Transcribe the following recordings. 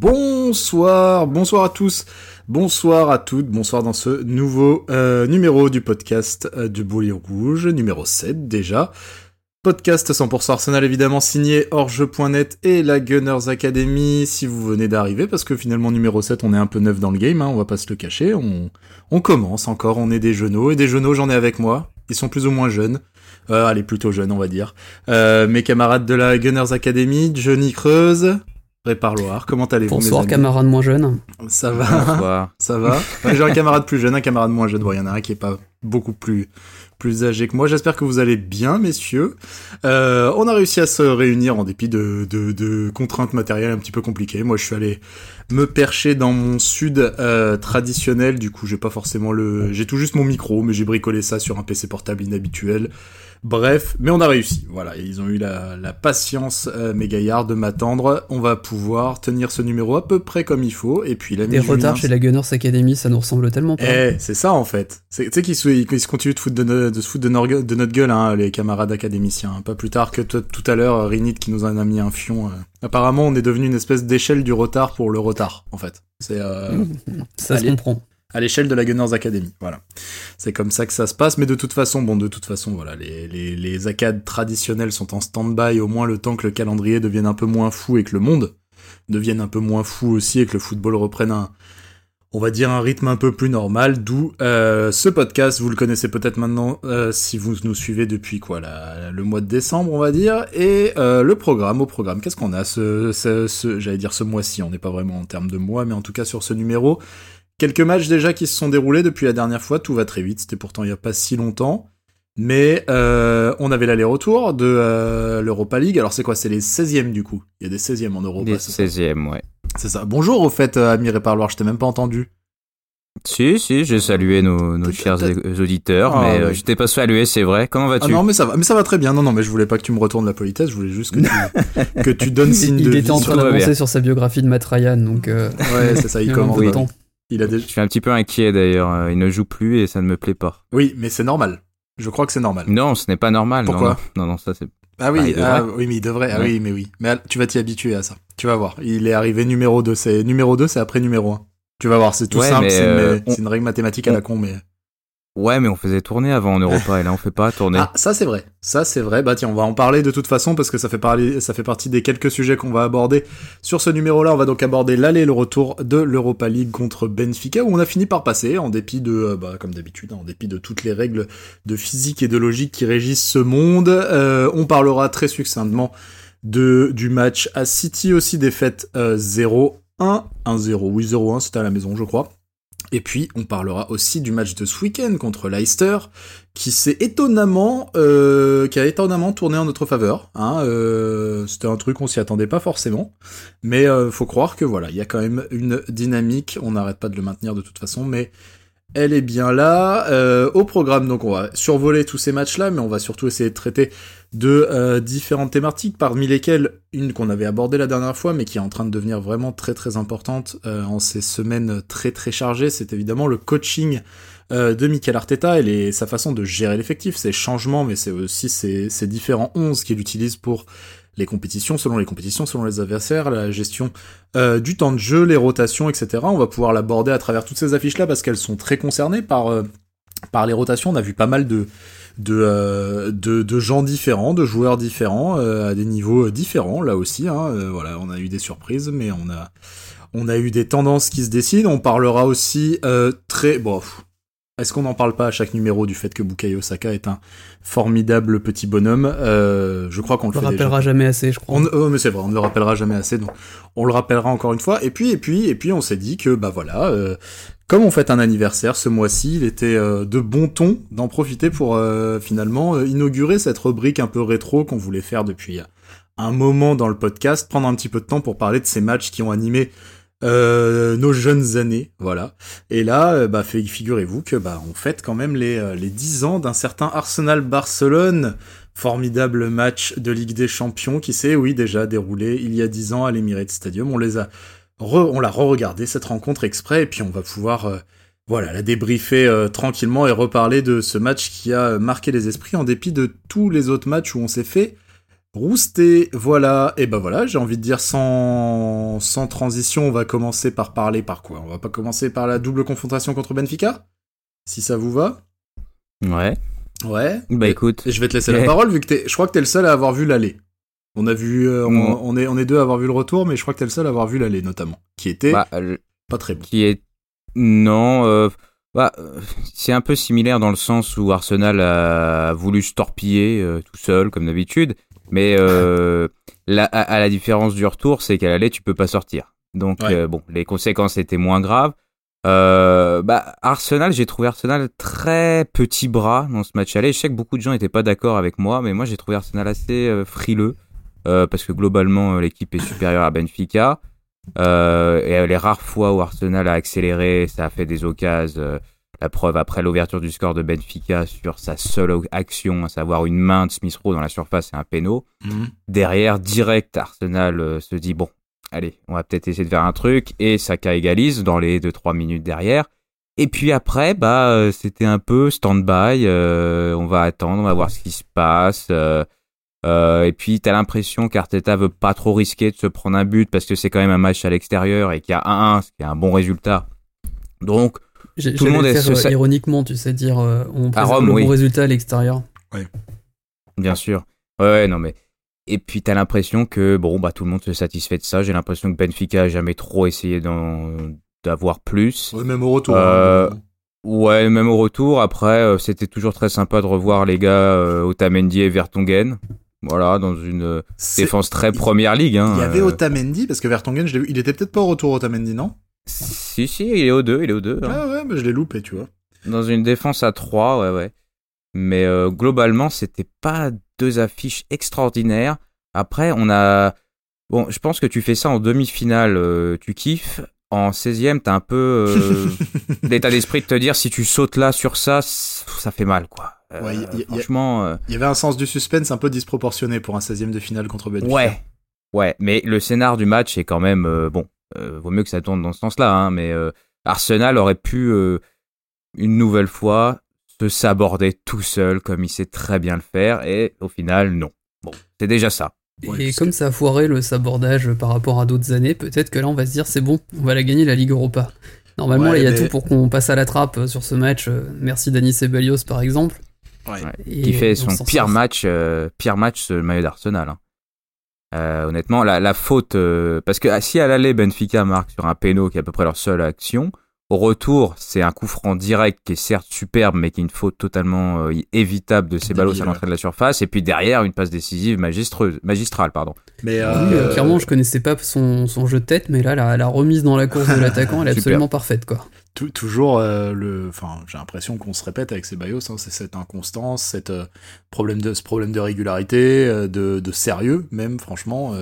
Bonsoir, bonsoir à tous, bonsoir à toutes, bonsoir dans ce nouveau euh, numéro du podcast euh, du Boulier Rouge, numéro 7 déjà. Podcast 100% Arsenal évidemment signé Orge.net et la Gunners Academy si vous venez d'arriver parce que finalement numéro 7 on est un peu neuf dans le game, hein, on va pas se le cacher, on, on commence encore, on est des genoux et des genoux j'en ai avec moi, ils sont plus ou moins jeunes, euh, allez plutôt jeunes on va dire. Euh, mes camarades de la Gunners Academy, Johnny Creuse, Réparloir, comment allez-vous Bonsoir camarade moins jeune. Ça va Ça va J'ai un camarade plus jeune, un camarade moins jeune, bon il y en a un qui est pas beaucoup plus plus âgé que moi. J'espère que vous allez bien, messieurs. Euh, on a réussi à se réunir en dépit de, de, de, contraintes matérielles un petit peu compliquées. Moi, je suis allé me percher dans mon sud euh, traditionnel. Du coup, j'ai pas forcément le, j'ai tout juste mon micro, mais j'ai bricolé ça sur un PC portable inhabituel. Bref, mais on a réussi. Voilà, ils ont eu la, la patience, euh, mes gaillards, de m'attendre. On va pouvoir tenir ce numéro à peu près comme il faut. Et puis Des retards chez la Gunners Academy, ça nous ressemble tellement pas. Eh, c'est ça en fait. Tu sais qu'ils se, ils se continuent de, foutre de, de se foutre de, notre, de notre gueule, hein, les camarades académiciens. Pas plus tard que tout à l'heure, Rinit qui nous en a mis un fion. Euh. Apparemment, on est devenu une espèce d'échelle du retard pour le retard, en fait. C'est euh... ça se comprend à l'échelle de la Gunners Academy. Voilà. C'est comme ça que ça se passe, mais de toute façon, bon, de toute façon, voilà, les, les, les traditionnels sont en stand-by au moins le temps que le calendrier devienne un peu moins fou et que le monde devienne un peu moins fou aussi et que le football reprenne un, on va dire un rythme un peu plus normal, d'où euh, ce podcast, vous le connaissez peut-être maintenant euh, si vous nous suivez depuis quoi, le mois de décembre on va dire, et euh, le programme, au programme, qu'est-ce qu'on a j'allais dire ce mois-ci, on n'est pas vraiment en termes de mois, mais en tout cas sur ce numéro, Quelques matchs déjà qui se sont déroulés depuis la dernière fois, tout va très vite, c'était pourtant il n'y a pas si longtemps. Mais euh, on avait l'aller-retour de euh, l'Europa League. Alors c'est quoi? C'est les 16e du coup. Il y a des 16e en Europe. Les 16e, ouais. C'est ça. Bonjour au fait, euh, Amir et Parloir, je t'ai même pas entendu. Si, si, j'ai salué nos, nos chers auditeurs, ah, mais je t'ai pas salué, c'est vrai. Comment vas-tu? Ah Non, mais ça va, mais ça va très bien. Non, non, mais je voulais pas que tu me retournes la politesse. Je voulais juste que tu, que tu donnes signe il de. Il était en train d'avancer sur sa biographie de Matt Ryan, donc. Ouais, c'est ça. Il commence. Il a Je suis un petit peu inquiet d'ailleurs. Euh, il ne joue plus et ça ne me plaît pas. Oui, mais c'est normal. Je crois que c'est normal. Non, ce n'est pas normal. Pourquoi non, non, ça c'est. Ah oui, ah, oui, mais il devrait. Ah oui, mais oui. Mais tu vas t'y habituer à ça. Tu vas voir. Il est arrivé numéro 2. C'est numéro 2, c'est après numéro 1. Tu vas voir, c'est tout simple. C'est une, euh, une, règle mathématique à la con, mais. Ouais, mais on faisait tourner avant en Europa et là on fait pas tourner. Ah, ça c'est vrai. Ça c'est vrai. Bah tiens, on va en parler de toute façon parce que ça fait partie des quelques sujets qu'on va aborder sur ce numéro-là. On va donc aborder l'aller et le retour de l'Europa League contre Benfica où on a fini par passer en dépit de, euh, bah comme d'habitude, hein, en dépit de toutes les règles de physique et de logique qui régissent ce monde. Euh, on parlera très succinctement du match à City aussi défaite euh, 0-1, 1-0, oui 0-1, c'était à la maison je crois. Et puis, on parlera aussi du match de ce week-end contre Leicester, qui s'est étonnamment, euh, qui a étonnamment tourné en notre faveur. Hein, euh, C'était un truc on s'y attendait pas forcément, mais euh, faut croire que voilà, il y a quand même une dynamique. On n'arrête pas de le maintenir de toute façon, mais elle est bien là. Euh, au programme, donc on va survoler tous ces matchs-là, mais on va surtout essayer de traiter de euh, différentes thématiques, parmi lesquelles une qu'on avait abordée la dernière fois, mais qui est en train de devenir vraiment très très importante euh, en ces semaines très très chargées, c'est évidemment le coaching de Michael Arteta et sa façon de gérer l'effectif, ses changements, mais c'est aussi ses, ses différents 11 qu'il utilise pour les compétitions, selon les compétitions, selon les adversaires, la gestion euh, du temps de jeu, les rotations, etc. On va pouvoir l'aborder à travers toutes ces affiches-là parce qu'elles sont très concernées par, euh, les rotations. On a vu pas mal de, de, gens différents, de joueurs différents, à des niveaux différents là aussi. Hein. voilà, on a eu des surprises, mais on a, eu des tendances qui se dessinent. On parlera aussi très... Bon, est-ce qu'on n'en parle pas à chaque numéro du fait que Bukayo Saka est un formidable petit bonhomme euh, Je crois qu'on le, le rappellera jamais assez, je crois. On, oh, mais c'est vrai, on ne le rappellera jamais assez, donc on le rappellera encore une fois. Et puis, et puis, et puis, on s'est dit que bah voilà, euh, comme on fête un anniversaire ce mois-ci, il était euh, de bon ton d'en profiter pour euh, finalement inaugurer cette rubrique un peu rétro qu'on voulait faire depuis un moment dans le podcast, prendre un petit peu de temps pour parler de ces matchs qui ont animé euh, nos jeunes années, voilà. Et là, euh, bah, figurez-vous que bah on fête quand même les euh, les 10 ans d'un certain Arsenal Barcelone, formidable match de Ligue des Champions qui s'est oui déjà déroulé il y a 10 ans à l'Emirates Stadium. On les a on l'a re-regardé cette rencontre exprès et puis on va pouvoir voilà, la débriefer tranquillement et reparler de ce match qui a marqué les esprits en dépit de tous les autres matchs où on s'est fait Rousté, voilà, et ben voilà, j'ai envie de dire sans, sans transition, on va commencer par parler par quoi? On va pas commencer par la double confrontation contre Benfica? Si ça vous va? Ouais. Ouais. Bah écoute. je vais te laisser la parole vu que t'es, je crois que t'es le seul à avoir vu l'aller. On a vu, euh, on, est, on est deux à avoir vu le retour, mais je crois que t'es le seul à avoir vu l'aller notamment, qui était bah, pas très bon. Qui est non, euh, bah, c'est un peu similaire dans le sens où Arsenal a voulu se torpiller euh, tout seul comme d'habitude, mais la, à, la différence du retour, c'est qu'à l'aller tu peux pas sortir. Donc bon, les conséquences étaient moins graves. Euh, bah, Arsenal, j'ai trouvé Arsenal très petit bras dans ce match aller. Je sais que beaucoup de gens n'étaient pas d'accord avec moi, mais moi j'ai trouvé Arsenal assez euh, frileux euh, parce que globalement euh, l'équipe est supérieure à Benfica. Euh, et les rares fois où Arsenal a accéléré, ça a fait des occasions. La preuve après l'ouverture du score de Benfica sur sa seule action, à savoir une main de Smith Rowe dans la surface et un péno. Mhm. Derrière, direct, Arsenal se dit bon, allez, on va peut-être essayer de faire un truc, et Saka égalise dans les 2-3 minutes derrière. Et puis après, bah, euh, c'était un peu stand-by, euh, on va attendre, on va voir ce qui se passe. Euh, et puis, t'as l'impression qu'Arteta veut pas trop risquer de se prendre un but parce que c'est quand même un match à l'extérieur et qu'il y a 1-1, ce qui est un bon résultat. Donc, tout le monde est faire, ironiquement, tu sais dire, on présente le bon résultat à l'extérieur. Oui. Bien sûr. Ouais, non mais et puis t'as l'impression que bon bah tout le monde se satisfait de ça. J'ai l'impression que Benfica a jamais trop essayé d'avoir plus. Ouais, même au retour. Hein, euh, ouais, même au retour. Après, euh, c'était toujours très sympa de revoir les gars euh, Otamendi et Vertonghen. Voilà, dans une défense très première ligue. Hein, il y avait Otamendi parce que Vertonghen, je il était peut-être pas au retour Otamendi, non? Si si, il est au 2, il est au 2. Hein. Ah ouais, mais je l'ai loupé, tu vois. Dans une défense à 3, ouais ouais. Mais globalement, c'était pas deux affiches extraordinaires. Après, on a... Bon, je pense que tu fais ça en demi-finale, euh, tu kiffes. En 16e, t'as un peu euh, l'état d'esprit de te dire si tu sautes là sur ça, ça fait mal, quoi. Euh, franchement... Il y avait un sens du suspense un peu disproportionné pour un 16e de finale contre Benfica. Ouais, ouais, mais le scénar du match est quand même... bon, vaut mieux que ça tourne dans ce sens-là, hein, mais Arsenal aurait pu, une nouvelle fois, se saborder tout seul comme il sait très bien le faire, et au final, non. Bon, c'est déjà ça. et comme ça a foiré le sabordage par rapport à d'autres années, peut-être que là on va se dire c'est bon, on va la gagner la Ligue Europa. Normalement, il y a tout pour qu'on passe à la trappe euh, sur ce match. Euh, merci Dani Ceballos par exemple. Ouais. qui fait son pire match, euh, pire match ce maillot d'Arsenal. Hein. Honnêtement, la, la faute, parce que si à l'aller Benfica marque sur un péno qui est à peu près leur seule action, au retour, c'est un coup franc direct qui est certes superbe, mais qui est une faute totalement euh, évitable de Ceballos à l'entrée de la surface. Et puis derrière, une passe décisive magistreuse, magistrale. Pardon. Mais euh, euh, clairement, je connaissais pas son, son, jeu de tête, mais là, la, remise dans la course de l'attaquant, elle est absolument parfaite. quoi. Toujours, le, enfin, j'ai l'impression qu'on se répète avec Ceballos, hein, c'est cette inconstance, cette, problème de, ce problème de régularité, de, de sérieux, même, franchement.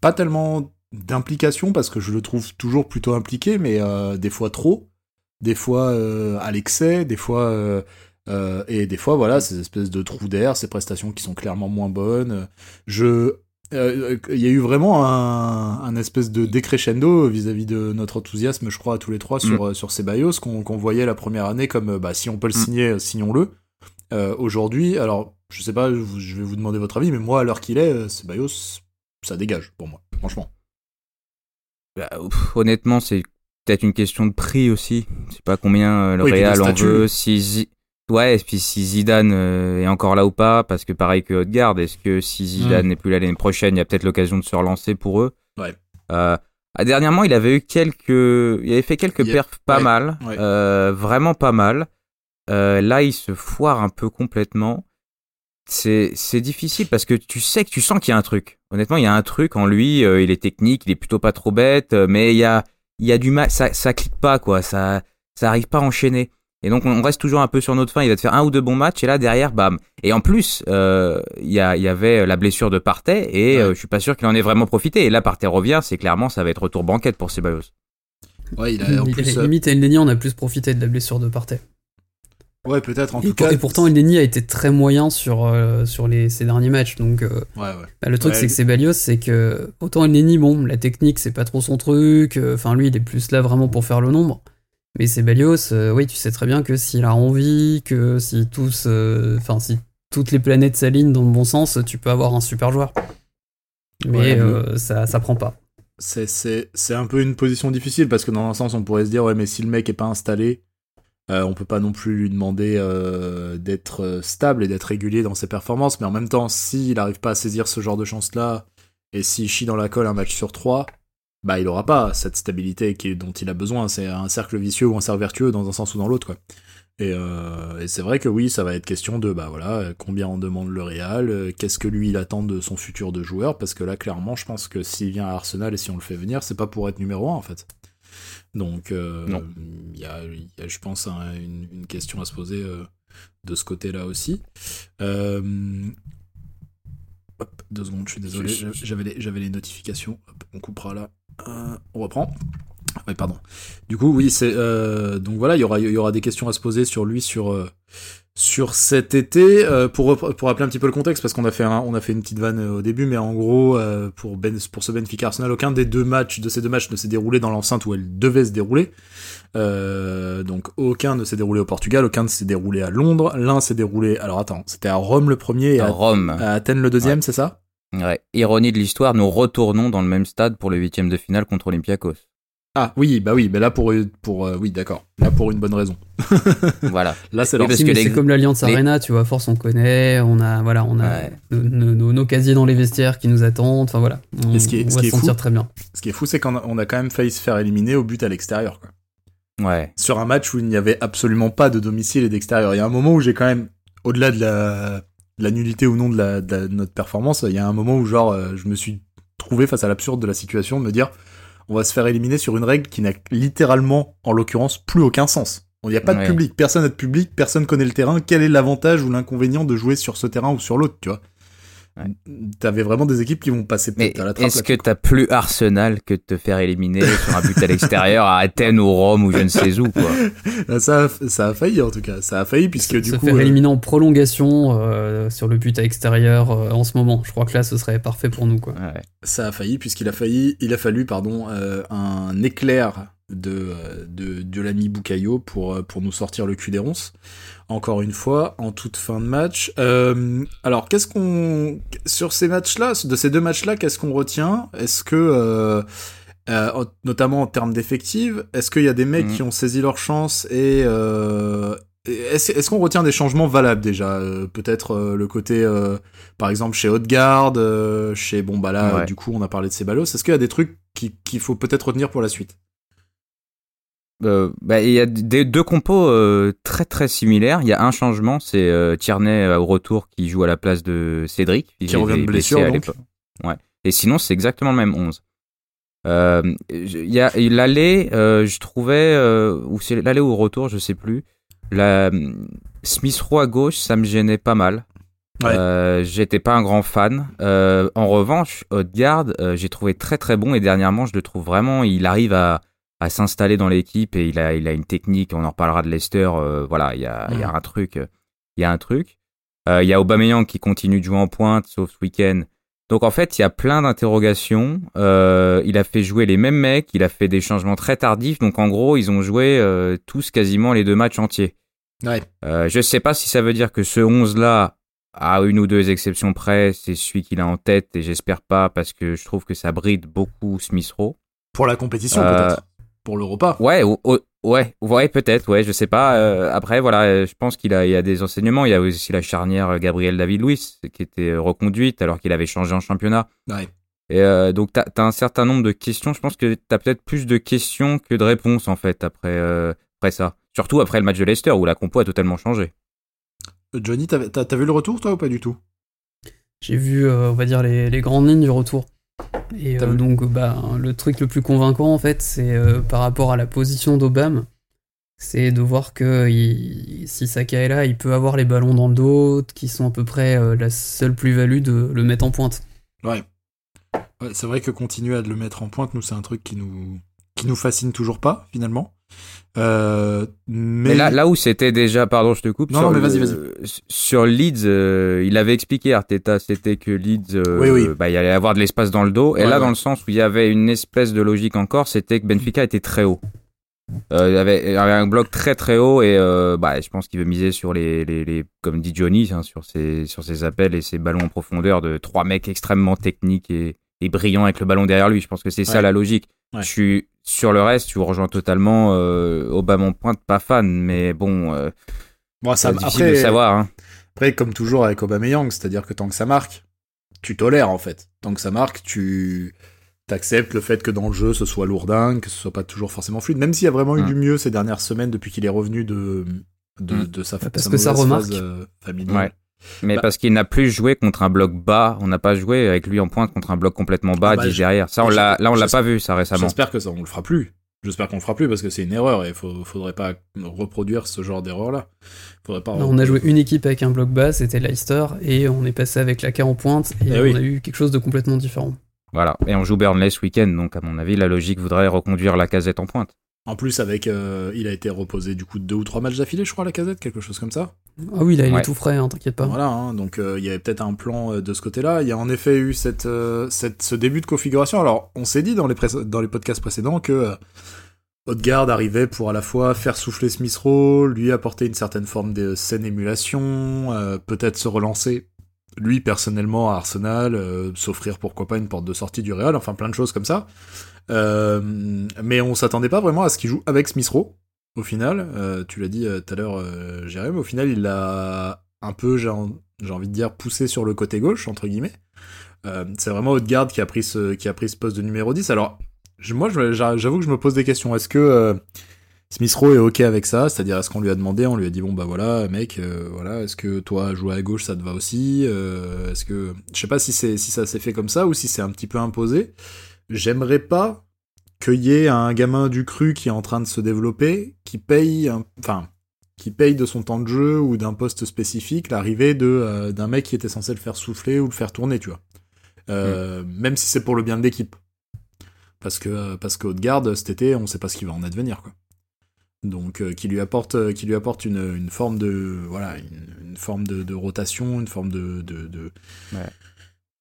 pas tellement d'implication parce que je le trouve toujours plutôt impliqué, mais des fois trop des fois euh, à l'excès, des fois euh, euh, et des fois voilà ces espèces de trous d'air, ces prestations qui sont clairement moins bonnes. Je il y a eu vraiment un, un espèce de décrescendo vis-à-vis de notre enthousiasme, je crois, à tous les trois sur, mm. sur Ceballos, qu'on voyait la première année comme bah, si on peut le mm. signer, signons-le. Aujourd'hui, alors je sais pas, je vais vous demander votre avis, mais moi, à l'heure qu'il est, Ceballos, ça dégage pour moi, franchement. Bah, honnêtement, c'est peut-être une question de prix aussi. Je sais pas combien euh, le Real en veut. Si ouais, et puis si Zidane euh, est encore là ou pas, parce que pareil que Odegaard, est-ce que si Zidane hmm. n'est plus là l'année prochaine, il y a peut-être l'occasion de se relancer pour eux? Ouais. Euh, ah, dernièrement, il avait eu quelques, il avait fait quelques perfs pas mal, euh, vraiment pas mal. Euh, là, il se foire un peu complètement. C'est, c'est difficile parce que tu sais que tu sens qu'il y a un truc. Honnêtement, il y a un truc en lui. il est technique, il est plutôt pas trop bête, mais il y a, il y a du mal, ça, ça clique pas, quoi, ça, ça arrive pas à enchaîner. Et donc on reste toujours un peu sur notre fin. Il va te faire un ou deux bons matchs et là derrière, bam. Et en plus, euh, il y, avait la blessure de Partey et euh, je suis pas sûr qu'il en ait vraiment profité. Et là, Partey revient, c'est clairement ça va être retour banquette pour Ceballos. Ouais, il a en plus, euh, limite à on a plus profité de la blessure de Partey. Ouais, peut-être en tout cas. Et pourtant, Elneny a été très moyen sur, euh, sur les, ces derniers matchs. Donc, euh, ouais, ouais. Bah, le truc, c'est que Sebalios, c'est que autant Elneny, bon, la technique, c'est pas trop son truc. Euh, enfin, lui, il est plus là vraiment pour faire le nombre. Mais Sebalios, oui, tu sais très bien que s'il a envie, que si tous, enfin, si toutes les planètes s'alignent dans le bon sens, tu peux avoir un super joueur. Mais ça, ça prend pas. C'est un peu une position difficile parce que dans un sens, on pourrait se dire, ouais, mais si le mec est pas installé, euh, on peut pas non plus lui demander euh, d'être stable et d'être régulier dans ses performances, mais en même temps, s'il n'arrive pas à saisir ce genre de chance-là, et s'il chie dans la colle un match sur trois, bah il aura pas cette stabilité qui, dont il a besoin. C'est un cercle vicieux ou un cercle vertueux dans un sens ou dans l'autre, quoi. Et, euh, et c'est vrai que oui, ça va être question de bah voilà, combien on demande le Real, euh, qu'est-ce que lui il attend de son futur de joueur, parce que là clairement, je pense que s'il vient à Arsenal et si on le fait venir, c'est pas pour être numéro un en fait. Donc euh, il y, a, y, a, je pense, une, une, question à se poser euh, de ce côté-là aussi. Hop, deux secondes, je suis désolé, j'avais les, notifications. Hop, on coupera là. On reprend. Oui, pardon. Du coup, oui, c'est euh, donc voilà, il y aura il y aura des questions à se poser sur lui sur euh, sur cet été euh, pour pour rappeler un petit peu le contexte parce qu'on a fait un, on a fait une petite vanne au début, mais en gros pour ben pour ce Benfica Arsenal, aucun des deux matchs de ces deux matchs ne s'est déroulé dans l'enceinte où elle devait se dérouler. donc aucun ne s'est déroulé au Portugal, aucun ne s'est déroulé à Londres. L'un s'est déroulé. Alors attends, c'était à Rome le premier et à, Rome. à Athènes le deuxième, c'est ça? Ouais. Ironie de l'histoire, nous retournons dans le même stade pour le huitième de finale contre Olympiakos. Ah oui, bah oui, mais là pour pour euh, oui, d'accord. Là pour une bonne raison. voilà. Là c'est parce que c'est comme l'Alliance Arena, tu vois, force on connaît, on a voilà, on a nos, nos, casiers dans les vestiaires qui nous attendent, enfin voilà. On, ce qui est, on ce va qui se est sentir fou, très bien. Ce qui est fou, c'est qu'on a, on a quand même failli se faire éliminer au but à l'extérieur quoi. Ouais. Sur un match où il n'y avait absolument pas de domicile et d'extérieur. Il y a un moment où j'ai quand même au-delà de la, la nullité ou non de, la, de, notre performance, il y a un moment où genre euh, je me suis trouvé face à l'absurde de la situation de me dire on va se faire éliminer sur une règle qui n'a littéralement, en l'occurrence, plus aucun sens. Il n'y a pas de public, personne n'a de public, personne connaît le terrain. Quel est l'avantage ou l'inconvénient de jouer sur ce terrain ou sur l'autre, tu vois? Ouais. T'avais vraiment des équipes qui vont passer peut-être à la trappe. est-ce que t'as plus Arsenal que de te faire éliminer sur un but à l'extérieur à Athènes ou Rome ou je ne sais où quoi? Quoi. ça, a, ça a failli en tout cas, ça a failli puisque du se coup. faire euh, éliminer en prolongation euh, sur le but à extérieur euh, en ce moment. Je crois que là, ce serait parfait pour nous, quoi. Ouais. Ça a failli puisqu'il a failli, il a fallu pardon euh, un éclair de de, de l'ami Bukayo pour pour nous sortir le cul des ronces. Encore une fois, en toute fin de match. Euh, alors, qu'est-ce qu'on sur ces matchs-là, de ces deux matchs-là, qu'est-ce qu'on retient? Est-ce que euh, euh, notamment en termes d'effectifs, est-ce qu'il y a des mecs Mhm. qui ont saisi leur chance et est-ce qu'on retient des changements valables déjà? Peut-être le côté, par exemple, chez Haute-Garde, chez bon bah là, Ouais. du coup, on a parlé de Ceballos. Est-ce qu'il y a des trucs qui- qu'il faut peut-être retenir pour la suite? Euh, bah, il y a des deux compos euh, très très similaires. Il y a un changement, c'est euh, Tierney au retour qui joue à la place de Cédric. Qui revient de blessure, à donc. Ouais. Et sinon, c'est exactement le même 11. Euh, je- Il y a l'aller, je trouvais, ou c'est l'aller ou au retour, je sais plus. La Smith Rowe à gauche, ça me gênait pas mal. Ouais. J'étais pas un grand fan. En revanche, Odegaard, j'ai trouvé très très bon et dernièrement, je le trouve vraiment, il arrive à, à s'installer dans l'équipe et il a, il a une technique. On en reparlera de Leicester. euh, voilà, il y a, il y a Mhm. un truc, euh, il y a un truc. Euh, il y a Aubameyang qui continue de jouer en pointe, sauf ce week-end. Donc en fait, il y a plein d'interrogations. Euh, il a fait jouer les mêmes mecs, il a fait des changements très tardifs. Donc en gros, ils ont joué euh, tous quasiment les deux matchs entiers. Ouais. Euh, je sais pas si ça veut dire que ce 11 là, à une ou deux exceptions près, c'est celui qu'il a en tête et j'espère pas parce que je trouve que ça bride beaucoup Smith Rowe. Pour la compétition, peut-être. Pour l'Europa. Ouais, ou- ou- ouais, ouais, peut-être, ouais, je sais pas. Euh, après, voilà, euh, je pense qu'il a, il y a des enseignements. Il y a aussi la charnière euh, Gabriel David Luiz qui était reconduite alors qu'il avait changé en championnat. Ouais. Et euh, donc t'as as un certain nombre de questions. Je pense que t'as peut-être plus de questions que de réponses en fait après euh, après ça. Surtout après le match de Leicester où la compo a totalement changé. Johnny, t'as t'as- t'as vu le retour, toi, ou pas du tout? J'ai vu, euh, on va dire, les, les grandes lignes du retour. Et euh, donc, bah, le truc le plus convaincant, en fait, c'est euh, par rapport à la position d'Obama, c'est de voir que il- si Saka est là, il peut avoir les ballons dans le dos, qui sont à peu près euh, la seule plus-value de le mettre en pointe. Ouais. Ouais, c'est vrai que continuer à le mettre en pointe, nous, c'est un truc qui nous, qui nous fascine toujours pas, finalement. Euh, mais... Mais là, là où c'était déjà, pardon, je te coupe. Non, sur non, mais le- vas-y, Sur Leeds, euh, il avait expliqué Arteta, c'était que Leeds, euh, Oui, oui. bah, il allait avoir de l'espace dans le dos. Et là, ouais. dans le sens où il y avait une espèce de logique encore, c'était que Benfica était très haut. Il, avait, un bloc très très haut et bah, je pense qu'il veut miser sur les, les, les comme dit Johnny, hein, sur ses sur ses appels et ses ballons en profondeur de trois mecs extrêmement techniques et, est brillant avec le ballon derrière lui. Je pense que c'est ça la logique. Je suis sur le reste, tu vous rejoins totalement. Euh, Obama en pointe, pas fan, mais bon, euh, Bon, ça, c'est difficile après, de savoir. Hein. après, comme toujours avec Aubameyang, c'est-à-dire que tant que ça marque, tu tolères en fait. Tant que ça marque, tu t'acceptes le fait que dans le jeu ce soit lourdingue, que ce soit pas toujours forcément fluide. Même s'il y a vraiment eu Mm. du mieux ces dernières semaines depuis qu'il est revenu de de, Mm. de sa, Parce sa que ça remarque. phase, euh, familiale. Ouais. Mais Bah- parce qu'il n'a plus joué contre un bloc bas, on n'a pas joué avec lui en pointe contre un bloc complètement bas, Ah bah, 10 je- derrière. Ça, on l'a, là, on l'a pas vu, ça récemment. J'espère que ça, on le fera plus. J'espère qu'on le fera plus parce que c'est une erreur et il faudrait pas reproduire ce genre d'erreur là. Faudrait pas. Non, on a joué une équipe avec un bloc bas, c'était Leicester, et on est passé avec la K en pointe, et Eh on oui. a eu quelque chose de complètement différent. Voilà. Et on joue Burnley ce week-end, donc à mon avis, la logique voudrait reconduire la casette en pointe. En plus avec, euh, il a été reposé du coup deux ou trois matchs d'affilée, je crois, à la casette, quelque chose comme ça. Ah oui, là, il Ouais. est tout frais, hein, t'inquiète pas. Voilà, hein, donc euh, il y avait peut-être un plan euh, de ce côté-là. Il y a en effet eu cette, euh, cette, ce début de configuration. Alors, on s'est dit dans les, dans les podcasts précédents que euh, Odegaard arrivait pour à la fois faire souffler Smith Rowe, lui apporter une certaine forme de saine émulation, euh, peut-être se relancer lui personnellement à Arsenal, euh, s'offrir pourquoi pas une porte de sortie du Real, enfin plein de choses comme ça. Euh, mais on s'attendait pas vraiment à ce qu'il joue avec Smith Rowe. Au final, euh, tu l'as dit euh, tout à l'heure, euh, Jérém, au final, il l'a un peu, j'ai en- j'ai envie de dire, poussé sur le côté gauche, entre guillemets. C'est vraiment Odegaard qui a pris ce, qui a pris ce poste de numéro 10. Alors, moi, j'avoue que je me pose des questions. Est-ce que euh, Smith Rowe est OK avec ça? C'est-à-dire, est-ce qu'on lui a demandé On lui a dit, bon, bah voilà, mec, voilà, est-ce que toi, jouer à gauche, ça te va aussi? Est-ce que. Je sais pas si, c'est si ça s'est fait comme ça ou si c'est un petit peu imposé. J'aimerais pas qu'il y ait un gamin du cru qui est en train de se développer, qui paye, un- enfin, qui paye de son temps de jeu ou d'un poste spécifique l'arrivée de euh, d'un mec qui était censé le faire souffler ou le faire tourner, tu vois. Euh, Même si c'est pour le bien de l'équipe. Parce que parce que Haute-Garde cet été, on sait pas ce qui va en advenir, quoi. Donc, euh, qui lui apporte, euh, qui lui apporte une, une forme de, voilà, une, une forme de, de rotation, une forme de, de, de, Ouais.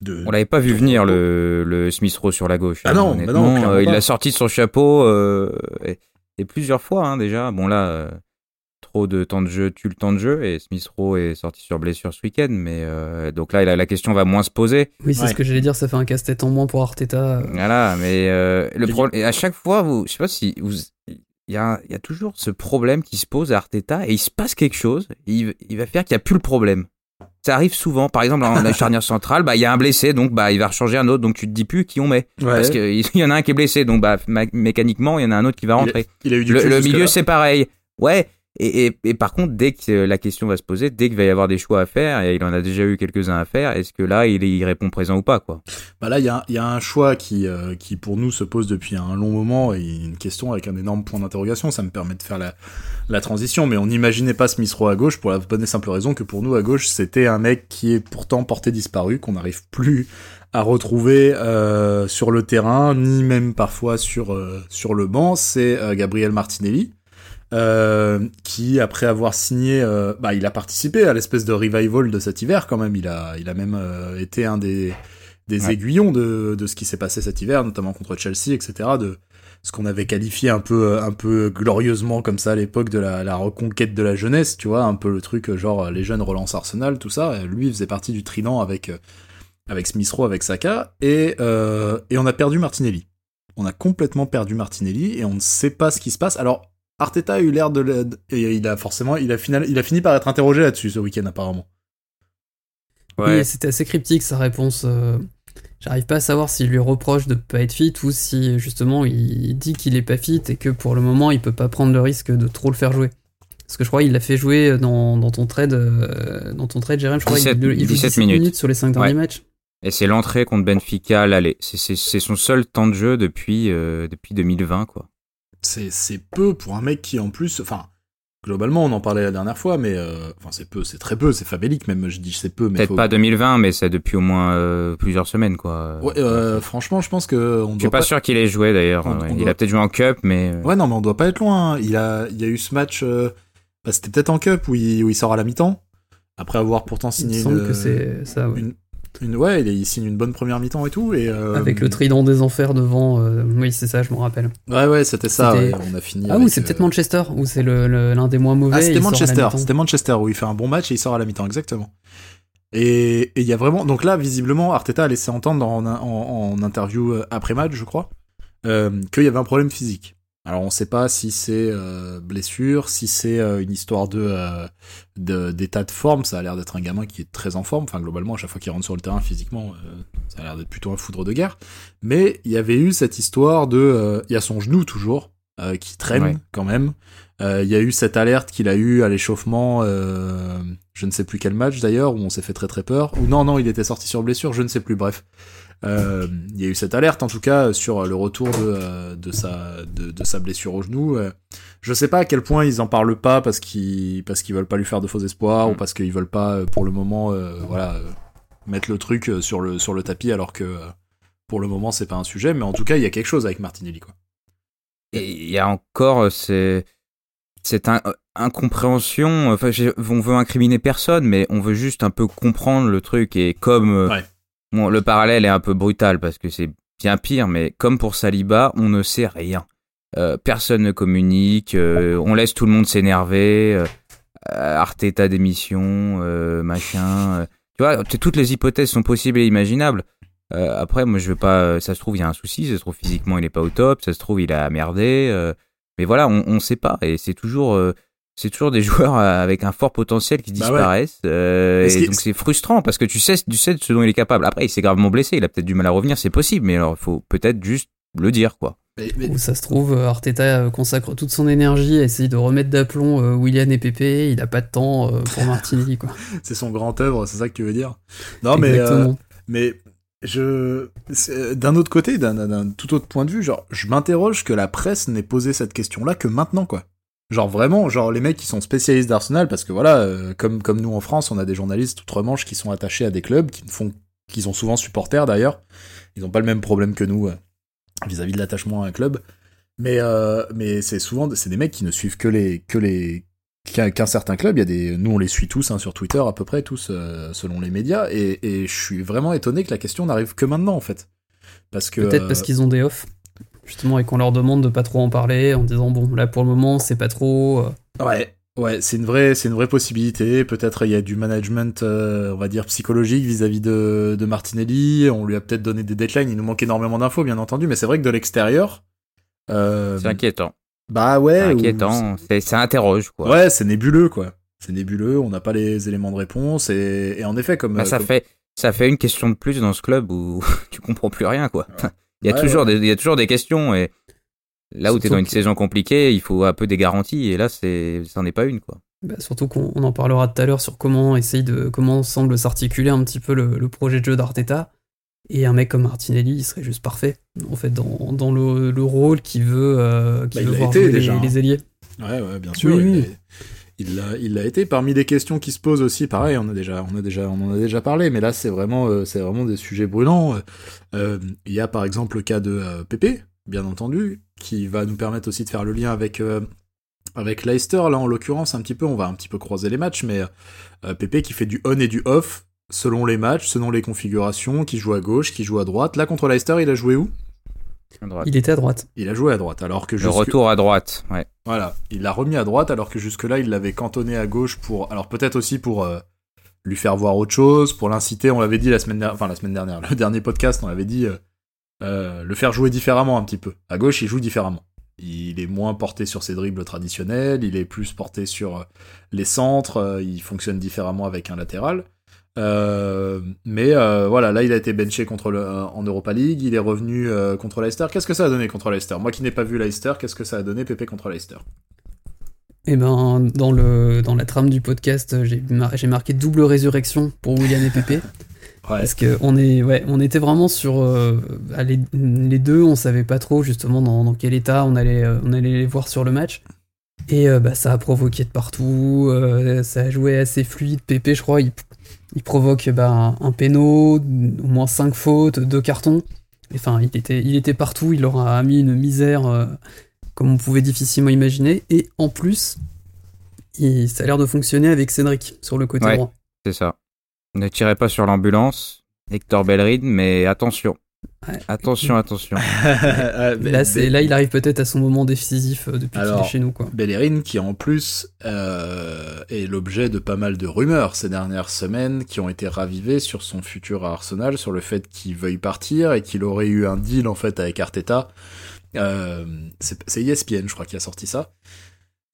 De- On l'avait pas vu venir le, le Smith Rowe sur la gauche. Ah hein, non, bah non, clairement Euh, il l'a sorti de son chapeau euh, et, et plusieurs fois hein, déjà. Bon là, euh, trop de temps de jeu tue le temps de jeu et Smith Rowe est sorti sur blessure ce week-end, mais euh, donc là la, la question va moins se poser. Oui, c'est Ouais. ce que j'allais dire, ça fait un casse-tête en moins pour Arteta. Voilà, mais euh, le Et- problème et à chaque fois, vous, je sais pas si vous, il y a, il y a toujours ce problème qui se pose à Arteta et il se passe quelque chose, il, il va faire qu'il n'y a plus le problème. Ça arrive souvent, par exemple en la charnière centrale, bah il y a un blessé, donc bah il va rechanger un autre, donc tu te dis plus qui on met. Ouais. Parce qu'il y en a un qui est blessé, donc bah, mé- mécaniquement, il y en a un autre qui va rentrer. il a eu du Le, milieu, c'est pareil. Ouais. Et, par contre, dès que la question va se poser, dès qu'il va y avoir des choix à faire, et il en a déjà eu quelques-uns à faire, est-ce que là, il, il répond présent ou pas, quoi? Bah là, il y a, un choix qui, euh, qui pour nous se pose depuis un long moment et une question avec un énorme point d'interrogation. Ça me permet de faire la, transition, mais on n'imaginait pas Smith Rowe à gauche pour la bonne et simple raison que pour nous à gauche, c'était un mec qui est pourtant porté disparu, qu'on n'arrive plus à retrouver euh, sur le terrain, ni même parfois sur euh, sur le banc. C'est Gabriel Martinelli. Euh, qui après avoir signé, euh, bah il a participé à l'espèce de revival de cet hiver quand même. Il a, il a même euh, été un des des Ouais. aiguillons de, de ce qui s'est passé cet hiver, notamment contre Chelsea, etc. De ce qu'on avait qualifié un peu, un peu glorieusement comme ça à l'époque de la, la reconquête de la jeunesse, tu vois, un peu le truc genre les jeunes relancent Arsenal, tout ça. Et Lui, il faisait partie du trident avec euh, avec Smith Rowe, avec Saka, et euh, et on a perdu Martinelli. On a complètement perdu Martinelli et on ne sait pas ce qui se passe. Alors Arteta a eu l'air de, le- et il a forcément, il a final, il a fini par être interrogé là-dessus ce week-end apparemment. Oui, c'était assez cryptique sa réponse. euh, J'arrive pas à savoir s'il lui reproche de pas être fit ou si justement il dit qu'il est pas fit et que pour le moment il peut pas prendre le risque de trop le faire jouer. Parce que je crois qu'il l'a fait jouer dans, dans ton trade, euh, dans ton trade, Jérém, je crois 17 qu'il il joue 17 17 minutes. minutes. sur les 5 derniers Ouais. matchs. Et c'est l'entrée contre Benfica à l'aller. C'est- C'est c'est son seul temps de jeu depuis, euh, depuis 2020, quoi. C'est c'est peu pour un mec qui en plus enfin globalement on en parlait la dernière fois mais euh, enfin c'est peu c'est très peu c'est fabélique même je dis c'est peu mais Peut-être faut- pas 2020, mais c'est depuis au moins euh, plusieurs semaines, quoi. ouais, euh, franchement je pense que on Je suis pas, pas, sûr qu'il ait joué d'ailleurs. On- ouais. on Il doit- a peut-être joué en cup, mais ouais non mais on doit pas être loin hein. il a il y a eu ce match euh, bah, c'était peut-être en cup où il, où il sort à la mi-temps après avoir pourtant Il me signé semble une, que c'est ça, ouais. une, une- ouais il, signe une bonne première mi-temps et tout et euh, Avec le trident des enfers devant. euh, oui, c'est ça, je m'en rappelle. ouais ouais c'était ça ouais, on a fini Ah avec, oui, c'est peut-être euh, Manchester, où c'est le- le- l'un des moins mauvais. ah c'était Manchester c'était Manchester où il fait un bon match et il sort à la mi-temps exactement Et il y a vraiment. Donc là, visiblement, Arteta a laissé entendre en, en, interview euh, après-match, je crois, euh, qu'il y avait un problème physique. Alors on sait pas si c'est euh, blessure, si c'est euh, une histoire de d'état de, forme. Ça a l'air d'être un gamin qui est très en forme. Enfin globalement, à chaque fois qu'il rentre sur le terrain physiquement, ça a l'air d'être plutôt un foudre de guerre. Mais il y avait eu cette histoire de, il y a son genou toujours qui traîne quand même. Il y a eu cette alerte qu'il a eu à l'échauffement je ne sais plus quel match d'ailleurs, où on s'est fait très très peur. Ou non, non, il était sorti sur blessure, je ne sais plus, bref. Euh, il y a eu cette alerte en tout cas sur le retour de, euh, de, sa, de, de sa blessure au genou. Euh, je sais pas à quel point ils en parlent pas parce qu'ils parce qu'ils veulent pas lui faire de faux espoirs ou mm. parce qu'ils veulent pas pour le moment voilà mettre le truc sur le sur le tapis alors que pour le moment c'est pas un sujet mais en tout cas il y a quelque chose avec Martinelli quoi. Et il y a encore c'est cette incompréhension. Enfin, on veut incriminer personne, mais on veut juste un peu comprendre le truc. Et comme bon, le parallèle est un peu brutal parce que c'est bien pire, mais comme pour Saliba, on ne sait rien. Euh, personne ne communique. Euh, on laisse tout le monde s'énerver. Arteta d'émission, machin. tu vois, toutes les hypothèses sont possibles et imaginables. après, moi, je veux pas. Ça se trouve, il y a un souci. Ça se trouve physiquement, il est pas au top. Ça se trouve, il a merdé. mais voilà, on, on sait pas. Et c'est toujours c'est toujours des joueurs euh, avec un fort potentiel qui bah disparaissent. Euh, et donc c'est frustrant parce que tu sais, tu sais de ce dont il est capable. Après, il s'est gravement blessé, il a peut-être du mal à revenir, c'est possible, mais alors il faut peut-être juste le dire, quoi. Où ça se trouve, euh, Arteta consacre toute son énergie à essayer de remettre d'aplomb William et Pépé. Il a pas de temps pour Martinelli, quoi. c'est son grand œuvre, c'est ça que tu veux dire Non, mais mais je d'un autre côté, d'un tout autre point de vue, genre je m'interroge que la presse n'ait posé cette question-là que maintenant, quoi. Genre vraiment, genre les mecs qui sont spécialistes d'Arsenal, parce que voilà, euh, comme, comme nous en France, on a des journalistes outre-Manche qui sont attachés à des clubs, qui font, qui sont souvent supporters d'ailleurs. Ils n'ont pas le même problème que nous euh, vis-à-vis de l'attachement à un club. Mais, euh, mais c'est souvent, c'est des mecs qui ne suivent que les, que les, qu'un certain club. Il y a des, nous on les suit tous hein, sur Twitter à peu près tous selon les médias, et, et je suis vraiment étonné que la question n'arrive que maintenant en fait. Parce que peut-être parce qu'ils ont des offs justement, et qu'on leur demande de pas trop en parler, en disant bon, là pour le moment, c'est pas trop. Euh. Ouais. Ouais, c'est une vraie, c'est une vraie possibilité. Peut-être il y a du management, euh, on va dire psychologique vis-à-vis de, de Martinelli. On lui a peut-être donné des deadlines. Il nous manque énormément d'infos, bien entendu, mais c'est vrai que de l'extérieur, euh, c'est inquiétant. Bah ouais, c'est inquiétant. C'est, ça interroge quoi. Ouais, c'est nébuleux quoi. C'est nébuleux. On n'a pas les éléments de réponse et, et en effet comme bah, ça fait, ça fait une question de plus dans ce club où tu comprends plus rien quoi. Il y a toujours des, il y a toujours des questions et là où tu es dans une saison compliquée, il faut un peu des garanties et là c'est ça n'est pas une quoi. Bah, surtout qu'on en parlera tout à l'heure sur comment essaye de comment semble s'articuler un petit peu le, projet de jeu d'Arteta et un mec comme Martinelli il serait juste parfait en fait dans, dans le, le, rôle qu'il veut euh, qui bah, veut voir les, les, hein. ailiers. Ouais ouais bien sûr. Oui, il il l'a été parmi les questions qui se posent aussi pareil on en a déjà parlé mais là c'est vraiment euh, des sujets brûlants. Euh, il y a par exemple le cas de euh, bien entendu qui va nous permettre aussi de faire le lien avec avec Leicester. Là en l'occurrence un petit peu on va un petit peu croiser les matchs mais Pépé qui fait du on et du off selon les matchs selon les configurations qui joue à gauche qui joue à droite. Là contre Leicester il a joué où? Il était à droite. Il a joué à droite, alors que le retour à droite, ouais. Voilà, il l'a remis à droite, alors que jusque-là il l'avait cantonné à gauche pour, alors peut-être aussi pour euh, lui faire voir autre chose, pour l'inciter. On l'avait dit la semaine dernière, enfin la semaine dernière, le dernier podcast, on avait dit euh, euh, le faire jouer différemment un petit peu. À gauche, il joue différemment. Il est moins porté sur ses dribbles traditionnels, il est plus porté sur les centres, il fonctionne différemment avec un latéral. Euh, mais euh, voilà, là il a été benché contre le, euh, en Europa League, il est revenu contre Leicester. Qu'est-ce que ça a donné contre Leicester? Moi qui n'ai pas vu Leicester, qu'est-ce que ça a donné Pépé contre Leicester? Eh ben, dans, le, dans la trame du podcast, j'ai, marqué double résurrection pour William et Pépé. Parce que on est, ouais, on était vraiment sur les, deux, on savait pas trop justement dans, dans, quel état on allait, on allait les voir sur le match. Et bah, ça a provoqué de partout, ça a joué assez fluide. Pépé, je crois, il, il provoque bah, un, péno, au moins 5 fautes, 2 cartons. Enfin, il était, il était partout, il leur a mis une misère euh, comme on pouvait difficilement imaginer. Et en plus, il, ça a l'air de fonctionner avec Cédric sur le côté droit. C'est ça. Ne tirez pas sur l'ambulance, Hector Bellerin, mais attention, Attention, attention. Là, c'est, là, il arrive peut-être à son moment décisif euh, depuis qu'il est chez nous. Quoi. Bellerin qui en plus euh, est l'objet de pas mal de rumeurs ces dernières semaines qui ont été ravivées sur son futur à Arsenal, sur le fait qu'il veuille partir et qu'il aurait eu un deal en fait avec Arteta. Euh, c'est c'est ESPN je crois qui a sorti ça.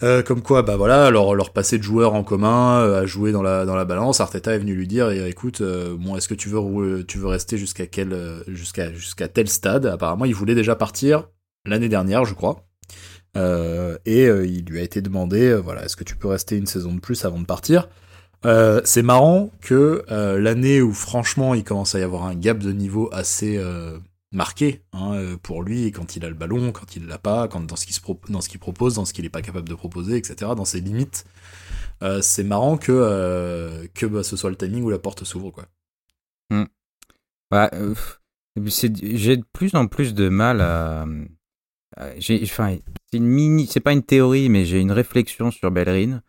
Euh, comme quoi, bah voilà, leur, leur passé de joueur en commun euh, a joué dans la, dans la balance. Arteta est venu lui dire, eh, écoute, euh, bon, est-ce que tu veux, tu veux rester jusqu'à quel, euh, jusqu'à, jusqu'à tel stade? Apparemment, il voulait déjà partir l'année dernière, je crois. Euh, et euh, il lui a été demandé, voilà, est-ce que tu peux rester une saison de plus avant de partir? C'est marrant que l'année où franchement il commence à y avoir un gap de niveau assez marqué hein, euh, pour lui quand il a le ballon, quand il l'a pas, quand dans ce qu'il propose, dans ce qu'il est pas capable de proposer, etc. Dans ses limites. Euh, c'est marrant que euh, que bah, ce soit le timing où la porte s'ouvre quoi. Bah, euh, c'est- j'ai de plus en plus de mal à. à- Enfin, c'est une mini, c'est pas une théorie, mais j'ai une réflexion sur Bellerin.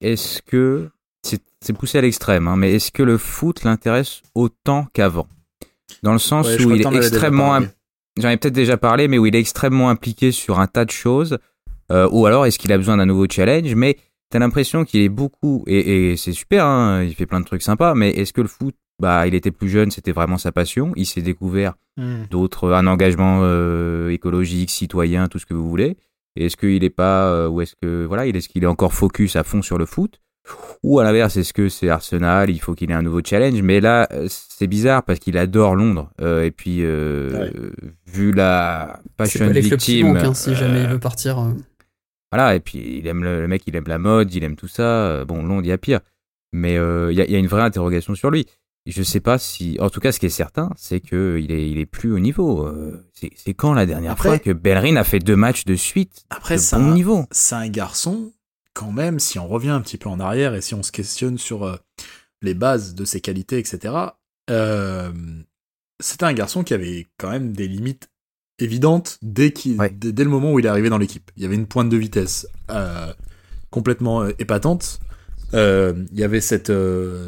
Est-ce que c'est c'est poussé à l'extrême, hein, mais est-ce que le foot l'intéresse autant qu'avant? Dans le sens Ouais, où il est extrêmement, j'en ai peut-être déjà parlé, mais où il est extrêmement impliqué sur un tas de choses, euh, ou alors est-ce qu'il a besoin d'un nouveau challenge? Mais t'as l'impression qu'il est beaucoup, et, et c'est super, hein, il fait plein de trucs sympas, mais est-ce que le foot, bah, il était plus jeune, c'était vraiment sa passion, il s'est découvert d'autres, un engagement euh, écologique, citoyen, tout ce que vous voulez. Est-ce qu'il est pas, euh, ou est-ce que voilà, il est-ce qu'il est encore focus à fond sur le foot, ou à l'inverse, est-ce que c'est Arsenal, il faut qu'il ait un nouveau challenge? Mais là, euh, c'est bizarre parce qu'il adore Londres, euh, et puis euh, Ouais. vu la passion pas victime, manquent, hein, si jamais il veut partir. euh. voilà, et puis il aime le, le mec, il aime la mode, il aime tout ça. Bon, Londres, il y a pire. Mais euh, il y, a, il y a une vraie interrogation sur lui. Je sais pas si. En tout cas, ce qui est certain, c'est que il est, il est plus au niveau. C'est quand la dernière Après- fois que Bellerin a fait deux matchs de suite Après, de c'est bon un, niveau? c'est un garçon, quand même, si on revient un petit peu en arrière et si on se questionne sur euh, les bases de ses qualités, etc., euh, c'était un garçon qui avait quand même des limites évidentes dès, qu'il- Ouais. dès, dès le moment où il est arrivé dans l'équipe. Il y avait une pointe de vitesse euh, complètement épatante. Euh, il y avait cette,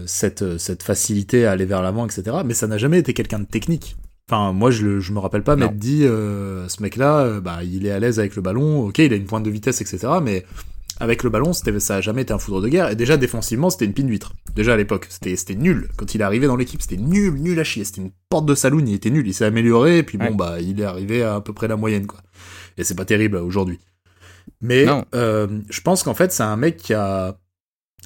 cette, cette facilité à aller vers l'avant, etc. Mais ça n'a jamais été quelqu'un de technique. Enfin, moi, je, le- je me rappelle pas m'être dit, euh, ce mec-là, euh, bah, il est à l'aise avec le ballon. Ok, il a une pointe de vitesse, etc. Mais avec le ballon, ça a jamais été un foudre de guerre. Et déjà, défensivement, c'était une pine d'huître. Déjà à l'époque, c'était, nul. Quand il est arrivé dans l'équipe, c'était nul, nul à chier. C'était une porte de saloon, il était nul. Il s'est amélioré, et puis bon, Ouais. bah, il est arrivé à à peu près la moyenne, quoi. Et c'est pas terrible euh, aujourd'hui. Mais euh, je pense qu'en fait, c'est un mec qui a.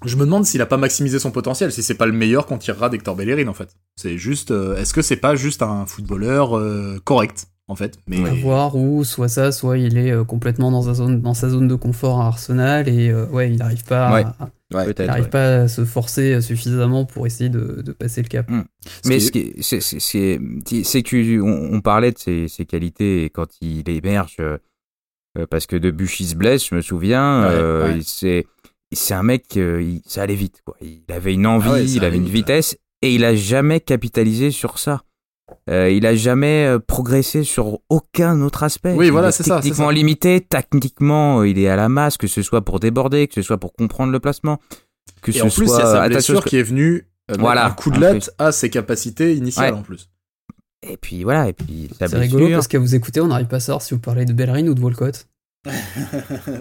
Je me demande s'il a pas maximisé son potentiel, si c'est pas le meilleur qu'on tirera d'Hector Bellerin en fait. C'est juste, euh, est-ce que c'est pas juste un footballeur euh, correct? En fait Mais à voir ou soit ça, soit il est euh, complètement dans sa zone, dans sa zone de confort à Arsenal et euh, ouais, il n'arrive pas, Ouais. à, Ouais. il peut-être. arrive ouais. pas à se forcer suffisamment pour essayer de, de passer le cap. Mais Ce qui est- c'est que on, on parlait de ses, ses qualités et quand il émerge euh, euh, parce que Debuchy se blesse, je me souviens, Ouais, euh, ouais. il- c'est c'est un mec, euh, il- ça allait vite quoi. Il avait une envie, Ah ouais, ça il avait une vite, vitesse et il a jamais capitalisé sur ça. Euh, il a jamais euh, progressé sur aucun autre aspect. Oui, Il voilà, est c'est ça, c'est Techniquement limité, tactiquement, euh, il est à la masse, que ce soit pour déborder, que ce soit pour comprendre le placement, que Et ce en plus, il y soit a sa blessure qui est venue euh, Voilà, un coup de latte à ses capacités initiales Ouais. en plus. Et puis voilà, et puis C'est rigolo blessure. parce qu'à vous écouter, on n'arrive pas à savoir si vous parlez de Bellerin ou de Walcott.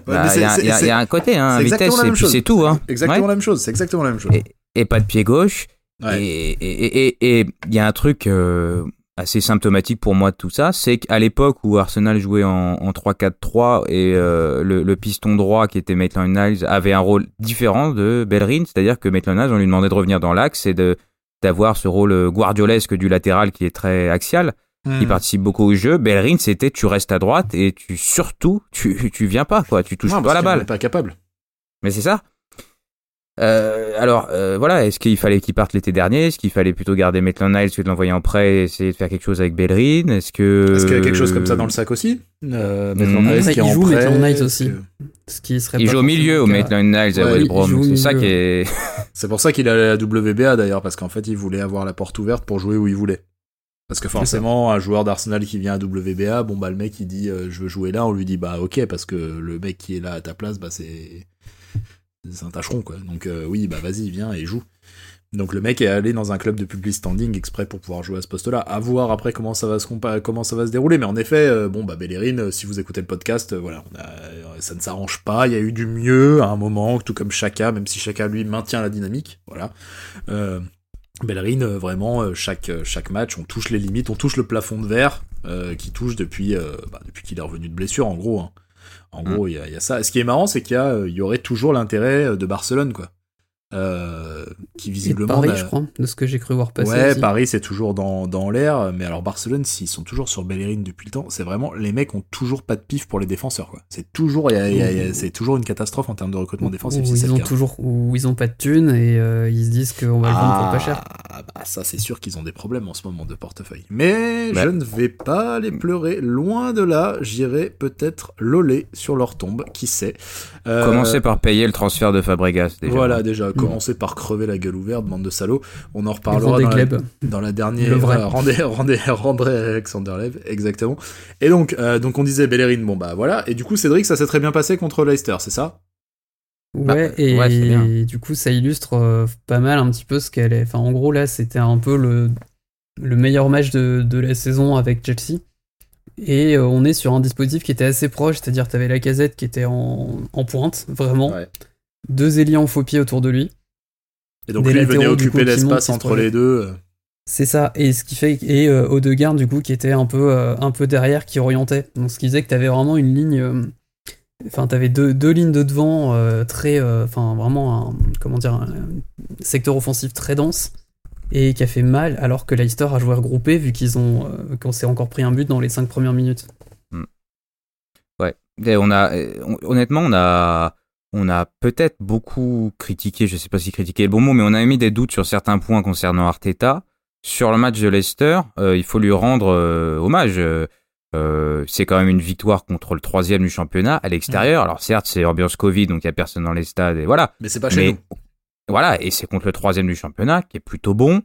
Bah, Il c'est- y, a- y y un côté, hein, vitesse, et puis c'est tout. Hein. Exactement Ouais. la même chose, c'est exactement la même chose. Et, et pas de pied gauche. Ouais. Et et- et- et il y a un truc euh, assez symptomatique pour moi de tout ça, c'est qu'à l'époque où Arsenal jouait en, en 3-4-3 et euh, le, le piston droit qui était Maitland-Niles avait un rôle différent de Bellerin, c'est-à-dire que Maitland-Niles, on lui demandait de revenir dans l'axe et de d'avoir ce rôle euh, guardiolesque du latéral qui est très axial, qui Hmm. participe beaucoup au jeu. Bellerin, c'était tu restes à droite et tu surtout tu tu viens pas quoi, tu touches Non, pas la balle. pas capable. Mais c'est ça. Euh, alors euh, voilà, est-ce qu'il fallait qu'il parte l'été dernier? Est-ce qu'il fallait plutôt garder Maitland Niles que de l'envoyer en prêt et essayer de faire quelque chose avec Bellerin? Est-ce que Est-ce qu'il y a quelque chose comme ça dans le sac aussi? Euh, Mmh. Maitland Niles qui il en joue prêt, Maitland Niles aussi. que- Ce qui serait il pas joue au milieu au. Maitland Niles à Ouais, West C'est ça milieu. qui est. C'est pour ça qu'il allait à la WBA d'ailleurs, parce qu'en fait, il voulait avoir la porte ouverte pour jouer où il voulait. Parce que forcément, un joueur d'Arsenal qui vient à WBA, bon bah le mec il dit euh, je veux jouer là, on lui dit bah ok parce que le mec qui est là à ta place, bah c'est c'est un tâcheron quoi. Donc euh, oui bah vas-y viens et joue. Donc le mec est allé dans un club de public standing exprès pour pouvoir jouer à ce poste-là. À voir après comment ça va se comment ça va se dérouler. Mais en effet, euh, bon bah Bellerin, euh, si vous écoutez le podcast, euh, voilà, ça ne s'arrange pas. Il y a eu du mieux à un moment, tout comme Chaka, même si Chaka lui maintient la dynamique. Voilà. Bellerin, vraiment chaque chaque match, on touche les limites, on touche le plafond de verre qui touche depuis bah, depuis qu'il est revenu de blessure en gros. Hein. En gros, il y, a, ça. Ce qui est marrant, c'est qu'il y, y aurait toujours l'intérêt de Barcelone, quoi. Euh, qui visiblement. Et Paris, je crois, de ce que j'ai cru voir passer. Ouais, Paris, c'est toujours dans, dans l'air, mais alors Barcelone, s'ils sont toujours sur Bellerin depuis le temps, c'est vraiment les mecs ont toujours pas de pif pour les défenseurs, quoi. C'est toujours, c'est toujours une catastrophe en termes de recrutement défensif. Où ils ont toujours, où ils ont pas de thunes et euh, ils se disent qu'on va le vendre pour pas cher. Ah, bah ça, c'est sûr qu'ils ont des problèmes en ce moment de portefeuille. Mais je ne vais pas les pleurer, loin de là. J'irai peut-être loler sur leur tombe, qui sait. Euh... Commencez par payer le transfert de Fabregas. Déjà. Voilà, déjà commencer par crever la gueule ouverte, bande de salauds. On en reparlera dans la, dans la, dernière. Euh, rendez, rendez, rendez Alexander Lev, exactement. Et donc, euh, donc on disait Bellerin, bon bah voilà. Et du coup, Cédric, ça s'est très bien passé contre Leicester, c'est ça? Ouais, bah, et, du coup, ça illustre euh, pas mal un petit peu ce qu'elle est. Enfin, en gros, là, c'était un peu le, le meilleur match de, de la saison avec Chelsea. Et on est sur un dispositif qui était assez proche, c'est-à-dire tu avais la casette qui était en, en pointe, vraiment. Ouais deux ailiers en faux pied autour de lui. Et donc lui venait occuper l'espace entre les deux. C'est ça, et ce qui fait et euh, Odegaard du coup qui était un peu euh, un peu derrière qui orientait. Donc ce qui faisait que t'avais vraiment une ligne euh, enfin t'avais deux, deux lignes de devant euh, très enfin vraiment un comment dire un secteur offensif très dense et qui a fait mal alors que Leicester a joué regroupé vu qu'ils ont qu'on s'est encore pris un but dans les cinq premières minutes. Hmm. Ouais, et on a honnêtement on a on a peut-être beaucoup critiqué, je sais pas si critiqué est le bon mot, mais on a émis des doutes sur certains points concernant Arteta. Sur le match de Leicester, euh, il faut lui rendre euh, hommage. Euh, c'est quand même une victoire contre le troisième du championnat à l'extérieur. Alors certes, c'est ambiance Covid, donc il y a personne dans les stades et voilà. Mais c'est pas chez nous. Voilà, et c'est contre le troisième du championnat qui est plutôt bon.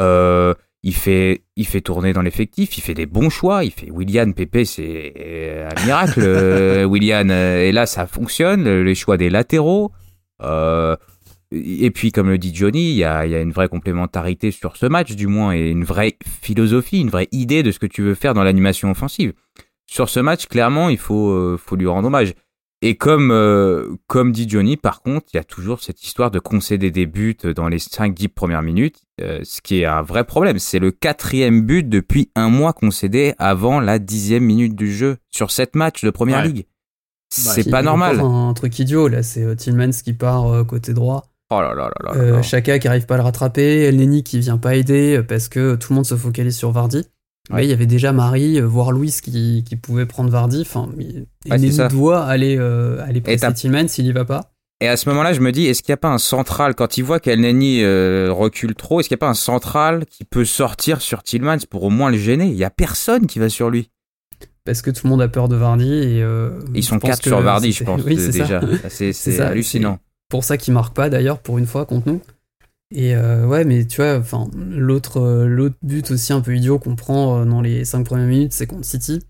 Euh, il fait, il fait tourner dans l'effectif, il fait des bons choix, il fait William, Pepe, c'est un miracle, euh, William. Euh, et là, ça fonctionne, les choix des latéraux. Euh, et puis, comme le dit Johnny, il y a, y a, une vraie complémentarité sur ce match, du moins, et une vraie philosophie, une vraie idée de ce que tu veux faire dans l'animation offensive. Sur ce match, clairement, il faut, faut lui rendre hommage. Et comme, euh, comme dit Johnny, par contre, il y a toujours cette histoire de concéder des buts dans les 5-10 premières minutes, euh, ce qui est un vrai problème. C'est le quatrième but depuis un mois concédé avant la dixième minute du jeu sur sept matchs de première ligue. C'est pas normal. Un truc idiot là, c'est euh, Tillmans qui part côté droit. Oh là là là là. Chaka qui arrive pas à le rattraper, El Neni qui vient pas aider parce que tout le monde se focalise sur Vardy. Ouais. il y avait déjà Marie, euh, voire Louis qui, qui pouvait prendre Vardy. Enfin, il doit aller, euh, aller presser Tillman s'il y va pas. Et à ce moment-là, je me dis, est-ce qu'il n'y a pas un central, quand il voit qu'El Neni euh, recule trop, est-ce qu'il n'y a pas un central qui peut sortir sur Tillmans pour au moins le gêner? Il n'y a personne qui va sur lui. Parce que tout le monde a peur de Vardy. Et, euh, Ils sont quatre sur Vardy, je pense, déjà. C'est hallucinant. Pour ça qu'il marque pas, d'ailleurs, pour une fois, contre nous. Et euh, ouais, mais tu vois, enfin, l'autre, euh, l'autre but aussi un peu idiot qu'on prend euh, dans les 5 premières minutes, c'est contre City,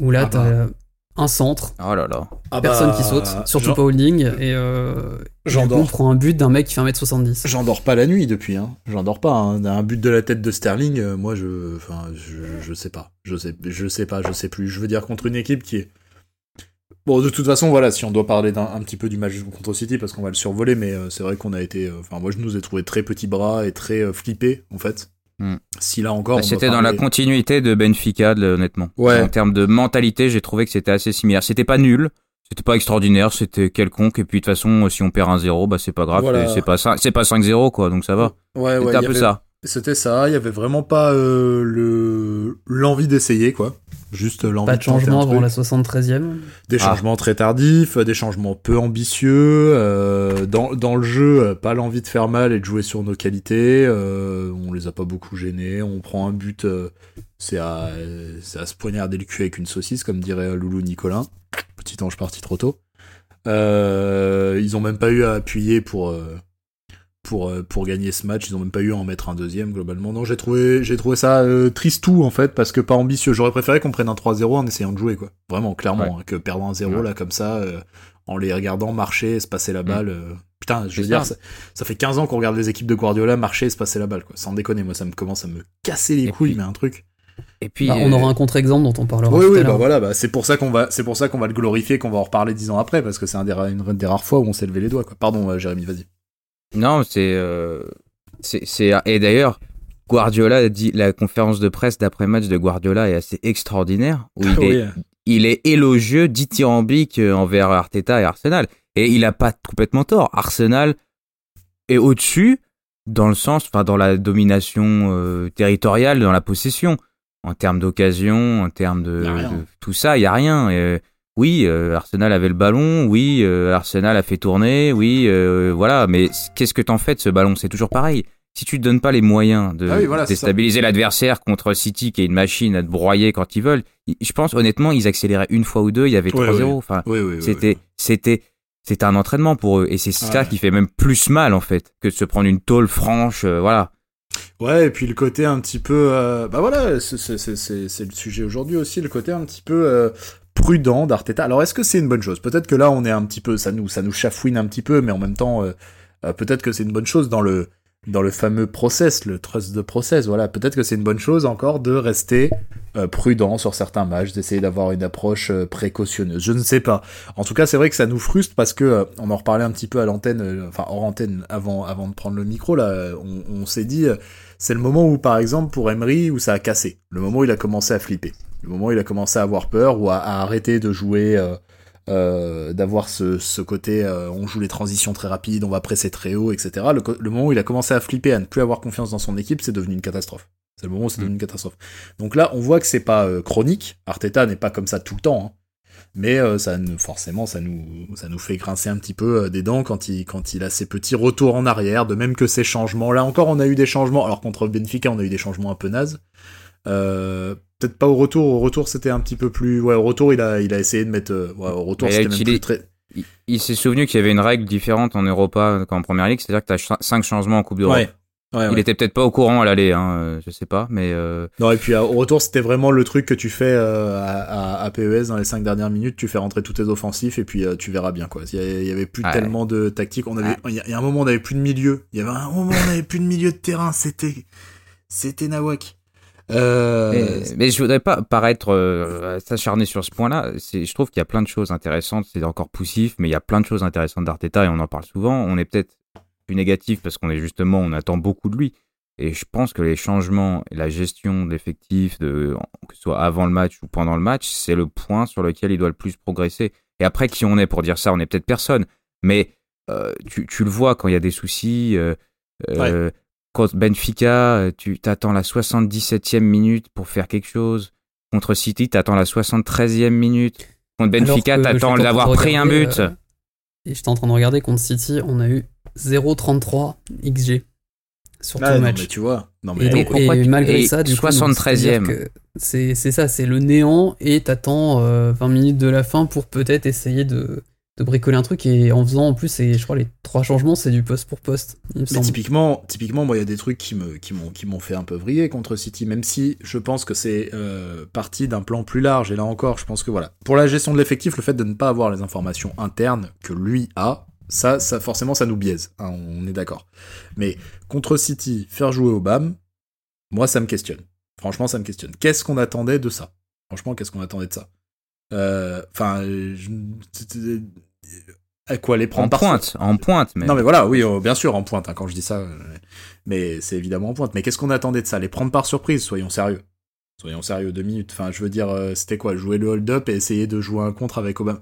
où là, ah t'as bah. un centre, oh là là. Ah personne qui bah, saute, surtout pas holding, et on prend un but d'un mec qui fait 1m70. J'en dors pas la nuit depuis, hein. J'en dors pas. Hein. Un but de la tête de Sterling, moi, je, enfin, je, je sais pas, je sais, je sais pas, je sais plus. Je veux dire contre une équipe qui est Bon, de toute façon, voilà, si on doit parler d'un un petit peu du match contre City, parce qu'on va le survoler, mais euh, c'est vrai qu'on a été. Euh, enfin, moi, je nous ai trouvé très petits bras et très euh, flippés, en fait. Hmm. Si là encore. Bah, c'était dans la continuité de Benfica, honnêtement. Ouais. En termes de mentalité, j'ai trouvé que c'était assez similaire. C'était pas nul, c'était pas extraordinaire, c'était quelconque. Et puis de toute façon, si on perd un 0 bah c'est pas grave. C'est pas c'est pas 5-0 quoi, donc ça va. Ouais, ouais. C'était un peu ça. C'était ça. Il y avait vraiment pas le l'envie d'essayer quoi. Juste l'envie Pas de, changement avant la 73e. Des ah. changements très tardifs, des changements peu ambitieux. Euh, dans, dans le jeu, pas l'envie de faire mal et de jouer sur nos qualités. Euh, on les a pas beaucoup gênés. On prend un but, euh, c'est à, à se poignarder le cul avec une saucisse, comme dirait Loulou Nicolin. Petit ange parti trop tôt. ils ont même pas eu à appuyer pour pour, euh, pour gagner ce match. Ils ont même pas eu à en mettre un deuxième globalement. Non, j'ai trouvé, j'ai trouvé ça euh, tristou en fait parce que pas ambitieux. J'aurais préféré qu'on prenne un 3-0 en essayant de jouer quoi. Vraiment, clairement, hein, que perdre un 0 là comme ça, euh, en les regardant marcher, se passer la mm. balle. Putain, je veux dire, ça. Ça, fait 15 ans qu'on regarde les équipes de Guardiola marcher et se passer la balle, quoi. Sans déconner, moi, ça me commence à me casser les couilles, mais un truc. Et puis, bah, on aura un contre-exemple dont on parlera. Oui, oui, bah voilà, bah, c'est pour ça qu'on va, c'est pour ça qu'on va le glorifier, qu'on va en reparler dix ans après, parce que c'est un des, une des rares fois où on s'est levé les doigts, quoi. Pardon, euh, Jérémy, vas-y. Non, c'est, c'est, et d'ailleurs, Guardiola dit la conférence de presse d'après match de Guardiola est assez extraordinaire où il est il est élogieux, dithyrambique euh, envers Arteta et Arsenal et il a pas complètement tort. Arsenal est au-dessus dans le sens enfin dans la domination euh, territoriale, dans la possession en termes d'occasion, en termes de, tout ça, il y a rien. Et, oui, euh, Arsenal avait le ballon, oui, Arsenal a fait tourner, oui, voilà, mais qu'est-ce que t'en fais de ce ballon? C'est toujours pareil. Si tu te donnes pas les moyens de ah déstabiliser l'adversaire contre City qui est une machine à te broyer quand ils veulent, je pense honnêtement ils accéléraient une fois ou deux, il y avait 3-0. Enfin, c'était c'était c'était un entraînement pour eux et c'est ça qui fait même plus mal en fait que de se prendre une tôle franche, euh, voilà. Ouais, et puis le côté un petit peu, euh, bah voilà, c'est le sujet aujourd'hui aussi, le côté un petit peu euh, prudent d'Arteta. Alors est-ce que c'est une bonne chose? Peut-être que là on est un petit peu, ça nous ça nous chafouine un petit peu, mais en même temps peut-être que c'est une bonne chose dans le dans le fameux process, le trust de process. Voilà, peut-être que c'est une bonne chose encore de rester euh, prudent sur certains matchs, d'essayer d'avoir une approche euh, précautionneuse. Je ne sais pas. En tout cas, c'est vrai que ça nous frustre parce que euh, on en reparlait un petit peu à l'antenne, enfin hors antenne avant avant de prendre le micro là. On, on s'est dit, c'est le moment où par exemple pour Emery où ça a cassé, le moment où il a commencé à flipper, le moment où il a commencé à avoir peur ou à, à arrêter de jouer euh, d'avoir ce, ce côté euh, on joue les transitions très rapides, on va presser très haut, etc. Le, le, moment où il a commencé à flipper, à ne plus avoir confiance dans son équipe, c'est devenu une catastrophe. C'est le moment où c'est mm. devenu une catastrophe. Donc là, on voit que c'est pas euh, chronique. Arteta n'est pas comme ça tout le temps. Hein. Mais ça forcément, ça nous, ça nous fait grincer un petit peu des dents quand il, quand il a ses petits retours en arrière, de même que ces changements. Là encore, on a eu des changements. Alors contre Benfica, on a eu des changements un peu nazes. Euh, peut-être pas au retour. Au retour, c'était un petit peu plus. Ouais, au retour, il a, il a essayé de mettre. Euh, ouais, au retour, c'était même plus très. Il, s'est souvenu qu'il y avait une règle différente en Europa qu'en Première Ligue, c'est-à-dire que tu as 5 changements en Coupe d'Europe. Ouais. Ouais, il était peut-être pas au courant à l'aller, hein, euh, je sais pas, mais. Euh... Non, et puis au retour, c'était vraiment le truc que tu fais euh, à, à, PES dans les 5 dernières minutes, tu fais rentrer tous tes offensifs et puis tu verras bien, quoi. Il y, avait plus tellement de tactique. On avait, il y, a un moment, on avait plus de milieu. Il y avait un moment, on avait plus de milieu de terrain. C'était, c'était Nawak. Euh... Mais, je voudrais pas paraître euh, s'acharner sur ce point-là. Je trouve qu'il y a plein de choses intéressantes. C'est encore poussif, mais il y a plein de choses intéressantes d'Arteta et on en parle souvent. On est peut-être plus négatif parce qu'on est justement, on attend beaucoup de lui. Et je pense que les changements et la gestion d'effectifs, de, que ce soit avant le match ou pendant le match, c'est le point sur lequel il doit le plus progresser. Et après, qui on est pour dire ça? On est peut-être personne. Mais euh, tu, tu, le vois quand il y a des soucis. Euh Contre Benfica, euh, tu t'attends la 77e minute pour faire quelque chose. Contre City, t'attends la 73e minute. Contre Benfica, t'attends d'avoir pris un but. Euh, et j'étais en train de regarder contre City, on a eu 0,33 XG sur tout le match. Mais tu vois. Non, mais et, malgré ça, du 73e. C'est ça, c'est le néant et t'attends 20 euh, minutes de la fin pour peut-être essayer de, de bricoler un truc et en faisant en plus et je crois les trois changements c'est du poste pour poste mais typiquement typiquement moi il y a des trucs qui me qui m'ont qui m'ont fait un peu vriller contre City même si je pense que c'est euh, parti d'un plan plus large. Et là encore je pense que voilà. Pour la gestion de l'effectif le fait de ne pas avoir les informations internes que lui a ça ça forcément ça nous biaise hein, on est d'accord. Mais contre City faire jouer au BAM moi ça me questionne. Franchement ça me questionne. Qu'est-ce qu'on attendait de ça? Franchement qu'est-ce qu'on attendait de ça? Euh, enfin, à quoi les prendre en pointe, en pointe. Mais... Non mais voilà, oui, oh, bien sûr en pointe. Hein, quand je dis ça, euh, mais c'est évidemment en pointe. Mais qu'est-ce qu'on attendait de ça? Les prendre par surprise Soyons sérieux. Soyons sérieux deux minutes. Enfin, je veux dire, euh, c'était quoi? Jouer le hold-up et essayer de jouer un contre avec Obama?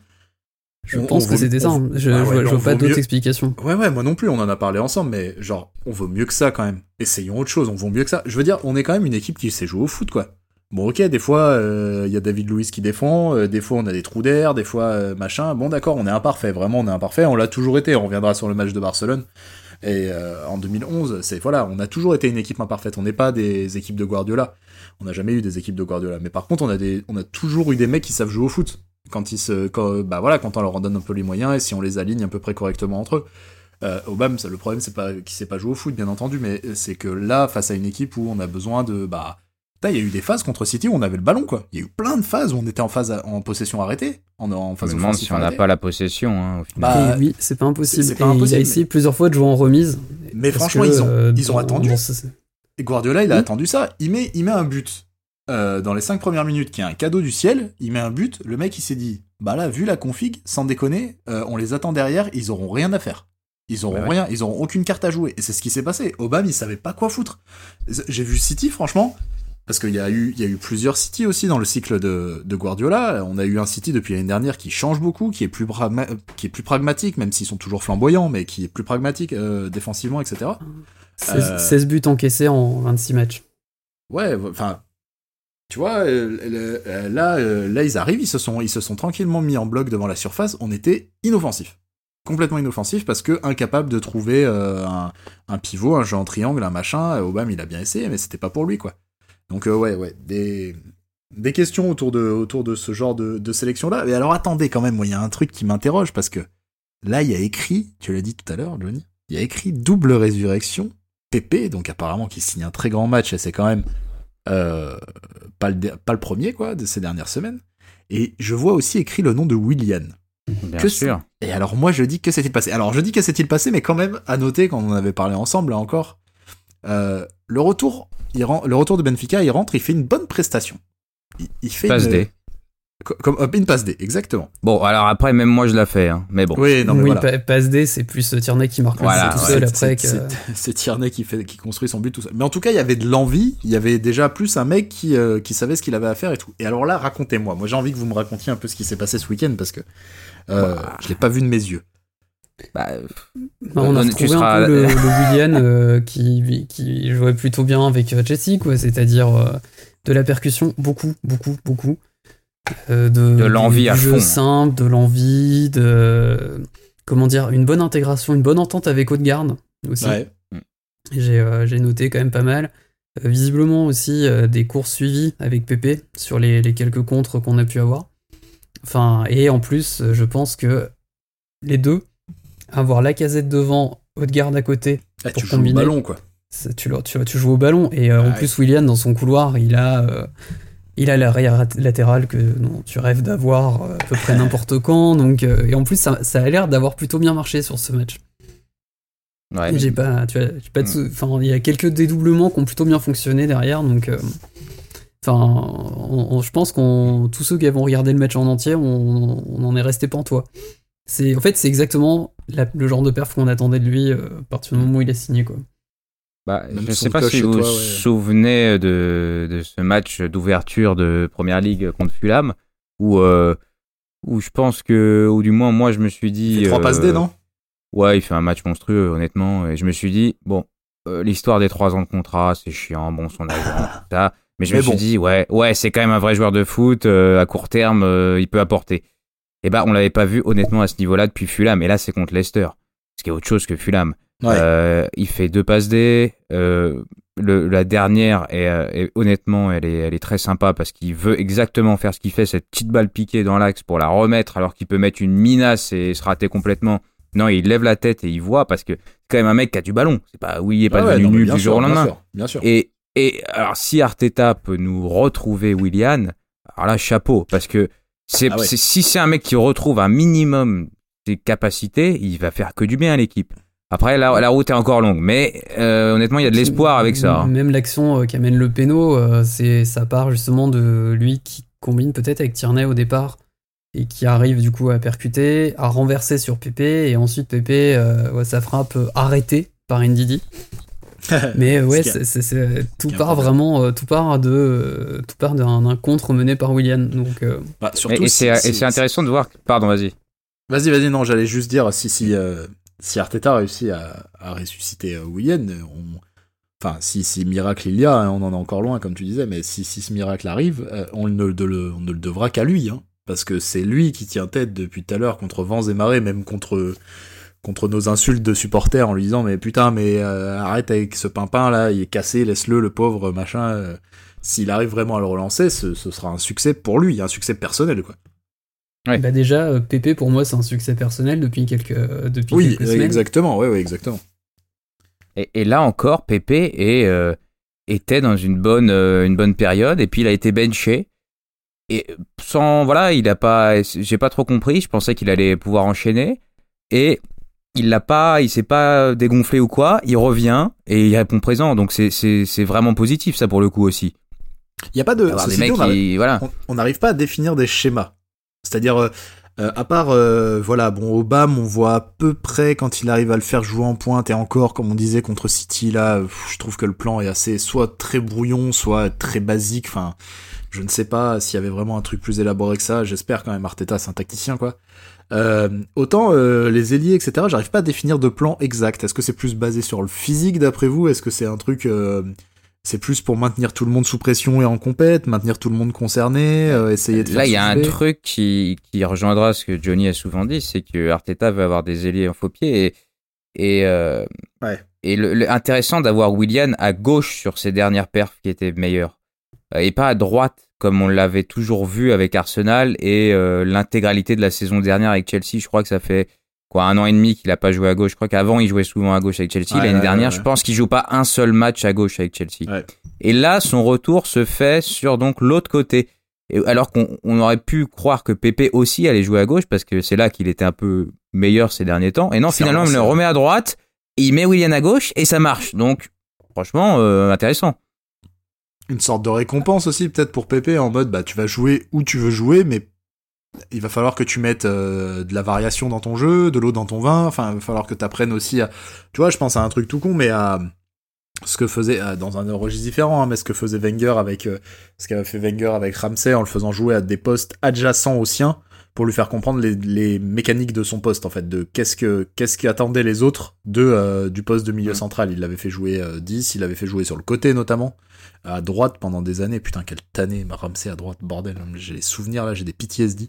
Je pense que c'était ça. Hein. Je, bah vois pas d'autres explications. Ouais, ouais, moi non plus. On en a parlé ensemble, mais genre, on vaut mieux que ça quand même. Essayons autre chose. On vaut mieux que ça. Je veux dire, on est quand même une équipe qui sait jouer au foot, quoi. Bon, ok, des fois, il euh, y a David Louis qui défend, euh, des fois on a des trous d'air, des fois euh, machin. Bon, d'accord, on est imparfait, vraiment, on est imparfait. On l'a toujours été. On reviendra sur le match de Barcelone. Et en 2011, c'est voilà, on a toujours été une équipe imparfaite. On n'est pas des équipes de Guardiola. On n'a jamais eu des équipes de Guardiola. Mais par contre, on a des, on a toujours eu des mecs qui savent jouer au foot. Quand ils se, bah voilà, quand on leur en donne un peu les moyens et si on les aligne à peu près correctement entre eux. Euh, Obama, le problème c'est pas qu'il sait pas jouer au foot, bien entendu, mais c'est que là, face à une équipe où on a besoin de, bah il y a eu des phases contre City où on avait le ballon, quoi. Il y a eu plein de phases où on était en phase à- en possession arrêtée, en, en Je phase me demande si on n'a pas la possession, hein, au final. Bah, Et oui, c'est pas impossible. c'est pas Et impossible, Il a essayé plusieurs fois de jouer en remise. Mais franchement, que, ils ont, euh, ils ont attendu. Et Guardiola, il a Oui. attendu ça. Il met, il met un but euh, dans les 5 premières minutes, qui est un cadeau du ciel. Il met un but. Le mec, il s'est dit, bah là, vu la config, sans déconner, euh, on les attend derrière. Ils auront rien à faire. Ils auront Ouais, ouais. rien. Ils auront aucune carte à jouer. Et c'est ce qui s'est passé. Obama, il savait pas quoi foutre. J'ai vu City, franchement. Parce qu'il y a eu, il y a eu plusieurs City aussi dans le cycle de, de Guardiola. On a eu un City depuis l'année dernière qui change beaucoup, qui est plus, pragma- qui est plus pragmatique, même s'ils sont toujours flamboyants, mais qui est plus pragmatique euh, défensivement, etc. 16, Euh, 16 buts encaissés en 26 matchs. Ouais, enfin, tu vois, euh, là, là, ils arrivent, ils se sont, ils se sont tranquillement mis en bloc devant la surface. On était inoffensif, complètement inoffensif, parce que incapable de trouver euh, un, un pivot, un jeu en triangle, un machin. Obama, il a bien essayé, mais c'était pas pour lui, quoi. Donc euh, ouais, ouais, des des questions autour de autour de ce genre de, de sélection là. Mais alors attendez quand même, moi, il y a un truc qui m'interroge parce que là, il y a écrit, tu l'as dit tout à l'heure, Johnny, il y a écrit double résurrection. PP, donc apparemment qui signe un très grand match, et c'est quand même euh, pas, le, pas le premier quoi de ces dernières semaines. Et je vois aussi écrit le nom de Willian. Bien que sûr. Et alors moi je dis que s'est-il passé? Alors je dis que s'est-il passé, mais quand même à noter quand on en avait parlé ensemble là encore, euh, le retour, il ren- le retour de Benfica, il rentre, il fait une bonne prestation. Il, il fait Passe une, D. co- comme euh, une passe D, exactement. Bon, alors après, même moi, je la fais, hein. mais bon. Oui, non mais oui, voilà. pa- passe D, c'est plus Tierney qui marque Voilà, tout ouais. seul C'est- après. c'est- que- Tierney qui, fait, qui construit son but tout seul. Mais en tout cas, il y avait de l'envie, il y avait déjà plus un mec qui, euh, qui savait ce qu'il avait à faire et tout. Et alors là, racontez-moi. Moi, j'ai envie que vous me racontiez un peu ce qui s'est passé ce week-end parce que euh, Bah. je l'ai pas vu de mes yeux. Bah, Bah, on a Tu retrouvé seras- un peu le, le Willian euh, qui, qui jouait plutôt bien avec euh, Jesse, quoi. C'est-à-dire euh, de la percussion, beaucoup, beaucoup, beaucoup. Euh, de De l'envie à jeu fond. simple, de l'envie, de comment dire, une bonne intégration, une bonne entente avec Haute-Garde aussi. Ouais. J'ai euh, noté quand même pas mal. Euh, visiblement aussi euh, des courses suivies avec Pépé sur les, les quelques contres qu'on a pu avoir. Enfin, et en plus, euh, je pense que les deux, avoir la casette devant, Haute-Garde à côté, Ah, Pour tu joues au ballon, quoi. tu, tu, tu joues au ballon. Et euh, en Ouais. plus, William, dans son couloir, il a, euh, il a l'arrière latérale que non, tu rêves d'avoir euh, à peu près n'importe quand. Donc, euh, et en plus, ça, ça a l'air d'avoir plutôt bien marché sur ce match. ouais. J'ai pas, tu vois, j'ai pas de Mm. il y a quelques dédoublements qui ont plutôt bien fonctionné derrière, donc, enfin, je pense qu'on, tous ceux qui avons regardé le match en entier, on, on en est resté pantois. C'est, en fait, c'est exactement la- le genre de perf qu'on attendait de lui euh, à partir du moment où il a signé, quoi. Bah, je son sais pas si vous vous souvenez de, de ce match d'ouverture de Première Ligue contre Fulham, où, euh, où je pense que, ou du moins moi je me suis dit... Il fait trois euh, passes D, non? Ouais, il fait un match monstrueux, honnêtement. Et je me suis dit, bon, euh, l'histoire des trois ans de contrat, c'est chiant, bon, son agent, tout ça. Mais je Mais me bon. suis dit, ouais, ouais, c'est quand même un vrai joueur de foot. euh, à court terme, euh, il peut apporter. Et bah, on l'avait pas vu, honnêtement, à ce niveau-là depuis Fulham. Et là, c'est contre Leicester. Ce qui est autre chose que Fulham. Ouais. Euh, il fait deux passes D. Euh, le, la dernière, est, euh, est- honnêtement, elle est, elle est très sympa parce qu'il veut exactement faire ce qu'il fait, cette petite balle piquée dans l'axe pour la remettre alors qu'il peut mettre une minace et se rater complètement. Non, il lève la tête et il voit parce que c'est quand même un mec qui a du ballon. C'est pas, oui, il est pas Ah ouais, devenu non, nul bien du jour au bien lendemain. sûr, Bien sûr. Et, et alors, si Arteta peut nous retrouver Willian, alors là, chapeau, parce que Ah ouais. si c'est un mec qui retrouve un minimum ses capacités, il va faire que du bien à l'équipe. Après, la, la route est encore longue, mais euh, honnêtement, il y a de l'espoir avec ça. hein. Même l'action euh, qui amène le péno, euh, c'est, ça part justement de lui qui combine peut-être avec Tierney au départ et qui arrive du coup à percuter, à renverser sur Pépé et ensuite Pépé, euh, ouais, sa frappe arrêtée par Ndidi. Mais euh, ouais, est- tout part vraiment, euh, tout part de, euh, tout part d'un, contre mené par William. Donc euh, Bah, Et, surtout et c'est, et si- c'est intéressant de voir. Pardon, vas-y. Vas-y, vas-y, non, j'allais juste dire si si euh, si Arteta réussit à, à ressusciter euh, Willian, on... enfin si si miracle il y a, hein, on en est encore loin comme tu disais, mais si si ce miracle arrive, euh, on ne de le on ne le devra qu'à lui, hein, parce que c'est lui qui tient tête depuis tout à l'heure contre vents et marées, même contre contre nos insultes de supporters en lui disant mais putain mais euh, arrête avec ce pimpin là, il est cassé, laisse-le le pauvre machin. euh. S'il arrive vraiment à le relancer, ce, ce sera un succès pour lui, un succès personnel quoi. Ouais. bah déjà, euh, Pépé pour moi c'est un succès personnel depuis quelques, depuis Oui, quelques semaines. exactement, ouais, ouais, exactement. Et, et là encore, Pépé est, euh, était dans une bonne, une bonne période et puis il a été benché. Et sans, voilà, il a pas, j'ai pas trop compris. Je pensais qu'il allait pouvoir enchaîner. Et il l'a pas, il s'est pas dégonflé ou quoi. Il revient et il répond présent. Donc c'est, c'est, c'est vraiment positif, ça, pour le coup aussi. Il y a pas de, des mecs qui, voilà. On n'arrive pas à définir des schémas. C'est-à-dire, euh, euh, à part, euh, voilà, bon, Obama, on voit à peu près quand il arrive à le faire jouer en pointe, et encore, comme on disait, contre City, là, je trouve que le plan est assez, soit très brouillon, soit très basique, enfin, je ne sais pas s'il y avait vraiment un truc plus élaboré que ça, j'espère quand même, Arteta, c'est un tacticien, quoi. Euh, autant les ailiers, etc., j'arrive pas à définir de plan exact. Est-ce que c'est plus basé sur le physique, d'après vous? Est-ce que c'est un truc c'est plus pour maintenir tout le monde sous pression et en compète, maintenir tout le monde concerné, euh, essayer de Là, il y a un truc qui, qui rejoindra ce que Johnny a souvent dit, c'est que Arteta veut avoir des ailiers en faux pied et et euh, ouais. et le, intéressant d'avoir William à gauche sur ses dernières perfs qui étaient meilleures euh, et pas à droite comme on l'avait toujours vu avec Arsenal et l'intégralité de la saison dernière avec Chelsea. Je crois que ça fait quoi un an et demi qu'il a pas joué à gauche. Je crois qu'avant il jouait souvent à gauche avec Chelsea. L'année dernière, je pense qu'il joue pas un seul match à gauche avec Chelsea. Et là, son retour se fait sur donc l'autre côté. Et alors qu'on aurait pu croire que Pépé aussi allait jouer à gauche parce que c'est là qu'il était un peu meilleur ces derniers temps. Et non, finalement, il le remet à droite, il met William à gauche et ça marche. Donc, franchement, euh, intéressant. Une sorte de récompense aussi peut-être pour Pépé en mode bah tu vas jouer où tu veux jouer mais il va falloir que tu mettes euh, de la variation dans ton jeu, de l'eau dans ton vin, enfin, il va falloir que tu apprennes aussi à... Tu vois, je pense à un truc tout con, mais à ce que faisait, dans un registre différent, hein, mais ce que faisait Wenger avec... Euh, ce qu'avait fait Wenger avec Ramsey en le faisant jouer à des postes adjacents aux siens, pour lui faire comprendre les, les mécaniques de son poste, en fait, de qu'est-ce que qu'est-ce qui attendait les autres de euh, du poste de milieu central. Il l'avait fait jouer 10, il l'avait fait jouer sur le côté notamment à droite pendant des années. Putain, quelle tannée, m'a Ramsey à droite, bordel. J'ai les souvenirs là, j'ai des PTSD.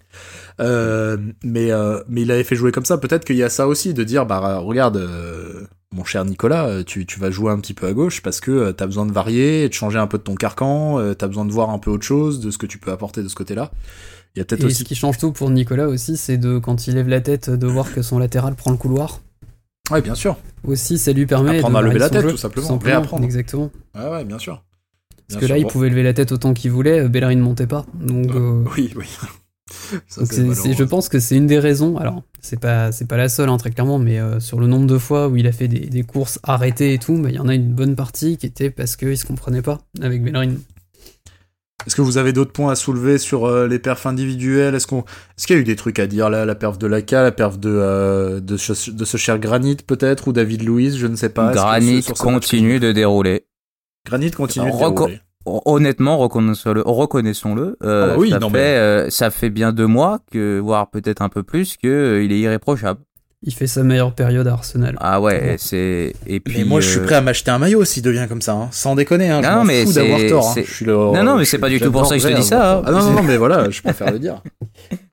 Euh, mais, euh, mais il avait fait jouer comme ça. Peut-être qu'il y a ça aussi, de dire, bah regarde, euh, mon cher Nicolas, tu, tu vas jouer un petit peu à gauche parce que t'as besoin de varier, de changer un peu de ton carcan, t'as besoin de voir un peu autre chose, de ce que tu peux apporter de ce côté-là. Il y a peut-être aussi... ce qui change tout pour Nicolas aussi, c'est de quand il lève la tête, de voir que son latéral prend le couloir. Ouais, bien sûr. Aussi, ça lui permet Apprendre de à lever la tête, tout simplement. Tout simplement Exactement. Ouais, ouais, bien sûr. Parce que là, il pouvait lever la tête autant qu'il voulait, euh, Bellerin ne montait pas. Donc, euh, oui, oui. je pense que c'est une des raisons. Alors, c'est pas, c'est pas la seule, hein, très clairement, mais euh, sur le nombre de fois où il a fait des, courses arrêtées et tout, bah, il y en a une bonne partie qui était parce qu'il se comprenait pas avec Bellerin. Est-ce que vous avez d'autres points à soulever sur les perfs individuels? Est-ce qu'on, est-ce qu'il y a eu des trucs à dire là, la perf de Laka, la perf de de, ce, de ce cher Granit peut-être ou David Louise, je ne sais pas? Granit continue de dérouler. Granit continue de Honnêtement, reconnaissons-le, reconnaissons-le euh, ah bah oui, ça, fait, euh, ça fait bien deux mois, que, voire peut-être un peu plus, qu'il euh, il est irréprochable. Il fait sa meilleure période à Arsenal. Ah ouais, c'est et puis. moi, je suis prêt à m'acheter un maillot s'il devient comme ça, hein. sans déconner. Hein, non, mais fous d'avoir tort. Hein. non, non, mais c'est pas du tout pour ça que je te dis ça. Hein. Ah non, non, mais voilà, je préfère le dire.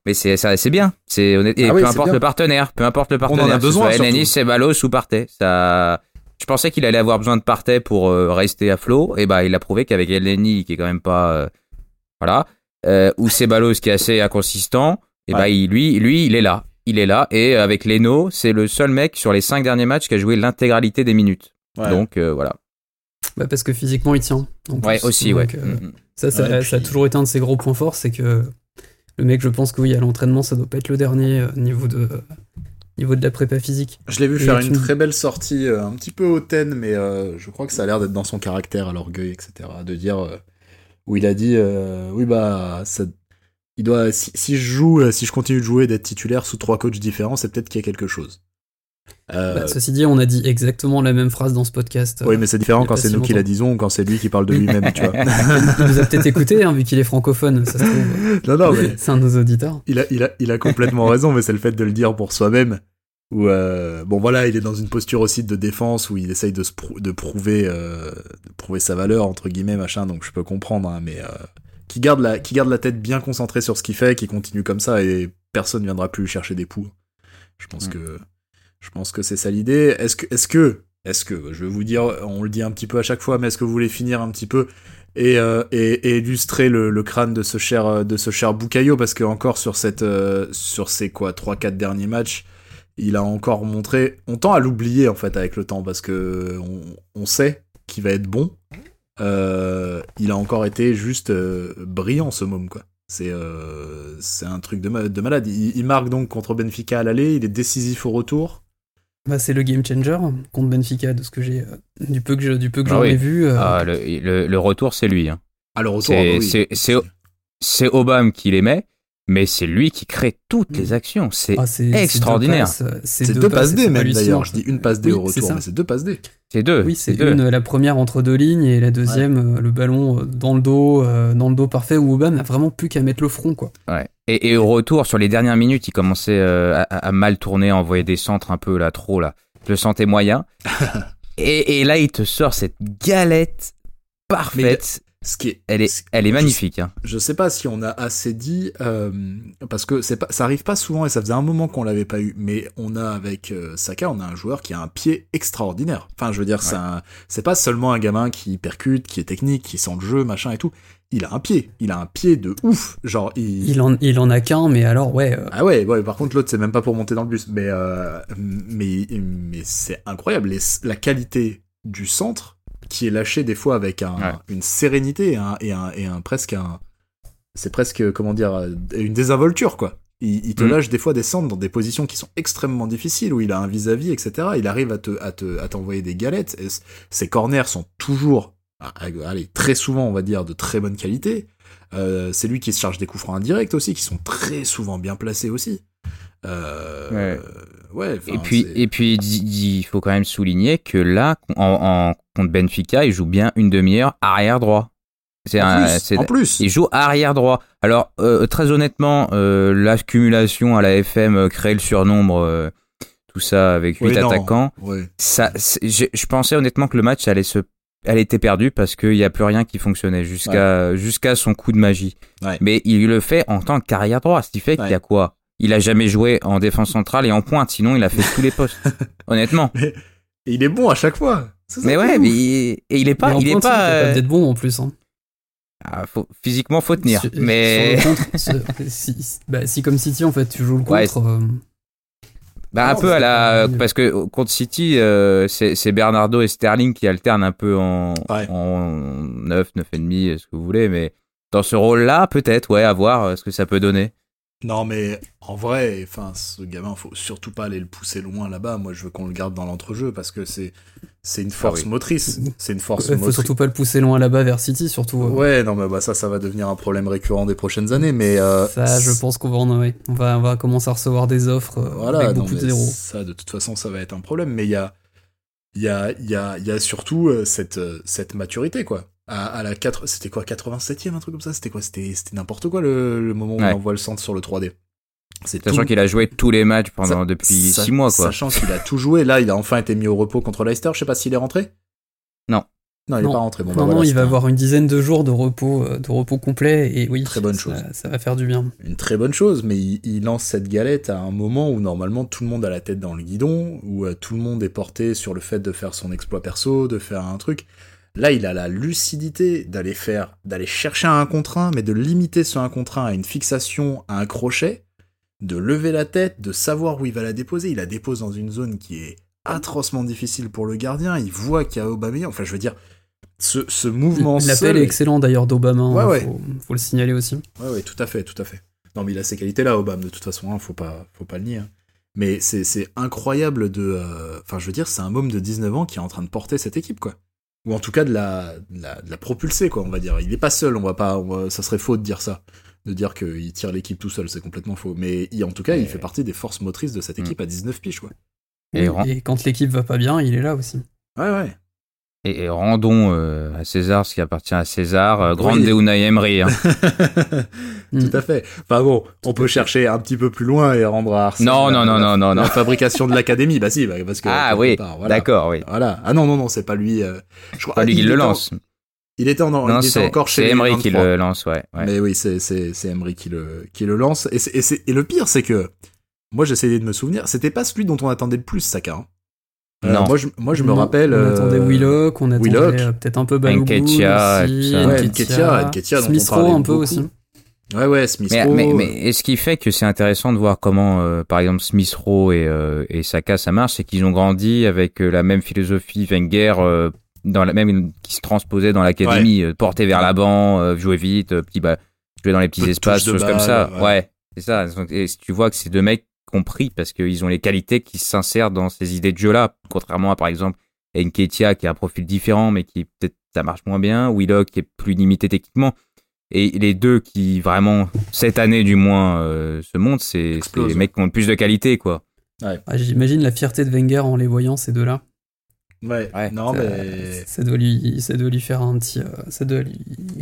Mais c'est c'est bien, c'est honnête. Et ah peu importe le partenaire, peu importe le partenaire. On en a besoin. C'est Balos ou Partey, ça je pensais qu'il allait avoir besoin de Partey pour euh, rester à flot, et bah il a prouvé qu'avec Eleni, qui est quand même pas, euh, voilà, euh, ou Ceballos qui est assez inconsistant, et bah il, lui, lui, il est là, il est là, et avec Leno, c'est le seul mec sur les cinq derniers matchs qui a joué l'intégralité des minutes. Donc voilà. Bah parce que physiquement il tient. ouais, aussi, ouais. Mm, mm. Ça, ça, a toujours été un de ses gros points forts, c'est que le mec, je pense que oui, à l'entraînement, ça doit pas être le dernier niveau de niveau de la prépa physique. Je l'ai vu faire une très belle sortie, euh, un petit peu hautaine, mais euh, je crois que ça a l'air d'être dans son caractère, à l'orgueil, etc. De dire euh, où il a dit oui bah ça, il doit si, je joue, si je continue de jouer, d'être titulaire sous trois coachs différents, c'est peut-être qu'il y a quelque chose. Bah, ceci dit, on a dit exactement la même phrase dans ce podcast. Oui, mais c'est différent quand c'est nous qui la disons ou quand c'est lui qui parle de lui-même, tu vois. il nous a peut-être écouté, hein, vu qu'il est francophone, ça se trouve. Non, non, mais. C'est un de nos auditeurs. Il a, il a, il a complètement raison, mais c'est le fait de le dire pour soi-même où euh, bon voilà il est dans une posture aussi de défense où il essaye de, se de prouver euh, de prouver sa valeur entre guillemets machin donc je peux comprendre hein, mais euh, qui garde la qui garde la tête bien concentrée sur ce qu'il fait qui continue comme ça et personne viendra plus chercher des poux je pense que je pense que c'est ça l'idée est-ce que est-ce que est-ce que je vais vous dire on le dit un petit peu à chaque fois mais est-ce que vous voulez finir un petit peu et, euh, et, et, illustrer le, le, crâne de ce cher de ce cher Bukayo? Parce que encore sur cette sur ces quoi trois quatre derniers matchs il a encore montré. On tend à l'oublier en fait avec le temps parce que on, sait qu'il va être bon. Euh, il a encore été juste euh, brillant ce môme quoi. C'est euh, c'est un truc de, ma- de malade. Il, il marque donc contre Benfica à l'aller, il est décisif au retour. Bah, c'est le game changer contre Benfica, de ce que j'ai, euh, du peu que je- du peu que Ah j'en oui. ai vu. euh, Ah, le, le, le retour, c'est lui. Hein. À le retour, C'est- ah bah oui. c'est- c'est- C'est Obama qui les met, mais c'est lui qui crée toutes les actions. C'est ah, c'est- c'est extraordinaire. deux passes, euh, c'est deux passes D même d'ailleurs. Je dis une passe D Oui, au retour, mais c'est deux passes D. c'est deux. Oui, c'est deux. une, la première entre deux lignes et la deuxième, euh, le ballon euh, dans le dos, euh, dans le dos parfait où Obama n'a vraiment plus qu'à mettre le front, quoi. Ouais. Et, et au retour, sur les dernières minutes, il commençait euh, à, à mal tourner, à envoyer des centres un peu là, trop là. Je le sentais moyen. et, et là, il te sort cette galette parfaite. Ce qui est, Elle est, ce- elle est je- magnifique. Hein. Je sais pas si on a assez dit euh, parce que c'est pas, ça arrive pas souvent et ça faisait un moment qu'on l'avait pas eu. Mais on a avec euh, Saka, on a un joueur qui a un pied extraordinaire. Enfin, je veux dire, c'est un- c'est pas seulement un gamin qui percute, qui est technique, qui sent le jeu, machin et tout. Il a un pied, il a un pied de ouf. Genre, il, Il en, il en a qu'un, mais alors, ouais, euh, ah ouais, ouais, par contre l'autre c'est même pas pour monter dans le bus, mais euh, mais mais c'est incroyable Les- la qualité du centre qui est lâché des fois avec un, Ouais. une sérénité et un, et un et un presque un c'est presque comment dire euh, une désinvolture quoi. Il, il te Mm. lâche des fois des centres dans des positions qui sont extrêmement difficiles où il a un vis-à-vis etc. Il arrive à te à te à t'envoyer des galettes. Et ses corners sont toujours ah, allez très souvent on va dire de très bonne qualité. Euh, c'est lui qui se charge des coups francs indirects aussi, qui sont très souvent bien placés aussi. Euh, ouais. Et puis, et puis, il faut quand même souligner que là, en, en- contre Benfica, il joue bien une demi-heure arrière droit. C'est en un, plus, c'est- en plus, il joue arrière droit. Alors, euh, très honnêtement, euh, l'accumulation à la FM, créer le surnombre, euh, tout ça avec huit Oui, non. attaquants, ouais. ça, je, je pensais honnêtement que le match allait se, elle était perdue parce qu'il n'y a plus rien qui fonctionnait jusqu'à jusqu'à son coup de magie. Ouais. Mais il le fait en tant qu'arrière droit, ce qui fait qu'il y a quoi? Il a jamais joué en défense centrale et en pointe, sinon il a fait tous les postes. honnêtement. Et il est bon à chaque fois. Mais ouais, mais il, et il est pas, mais en il est pointe, pas. euh, d'être bon en plus. Hein. ah, faut- physiquement, faut tenir. Sur- mais sur le contre, sur- si, bah, si comme City en fait tu joues le Ouais, contre, euh, Bah, un peu à la. Parce que contre City, euh, c'est c'est Bernardo et Sterling qui alternent un peu en, Ouais. en 9, 9,5, ce que vous voulez, mais dans ce rôle-là, peut-être, ouais, à voir euh, ce que ça peut donner. Non, mais en vrai, enfin, ce gamin, faut surtout pas aller le pousser loin là-bas. Moi, je veux qu'on le garde dans l'entrejeu parce que c'est c'est une force oui. motrice. C'est une force il faut motrice. surtout pas le pousser loin là-bas vers City surtout. euh. Ouais, non, mais bah ça, ça va devenir un problème récurrent des prochaines années. Mais euh, Ça, je pense qu'on va en ouais. on va on va commencer à recevoir des offres euh, Voilà, avec non, beaucoup de zéros. ça, de toute façon, ça va être un problème. Mais il y a, il y a, il y a, il y a surtout euh, cette, euh, cette maturité, quoi. À, à la 4, c'était quoi, 87e, un truc comme ça? C'était quoi? C'était c'était n'importe quoi le, le moment où Ouais. on envoie le centre sur le 3D. C'est Sachant tout- qu'il a joué tous les matchs pendant sa- depuis sa- 6 mois, quoi. Sachant qu'il a tout joué, là, il a enfin été mis au repos contre Leicester. Je sais pas s'il est rentré. Non. Non, il Non. est pas rentré. Bon, bah non, voilà, non, il va un- avoir une dizaine de jours de repos, euh, de repos complet, et oui, Très bonne ça, chose. ça va faire du bien. une très bonne chose, mais il, il lance cette galette à un moment où normalement tout le monde a la tête dans le guidon, où euh, tout le monde est porté sur le fait de faire son exploit perso, de faire un truc. Là, il a la lucidité d'aller faire, d'aller chercher un contre un, mais de limiter ce un contre un à une fixation, à un crochet, de lever la tête, de savoir où il va la déposer. Il la dépose dans une zone qui est atrocement difficile pour le gardien. Il voit qu'il y a Aubameyang. Enfin, je veux dire, ce, ce mouvement L'appel est excellent d'ailleurs d'Obama, Ouais, hein, ouais. Faut, faut le signaler aussi. Ouais, ouais, tout à fait, tout à fait. Non, mais il a ces qualités-là, Obama, de toute façon, hein, faut pas, faut pas le nier. hein. Mais c'est, incroyable de, euh, enfin, je veux dire, c'est un môme de 19 ans qui est en train de porter cette équipe, quoi. Ou en tout cas de la, de la, de la propulser, quoi, on va dire. Il est pas seul, on va pas, on va- ça serait faux de dire ça. De dire qu'il tire l'équipe tout seul, c'est complètement faux. Mais il- en tout cas, il fait partie des forces motrices de cette Mm. équipe à 19 piges, quoi. Et, quand l'équipe va pas bien, il est là aussi. Ouais, ouais. et- et rendons euh, à César ce qui appartient à César. Euh, grande Oui. Unai Emery. Hein. Tout à fait. Enfin bon, on peut chercher un petit peu plus loin et rendre à Arsène Non, non, non, la- non, non, la non. fabrication de l'académie. Bah si, bah, parce que ah oui, voilà. d'accord, oui. Voilà. Ah non, non, non, c'est pas lui. euh, je crois Pas lui il qui le lance. Il était, en, Non, il était c'est encore chez c'est Emery qui 23. le lance, ouais. ouais. Mais oui, c'est Emery qui le qui le lance. Et, le pire, c'est que moi, j'essayais de me souvenir. C'était pas celui dont on attendait le plus, Saka. hein. Euh, Non. Moi, je, moi, je me Non, rappelle. On euh, attendait Willock, on attendait euh, peut-être un peu Balogun Nketiah, aussi. Ouais, Smith Rowe un peu beaucoup. aussi. Ouais, ouais, Smith Mais, Rowe, mais, euh, mais et ce qui fait que c'est intéressant de voir comment, euh, par exemple, Smith Rowe et, euh, et Saka, ça marche, c'est qu'ils ont grandi avec euh, la même philosophie Wenger euh, dans la même qui se transposait dans l'académie, euh, porter vers l'avant, euh, jouer vite, euh, petit bah, jouer dans les petits Peu espaces, choses comme ça. ouais. Ouais, c'est ça. Et tu vois que ces deux mecs compris parce qu'ils ont les qualités qui s'insèrent dans ces idées de jeu-là, contrairement à par exemple Enketia qui a un profil différent mais qui peut-être ça marche moins bien, Willock qui est plus limité techniquement. Et les deux qui vraiment cette année du moins euh, se montrent, c'est les mecs qui ont le plus de qualité quoi. Ah, J'imagine la fierté de Wenger en les voyant, ces deux-là. Ouais, Ouais. non, ça, mais. ça doit lui, ça doit lui faire un petit, euh, ça doit lui,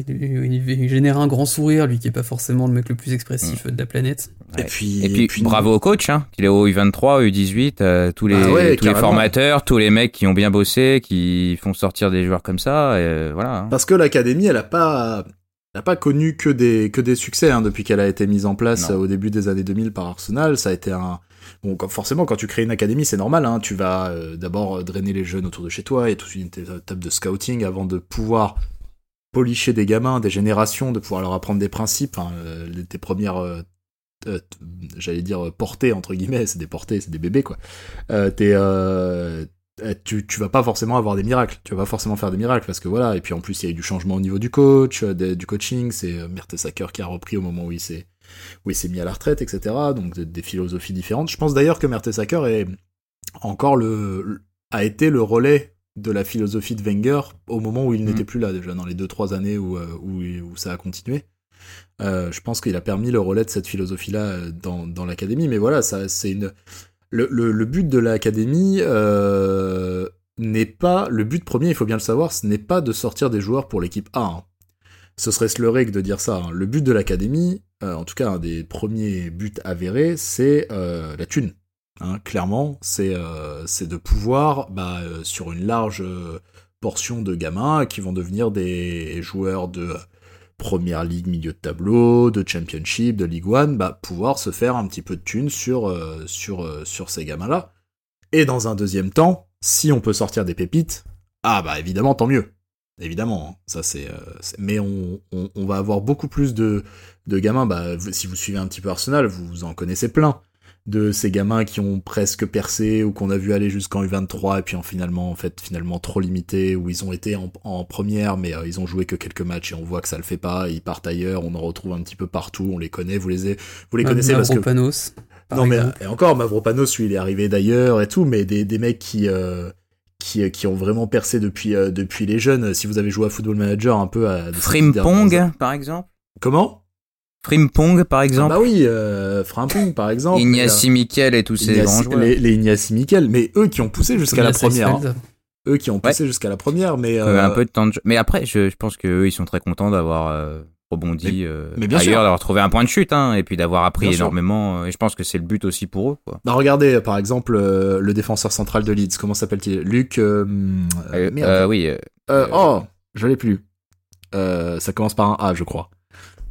lui- lui générer un grand sourire, lui qui est pas forcément le mec le plus expressif de la planète. Et puis, Et puis, bravo au coach, hein, qu'il est au U23, U18, euh, tous les, Ah ouais, tous les formateurs, tous les mecs qui ont bien bossé, qui font sortir des joueurs comme ça, et euh, voilà. hein. Parce que l'académie, elle a pas, elle a pas connu que des que des succès hein, depuis qu'elle a été mise en place Non. au début des années 2000 par Arsenal. Ça a été un bon, forcément quand tu crées une académie, c'est normal. Hein, tu vas euh, d'abord euh, drainer les jeunes autour de chez toi et toute une étape de scouting avant de pouvoir policher des gamins, des générations, de pouvoir leur apprendre des principes. hein, tes premières j'allais dire portées entre guillemets, c'est des portées, c'est des bébés quoi. Tu, vas pas forcément avoir des miracles, tu vas pas forcément faire des miracles parce que voilà, et puis en plus il y a eu du changement au niveau du coach, du coaching, c'est euh, Mertesacker qui a repris au moment où il s'est où il s'est mis à la retraite, etc. Donc des, des philosophies différentes. Je pense d'ailleurs que Mertesacker est encore le, le- a été le relais de la philosophie de Wenger au moment où il n'était plus là déjà dans les deux trois années où euh, où, où ça a continué. Euh, je pense qu'il a permis le relais de cette philosophie-là euh, dans, dans l'académie, mais voilà, ça c'est une le, le, le but de l'académie euh, n'est pas le but premier, il faut bien le savoir, ce n'est pas de sortir des joueurs pour l'équipe A. hein. Ce serait se leurrer que de dire ça. hein. Le but de l'académie, euh, en tout cas un des premiers buts avérés, c'est euh, la thune. Hein, clairement, c'est euh, c'est de pouvoir, bah, sur une large portion de gamins qui vont devenir des joueurs de première ligue milieu de tableau, de championship, de Ligue 1, bah, pouvoir se faire un petit peu de thunes sur, sur ces gamins-là. Et dans un deuxième temps, si on peut sortir des pépites, ah bah évidemment, tant mieux. Évidemment, hein. ça c'est. euh, c'est- mais on, on, on va avoir beaucoup plus de, de gamins. Bah, si vous suivez un petit peu Arsenal, vous en connaissez plein de ces gamins qui ont presque percé ou qu'on a vu aller jusqu'en U23 et puis en finalement en fait finalement trop limité où ils ont été en, en première mais euh, ils ont joué que quelques matchs et on voit que ça le fait pas ils partent ailleurs on en retrouve un petit peu partout on les connaît vous les vous les connaissez parce que Mavropanos, par non mais exemple. et encore Mavropanos lui il est arrivé d'ailleurs et tout mais des, des mecs qui euh, qui, qui ont vraiment percé depuis euh, depuis les jeunes si vous avez joué à Football Manager un peu à. Frimpong, par exemple. comment? Frimpong, par Ah exemple. bah oui euh, Frimpong par exemple Ignacy Miquel et tous ces Ignacy- grands joueurs. les, les Ignacy Miquel, mais eux qui ont poussé jusqu'à la première. hein. Eux qui ont poussé jusqu'à la première, mais Euh, euh, un peu de temps de jeu. Mais après, je, je pense que eux, ils sont très contents d'avoir euh, rebondi euh, mais bien ailleurs, d'avoir trouvé un point de chute, hein, et puis d'avoir appris Bien énormément. euh, Et je pense que c'est le but aussi pour eux. Quoi. bah regardez par exemple euh, le défenseur central de Leeds, comment s'appelle-t-il? Luc. euh, euh, Euh, merde. euh, oui. euh, Euh, euh, oh, je l'ai plus. Euh, ça commence par un A, je crois.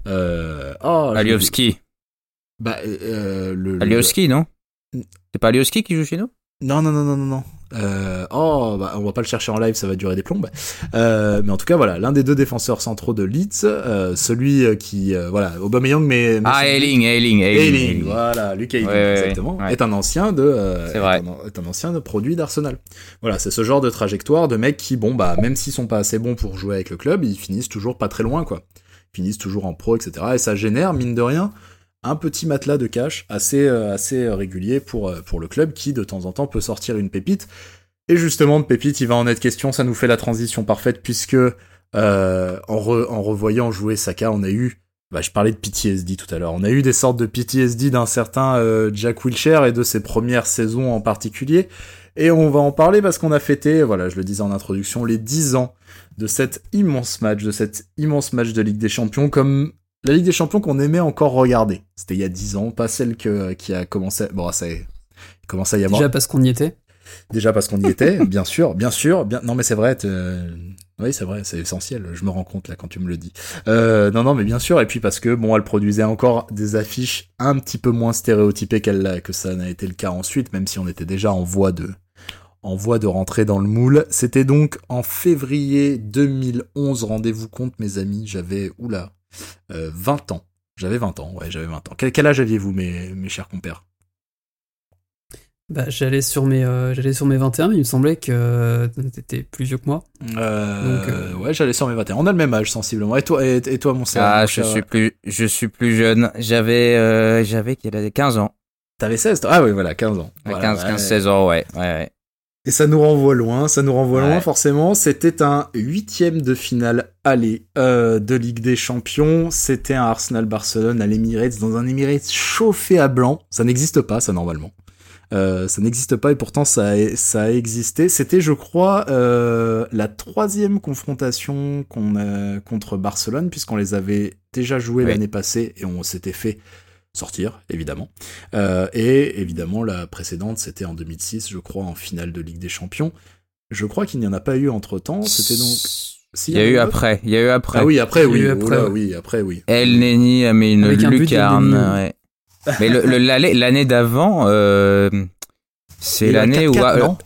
Euh, oh. Aliovski. Bah, euh, le, non? C'est pas Aliovski qui joue chez nous? Non, non, non, non, non, non. Euh, oh, bah, on va pas le chercher en live, ça va durer des plombes. Euh, mais en tout cas, voilà, l'un des deux défenseurs centraux de Leeds, euh, celui euh, qui, euh, voilà, Aubameyang, mais... mais Ah, Ailing, Ailing, Ailing. Voilà, Luc Ailing, Ouais, exactement, ouais. est un ancien de, euh, C'est vrai. Est, un, est un ancien de produit d'Arsenal. Voilà, c'est ce genre de trajectoire de mecs qui, bon, bah, même s'ils sont pas assez bons pour jouer avec le club, ils finissent toujours pas très loin, quoi. Ils finissent toujours en pro, etc. Et ça génère, mine de rien, un petit matelas de cash assez, euh, assez régulier pour, euh, pour le club qui, de temps en temps, peut sortir une pépite. Et justement, de pépite, il va en être question, ça nous fait la transition parfaite puisque, euh, en, re- en revoyant jouer Saka, on a eu bah, je parlais de PTSD tout à l'heure. On a eu des sortes de PTSD d'un certain Jack Wilshere et de ses premières saisons en particulier. Et on va en parler parce qu'on a fêté, voilà, je le disais en introduction, les 10 ans de cet immense match, de cet immense match de Ligue des Champions, comme la Ligue des Champions qu'on aimait encore regarder. C'était il y a 10 ans, pas celle que, qui a commencé... Bon, ça il commence à y avoir... Déjà parce qu'on y était. Déjà parce qu'on y était, bien sûr, bien sûr. Bien... Non mais c'est vrai, euh, oui c'est vrai, c'est essentiel. Je me rends compte là quand tu me le dis. Euh, non non mais bien sûr. Et puis parce que bon, elle produisait encore des affiches un petit peu moins stéréotypées qu'elle que ça n'a été le cas ensuite, même si on était déjà en voie de en voie de rentrer dans le moule. C'était donc en février 2011. Rendez-vous compte, mes amis, j'avais oula euh, 20 ans. J'avais 20 ans, ouais, j'avais 20 ans. Quel, quel âge aviez-vous, mes, mes chers compères? Bah, j'allais sur mes euh, j'allais sur mes 21, mais il me semblait que euh, t'étais plus vieux que moi. Euh, Donc, euh, ouais, j'allais sur mes 21. On a le même âge sensiblement. Et toi, et, et toi, mon cher Ah, je suis plus, je suis plus jeune. J'avais, euh, j'avais quel âge? 15 ans. T'avais 16 toi? Ah oui, voilà, 15 ans. Ouais, Voilà, 15, ouais. 15, 16 ans, ouais, ouais, ouais. Et ça nous renvoie loin, ça nous renvoie Ouais. loin forcément. C'était un huitième de finale aller euh, de Ligue des Champions. C'était un Arsenal-Barcelone à l'Emirates, dans un Emirates chauffé à blanc. Ça n'existe pas, ça normalement. Euh, ça n'existe pas et pourtant ça a, ça a existé. C'était, je crois, euh, la troisième confrontation qu'on a contre Barcelone puisqu'on les avait déjà joués l'année passée et on s'était fait sortir, évidemment. Euh, et évidemment, la précédente, c'était en 2006, je crois, en finale de Ligue des Champions. Je crois qu'il n'y en a pas eu entre-temps. C'était donc... Il y a, eu après, il y a eu après. Ah oui, après, oui, après, oui, après, oui. El Neni a mis une Avec Mais l'année d'avant, euh, c'est l'année où... 4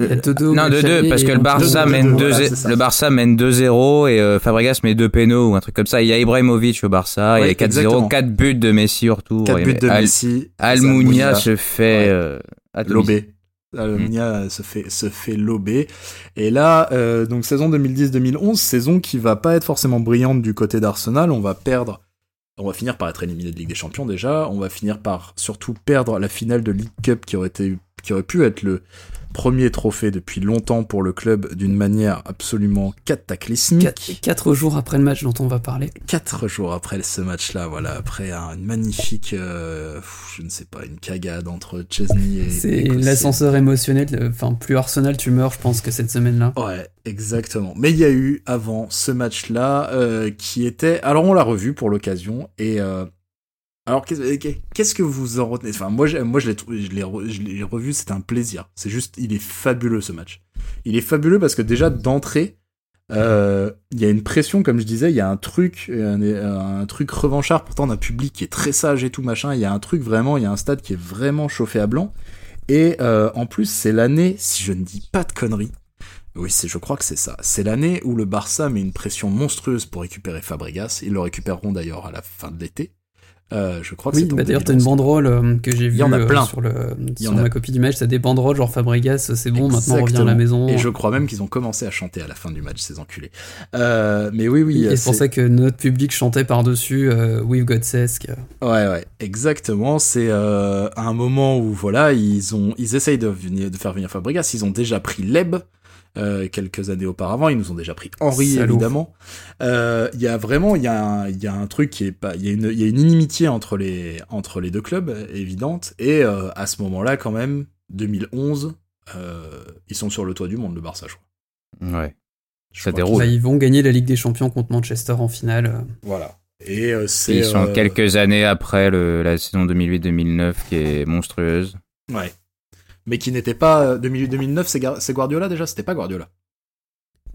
euh, Dodo, non, de deux, parce que le Barça, mène 2 le Barça mène 2-0 et euh, Fabregas met deux pénaux ou un truc comme ça. Il y a Ibrahimovic au Barça, il y a 4-0, 4 buts de Messi surtout. 4 buts de Messi. Almunia se fait ouais. euh, lober. Almunia hmm. se fait se et là euh, donc saison 2010-2011 saison qui va pas être forcément brillante du côté d'Arsenal on va perdre on va finir par être éliminé de Ligue des Champions déjà on va finir par surtout perdre la finale de League Cup qui qui aurait pu être le premier trophée depuis longtemps pour le club d'une manière absolument cataclysmique. 4 jours après le match dont on va parler. Quatre jours après ce match-là, voilà, après un magnifique, euh, je ne sais pas, une cagade entre Chesney et. C'est l'ascenseur émotionnel. de- Enfin, plus Arsenal, tu meurs, je pense, que cette semaine-là. Ouais, exactement. Mais il y a eu avant ce match-là euh, qui était. Alors on l'a revu pour l'occasion et. euh, Alors qu'est-ce qu'est-ce que vous en retenez? Enfin moi, moi je l'ai je revu, c'était un plaisir. C'est juste, il est fabuleux ce match. Il est fabuleux parce que déjà d'entrée, euh, il y a une pression, comme je disais, il y a un truc, un, un truc revanchard. Pourtant, on a un public qui est très sage et tout machin. Il y a un truc vraiment, il y a un stade qui est vraiment chauffé à blanc. Et euh, en plus, c'est l'année, si je ne dis pas de conneries, oui, c'est, je crois que c'est ça. C'est l'année où le Barça met une pression monstrueuse pour récupérer Fabregas. Ils le récupéreront d'ailleurs à la fin de l'été. Euh, je crois que Oui, bah d'ailleurs, t'as une 2011. banderole euh, que j'ai vue y en a euh, sur, le, sur a- ma copie du match. T'as des banderoles genre Fabregas, c'est bon, maintenant on revient à la maison. Et je crois même qu'ils ont commencé à chanter à la fin du match, ces enculés. Mais oui, oui. Et c'est pour ça que notre public chantait par-dessus We've Got Sesk. Ouais, ouais, exactement. C'est un moment où voilà, ils ont, ils essayent de venir, de faire venir Fabregas. Ils ont déjà pris Leb euh, quelques années auparavant. Ils nous ont déjà pris Henri, Salaud. évidemment. Euh, Il y a vraiment, il y a, un, il y a un truc qui est pas, il y a une, y a une inimitié entre les, entre les deux clubs évidente. Et euh, à ce moment-là, quand même, 2011, euh, ils sont sur le toit du monde, le Barça, je crois. Ouais. Je Ça déroule. Bah, ils vont gagner la Ligue des Champions contre Manchester en finale. Voilà. Et euh, c'est. Ils sont euh, quelques années après le, la saison 2008-2009 qui est monstrueuse. Ouais. Mais qui n'était pas 2008-2009, c'est Gar- c'est Guardiola déjà, c'était pas Guardiola.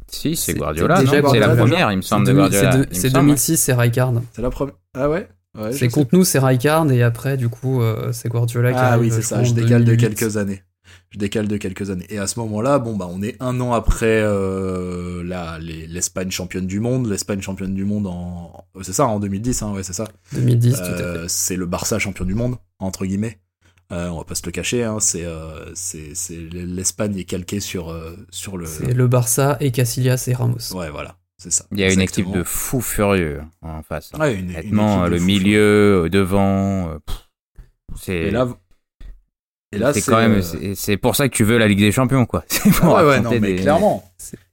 Si, c'est Guardiola, déjà non C'est la première, il me semble, de C'est deux- Guardiola. c'est deux- il me C'est semble, 2006, c'est Rijkaard. C'est la première. Ah ouais. C'est contre nous, c'est Rijkaard, et après, du coup, euh, c'est Guardiola qui Ah oui, c'est ça, je décale de 2008. quelques années. Je décale de quelques années. Et à ce moment-là, bon, bah, on est un an après euh, l'Espagne championne du monde. L'Espagne championne du monde en. C'est ça, en 2010, hein, ouais, c'est ça. 2010, tout à Euh, fait. c'est le Barça champion du monde, entre guillemets. Euh, on va pas se le cacher, hein, c'est euh, l'Espagne est calquée sur, euh, sur le. C'est le Barça et Casillas et Ramos. Ouais, voilà, c'est ça. Il y a une équipe de fous furieux en face. hein. Ouais, une, une Honnêtement, équipe de le milieu, devant, euh, pff, c'est. Et là, et là c'est quand même, euh, c'est- pour ça que tu veux la Ligue des Champions, quoi. C'est pour Ah ouais, ouais, non, mais des- clairement.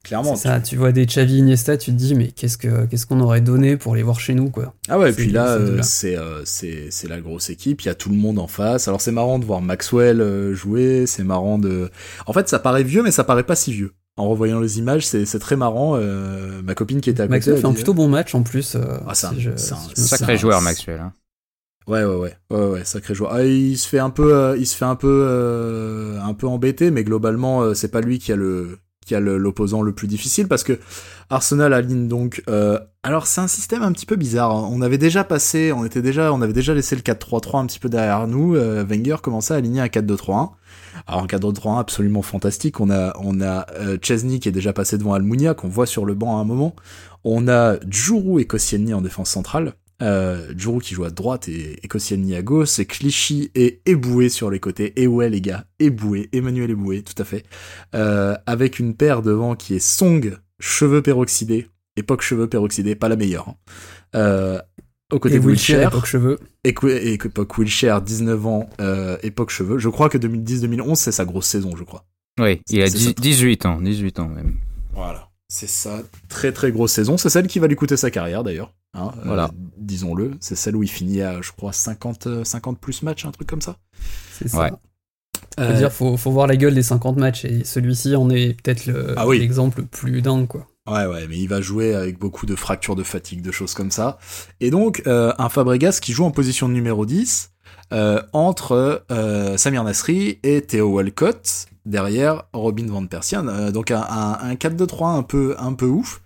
Clairement. Ça, tu vois des Xavi Iniesta, tu te dis, mais qu'est-ce que qu'est-ce qu'on aurait donné pour les voir chez nous, quoi? Ah ouais, et puis là, c'est euh, c'est euh, c'est c'est la grosse équipe, il y a tout le monde en face. Alors c'est marrant de voir Maxwell jouer, c'est marrant de... En fait, ça paraît vieux, mais ça paraît pas si vieux. En revoyant les images, c'est c'est très marrant. euh, ma copine qui était à côté... Maxwell fait un dit- plutôt bon match en plus. euh, Ah, c'est un- je- Sacré joueur, Maxwell. hein. Ouais, ouais, ouais, ouais, ouais, sacré joueur. Ah, il se fait un peu, euh, il se fait un peu, euh, un peu embêter, mais globalement, euh, c'est pas lui qui a le, qui a l'opposant le plus difficile parce que Arsenal aligne donc. euh, alors c'est un système un petit peu bizarre. hein. On avait déjà passé, on était déjà, on avait déjà laissé le 4-3-3 un petit peu derrière nous. Wenger commençait à aligner un 4-2-3-1. Alors un 4-2-3-1 absolument fantastique. On a, on a Chesney qui est déjà passé devant Almunia qu'on voit sur le banc à un moment. On a Djourou et Koscielny en défense centrale. Euh, Juru qui joue à droite et, et à gauche. C'est Clichy et Eboué sur les côtés. Et ouais, les gars, Eboué, Emmanuel Eboué, tout à fait. Euh, avec une paire devant qui est Song, cheveux peroxydés. Époque cheveux peroxydés, pas la meilleure. Hein. Euh, au côté Et de époque cheveux. Éco- et époque Wilshere, 19 ans, euh, époque cheveux. Je crois que 2010-2011, c'est sa grosse saison, je crois. Oui, il a C'est 10 ça. 18 ans, 18 ans même. Voilà. C'est ça, très très grosse saison. C'est celle qui va lui coûter sa carrière d'ailleurs. Hein, euh, Voilà. Disons-le. C'est celle où il finit à, je crois, 50, euh, 50 plus matchs, un truc comme ça. C'est ça. Ouais. Faut Euh, dire, faut, faut voir la gueule des 50 matchs et celui-ci en est peut-être le- Ah oui. l'exemple le plus dingue, quoi. Ouais, ouais, mais il va jouer avec beaucoup de fractures de fatigue, de choses comme ça. Et donc, euh, un Fabregas qui joue en position de numéro 10 euh, entre euh, Samir Nasri et Theo Walcott, derrière Robin Van Persie. Euh, donc un, un, un 4-2-3 un peu, un peu ouf.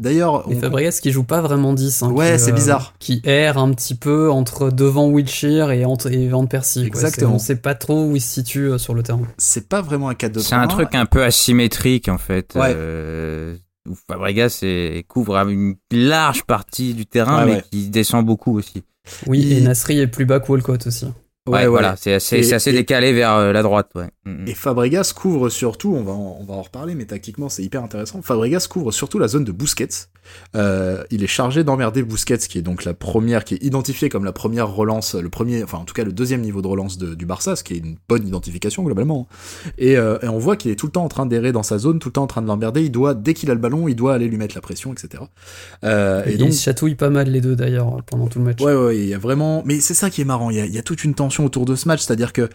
Euh, D'ailleurs, Et on- Fabregas qui joue pas vraiment 10. hein, Ouais, c'est bizarre. Qui erre un petit peu entre devant Wilshere et, entre, et Van Persie. Exactement. On sait pas trop où il se situe euh, sur le terrain. c'est pas vraiment un 4-2-3. C'est un truc un peu asymétrique en fait. Ouais. Euh, où Fabregas est- couvre une large partie du terrain, Ouais, mais ouais. qui descend beaucoup aussi. Oui, et Nasri est plus bas que Walcott aussi. Ouais, voilà, c'est assez, Et- c'est assez et- décalé vers euh, la droite. Ouais. Mm, mm. Et Fabregas couvre surtout, on va en, on va en reparler, mais tactiquement c'est hyper intéressant. Fabregas couvre surtout la zone de Busquets. Euh, il est chargé d'emmerder Busquets, qui est donc la première, qui est identifiée comme la première relance, le premier, enfin en tout cas le deuxième niveau de relance de- du Barça, ce qui est une bonne identification globalement. Et, euh, et on voit qu'il est tout le temps en train d'errer dans sa zone, tout le temps en train de l'emmerder. Il doit, dès qu'il a le ballon, il doit aller lui mettre la pression, etc. Euh, Et, et donc ils se chatouillent pas mal les deux d'ailleurs pendant tout le match. Ouais, ouais, il y a vraiment. Mais c'est ça qui est marrant. Il y a, il y a toute une tension autour de ce match, c'est-à-dire que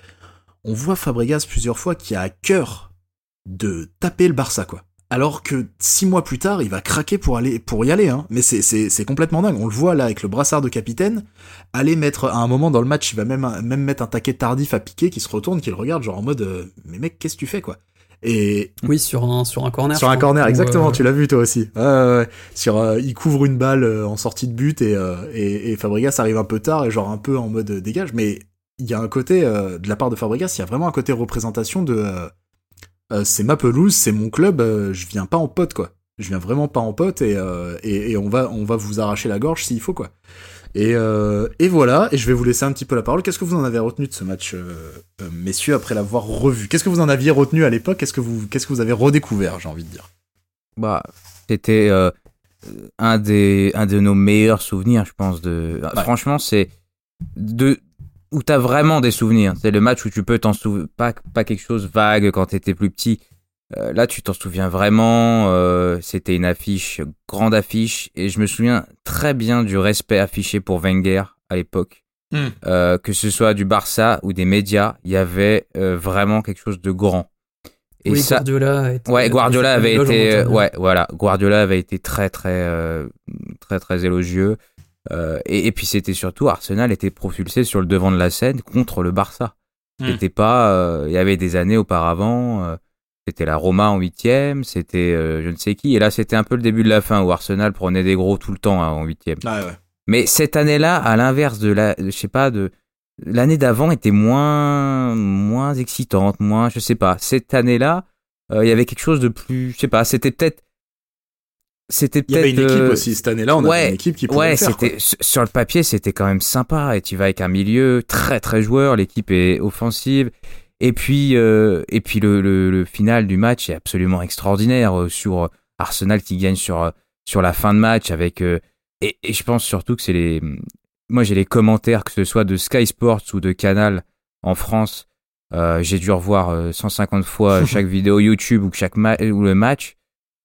on voit Fabregas plusieurs fois qui a à cœur de taper le Barça, quoi. Alors que six mois plus tard, il va craquer pour aller pour y aller, hein. Mais c'est c'est c'est complètement dingue. On le voit là avec le brassard de capitaine, aller mettre à un moment dans le match, il va même même mettre un taquet tardif à piquer, qui se retourne, qui le regarde genre en mode euh, mais mec qu'est-ce que tu fais quoi? Et Oui, sur un, sur un corner. sur un corner, exactement, euh, tu l'as vu toi aussi. Ouais, ouais, ouais. Sur, euh, il couvre une balle euh, en sortie de but et, et, et Fabregas arrive un peu tard et genre un peu en mode dégage, mais il y a un côté, euh, de la part de Fabregas, il y a vraiment un côté représentation de euh, euh, c'est ma pelouse, c'est mon club, je viens pas en pote quoi. Je viens vraiment pas en pote et, et, et on, va, on va vous arracher la gorge s'il faut quoi. Et, et voilà, et je vais vous laisser un petit peu la parole. Qu'est-ce que vous en avez retenu de ce match, messieurs, après l'avoir revu? Qu'est-ce que vous en aviez retenu à l'époque? Qu'est-ce que vous, qu'est-ce que vous avez redécouvert, j'ai envie de dire? Bah, c'était un des un de nos meilleurs souvenirs, je pense. De Ouais. franchement, c'est de où t'as vraiment des souvenirs. C'est le match où tu peux t'en souvenir, pas pas quelque chose vague quand t'étais plus petit. Euh, là, tu t'en souviens vraiment. euh, c'était une affiche, grande affiche, et je me souviens très bien du respect affiché pour Wenger à l'époque. Hmm. Euh, que ce soit du Barça ou des médias, il y avait euh, vraiment quelque chose de grand. Et oui, ça, Guardiola était, Ouais, Guardiola avait été, euh, ouais, voilà, Guardiola avait été très, très, euh, très, très élogieux. Euh, et, et puis c'était surtout Arsenal était propulsé sur le devant de la scène contre le Barça. Hmm. C'était pas, euh, il y avait des années auparavant, euh, c'était la Roma en huitième, c'était je ne sais qui, et là c'était un peu le début de la fin où Arsenal prenait des gros tout le temps hein, en huitième. Ouais. Mais cette année-là, à l'inverse de la, je sais pas, de l'année d'avant était moins, moins excitante, moins, je sais pas. Cette année-là, il y avait quelque chose de plus, je sais pas. C'était peut-être, c'était Il y avait peut-être. une équipe euh, aussi cette année-là, on ouais, avait une équipe qui pouvait Ouais, le faire. c'était sur le papier, c'était quand même sympa. Et tu vas avec un milieu très très joueur, l'équipe est offensive. Et puis euh, et puis le, le, le final du match est absolument extraordinaire euh, sur Arsenal qui gagne sur sur la fin de match avec euh, et, et je pense surtout que c'est les moi j'ai les commentaires que ce soit de Sky Sports ou de Canal en France. Euh, j'ai dû revoir euh, 150 fois chaque vidéo YouTube ou chaque ma- ou le match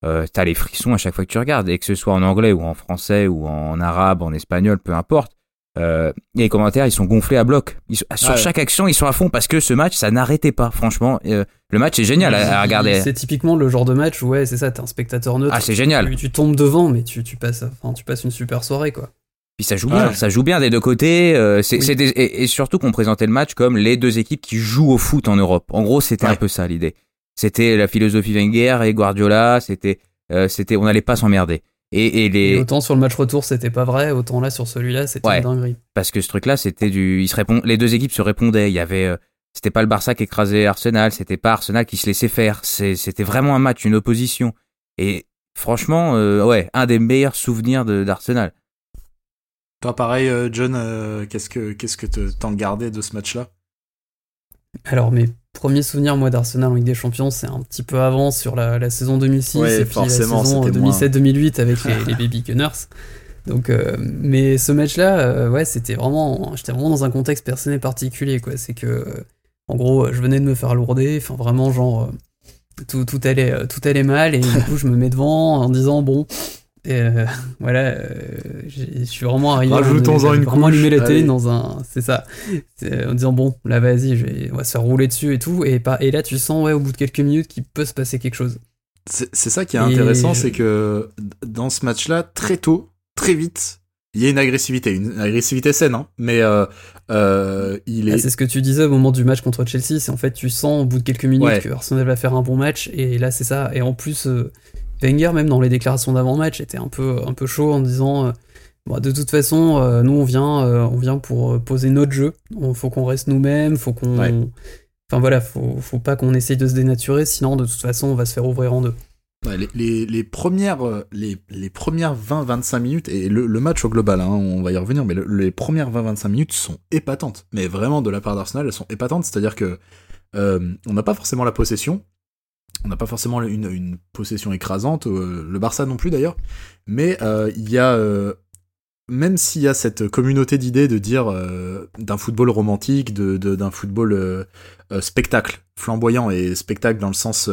euh, t'as les frissons à chaque fois que tu regardes, et que ce soit en anglais ou en français ou en arabe, en espagnol, peu importe. Euh, et les commentaires, ils sont gonflés à bloc. Ils sont- sur Ouais. chaque action, ils sont à fond parce que ce match, ça n'arrêtait pas. Franchement, euh, le match est génial à, à regarder. C'est typiquement le genre de match où, ouais, c'est ça, t'es un spectateur neutre. Ah, c'est génial. Tu, tu tombes devant, mais tu, tu, passes, enfin, tu passes une super soirée, quoi. Puis ça joue bien, Ouais. ça joue bien des deux côtés. euh, c'est, Oui. et, et surtout qu'on présentait le match comme les deux équipes qui jouent au foot en Europe. En gros, c'était Ouais. un peu ça l'idée. C'était la philosophie Wenger et Guardiola. C'était, euh, c'était, on n'allait pas s'emmerder. Et, et les, Et autant sur le match retour, c'était pas vrai, autant là, sur celui-là, c'était Ouais. une dinguerie. parce que ce truc-là, c'était du, ils se répond, les deux équipes se répondaient. Il y avait, euh, c'était pas le Barça qui écrasait Arsenal, c'était pas Arsenal qui se laissait faire. C'était vraiment un match, une opposition. Et franchement, euh, ouais, un des meilleurs souvenirs de, d'Arsenal. Toi, pareil, John, qu'est-ce que qu'est-ce que t'en gardais de ce match-là? Alors, mes premiers souvenirs, moi, d'Arsenal en Ligue des Champions, c'est un petit peu avant sur la, saison 2006 et puis la saison 2007-2008 avec les, les Baby Gunners. Donc, euh, mais ce match-là, euh, ouais, c'était vraiment, j'étais vraiment dans un contexte personnel particulier, quoi. C'est que, en gros, je venais de me faire lourder, enfin vraiment, genre, euh, tout, tout allait, tout allait mal, et du coup, je me mets devant en disant, bon, et voilà, je suis vraiment arrivé. Rajoutons-en une vraiment allumé la télé dans un. C'est ça. En disant, bon, là, vas-y, on va se rouler dessus et tout. Et, là, tu sens, ouais, au bout de quelques minutes, qu'il peut se passer quelque chose. C'est ça qui est intéressant, c'est que dans ce match-là, très tôt, très vite, il y a une agressivité, une agressivité saine, hein, mais euh, euh, il est. c'est ce que tu disais au moment du match contre Chelsea, c'est en fait tu sens au bout de quelques minutes que Arsenal va faire un bon match, et là c'est ça. Et en plus, euh, Wenger même dans les déclarations d'avant-match était un peu un peu chaud en disant. de toute façon, nous on vient, on vient pour poser notre jeu. Il faut qu'on reste nous-mêmes, faut qu'on, enfin voilà, faut, faut pas qu'on essaye de se dénaturer, sinon de toute façon on va se faire ouvrir en deux les, premières, euh, les, les premières 20-25 minutes, et le, match au global, hein, on va y revenir, mais les premières 20-25 minutes sont épatantes. Mais vraiment, de la part d'Arsenal, elles sont épatantes, c'est-à-dire que euh, on n'a pas forcément la possession, on n'a pas forcément une, possession écrasante, euh, le Barça non plus d'ailleurs, mais il y a même s'il y a cette communauté d'idées de dire euh, d'un football romantique, de, d'un football euh, euh, spectacle, flamboyant et spectacle dans le sens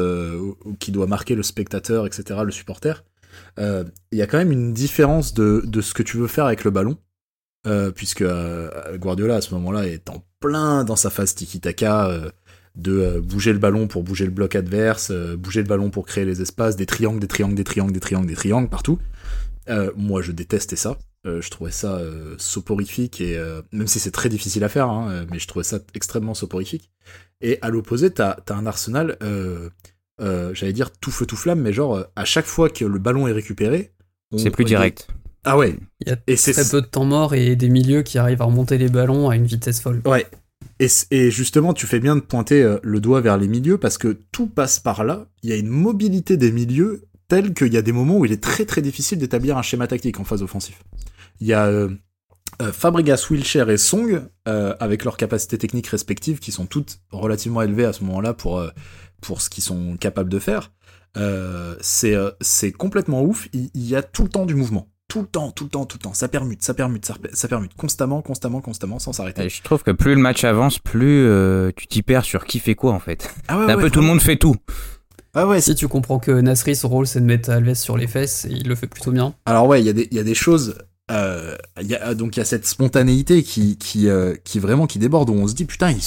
qui doit marquer le spectateur, etc., le supporter, il y a quand même une différence de, de, ce que tu veux faire avec le ballon, puisque Guardiola à ce moment-là est en plein dans sa phase tiki-taka de bouger le ballon pour bouger le bloc adverse, bouger le ballon pour créer les espaces, des triangles, des triangles, des triangles, des triangles, des triangles partout. moi, je détestais ça. Euh, je trouvais ça euh, soporifique et euh, même si c'est très difficile à faire, hein, mais je trouvais ça extrêmement soporifique. Et à l'opposé, t'as as un Arsenal, j'allais dire tout feu tout flamme, mais genre à chaque fois que le ballon est récupéré, c'est plus direct. Ah ouais. Il y a et très peu de temps mort et des milieux qui arrivent à remonter les ballons à une vitesse folle. Ouais. Et, justement, tu fais bien de pointer le doigt vers les milieux parce que tout passe par là. Il y a une mobilité des milieux telle qu'il y a des moments où il est très très difficile d'établir un schéma tactique en phase offensive. Il y a euh, euh, Fabregas, Wilshire et Song, euh, avec leurs capacités techniques respectives, qui sont toutes relativement élevées à ce moment-là pour, pour ce qu'ils sont capables de faire. c'est c'est complètement ouf. Il, y a tout le temps du mouvement. Tout le temps, tout le temps, tout le temps. Ça permute, ça permute, ça, permute. Constamment, constamment, constamment, sans s'arrêter. Je trouve que plus le match avance, plus tu t'y perds sur qui fait quoi, en fait. Ah ouais, un peu tout le monde fait tout. Ah ouais, si tu comprends que Nasri, son rôle, c'est de mettre Alves sur les fesses, et il le fait plutôt bien. Alors ouais, il y, y, a des choses euh, y a, donc il y a cette spontanéité qui qui euh, qui vraiment qui déborde où on se dit putain ils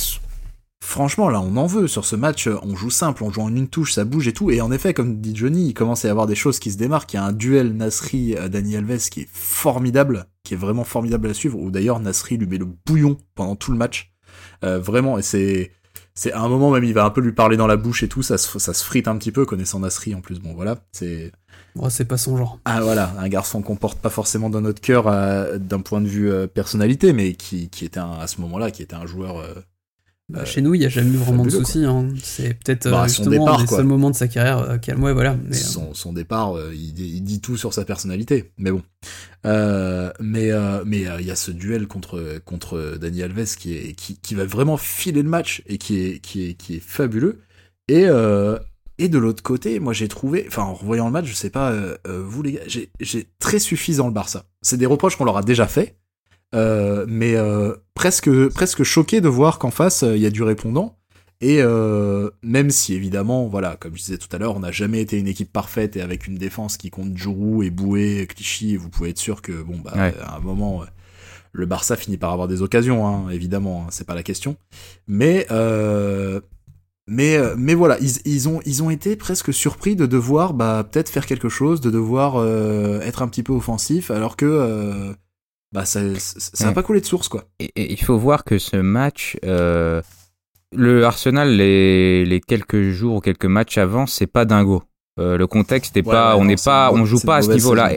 franchement là on en veut sur ce match on joue simple on joue en une touche ça bouge et tout et en effet comme dit Johnny il commence à y avoir des choses qui se démarquent il y a un duel Nasri euh, Alves qui est formidable qui est vraiment formidable à suivre où d'ailleurs Nasri lui met le bouillon pendant tout le match euh, vraiment et c'est c'est à un moment même il va un peu lui parler dans la bouche et tout ça se, ça se frite un petit peu connaissant Nasri en plus bon voilà c'est c'est pas son genre. Ah voilà, un garçon qu'on porte pas forcément dans notre cœur euh, d'un point de vue euh, personnalité, mais qui, qui était un, à ce moment-là, qui était un joueur. Euh, bah, chez nous, il n'y a jamais eu vraiment de soucis. Hein. C'est peut-être bah, justement un des seuls moments de sa carrière calme. Ouais, voilà. Mais, son, son, départ, il, il, dit tout sur sa personnalité. Mais bon. mais mais il y a ce duel contre contre Dani Alves qui est qui, qui va vraiment filer le match et qui est qui est qui est fabuleux. Et, et de l'autre côté, moi j'ai trouvé, enfin en revoyant le match, je sais pas, euh, euh, vous les gars, j'ai très suffisant le Barça. C'est des reproches qu'on leur a déjà fait, euh, mais presque, presque choqué de voir qu'en face il y a du répondant. Et même si évidemment, voilà, comme je disais tout à l'heure, on n'a jamais été une équipe parfaite et avec une défense qui compte Giroud et Boué, Clichy, vous pouvez être sûr que bon bah à un moment le Barça finit par avoir des occasions, hein, évidemment, hein, c'est pas la question. Mais euh, mais, euh, mais voilà, ils, ils, ont, ils ont été presque surpris de devoir bah, peut-être faire quelque chose, de devoir euh, être un petit peu offensif, alors que euh, bah, ça n'a pas coulé de source. quoi. Et, il faut voir que ce match, le Arsenal, les, les quelques jours ou quelques matchs avant, c'est pas dingo. le contexte n'est pas, on n'est pas, on joue pas à ce niveau-là.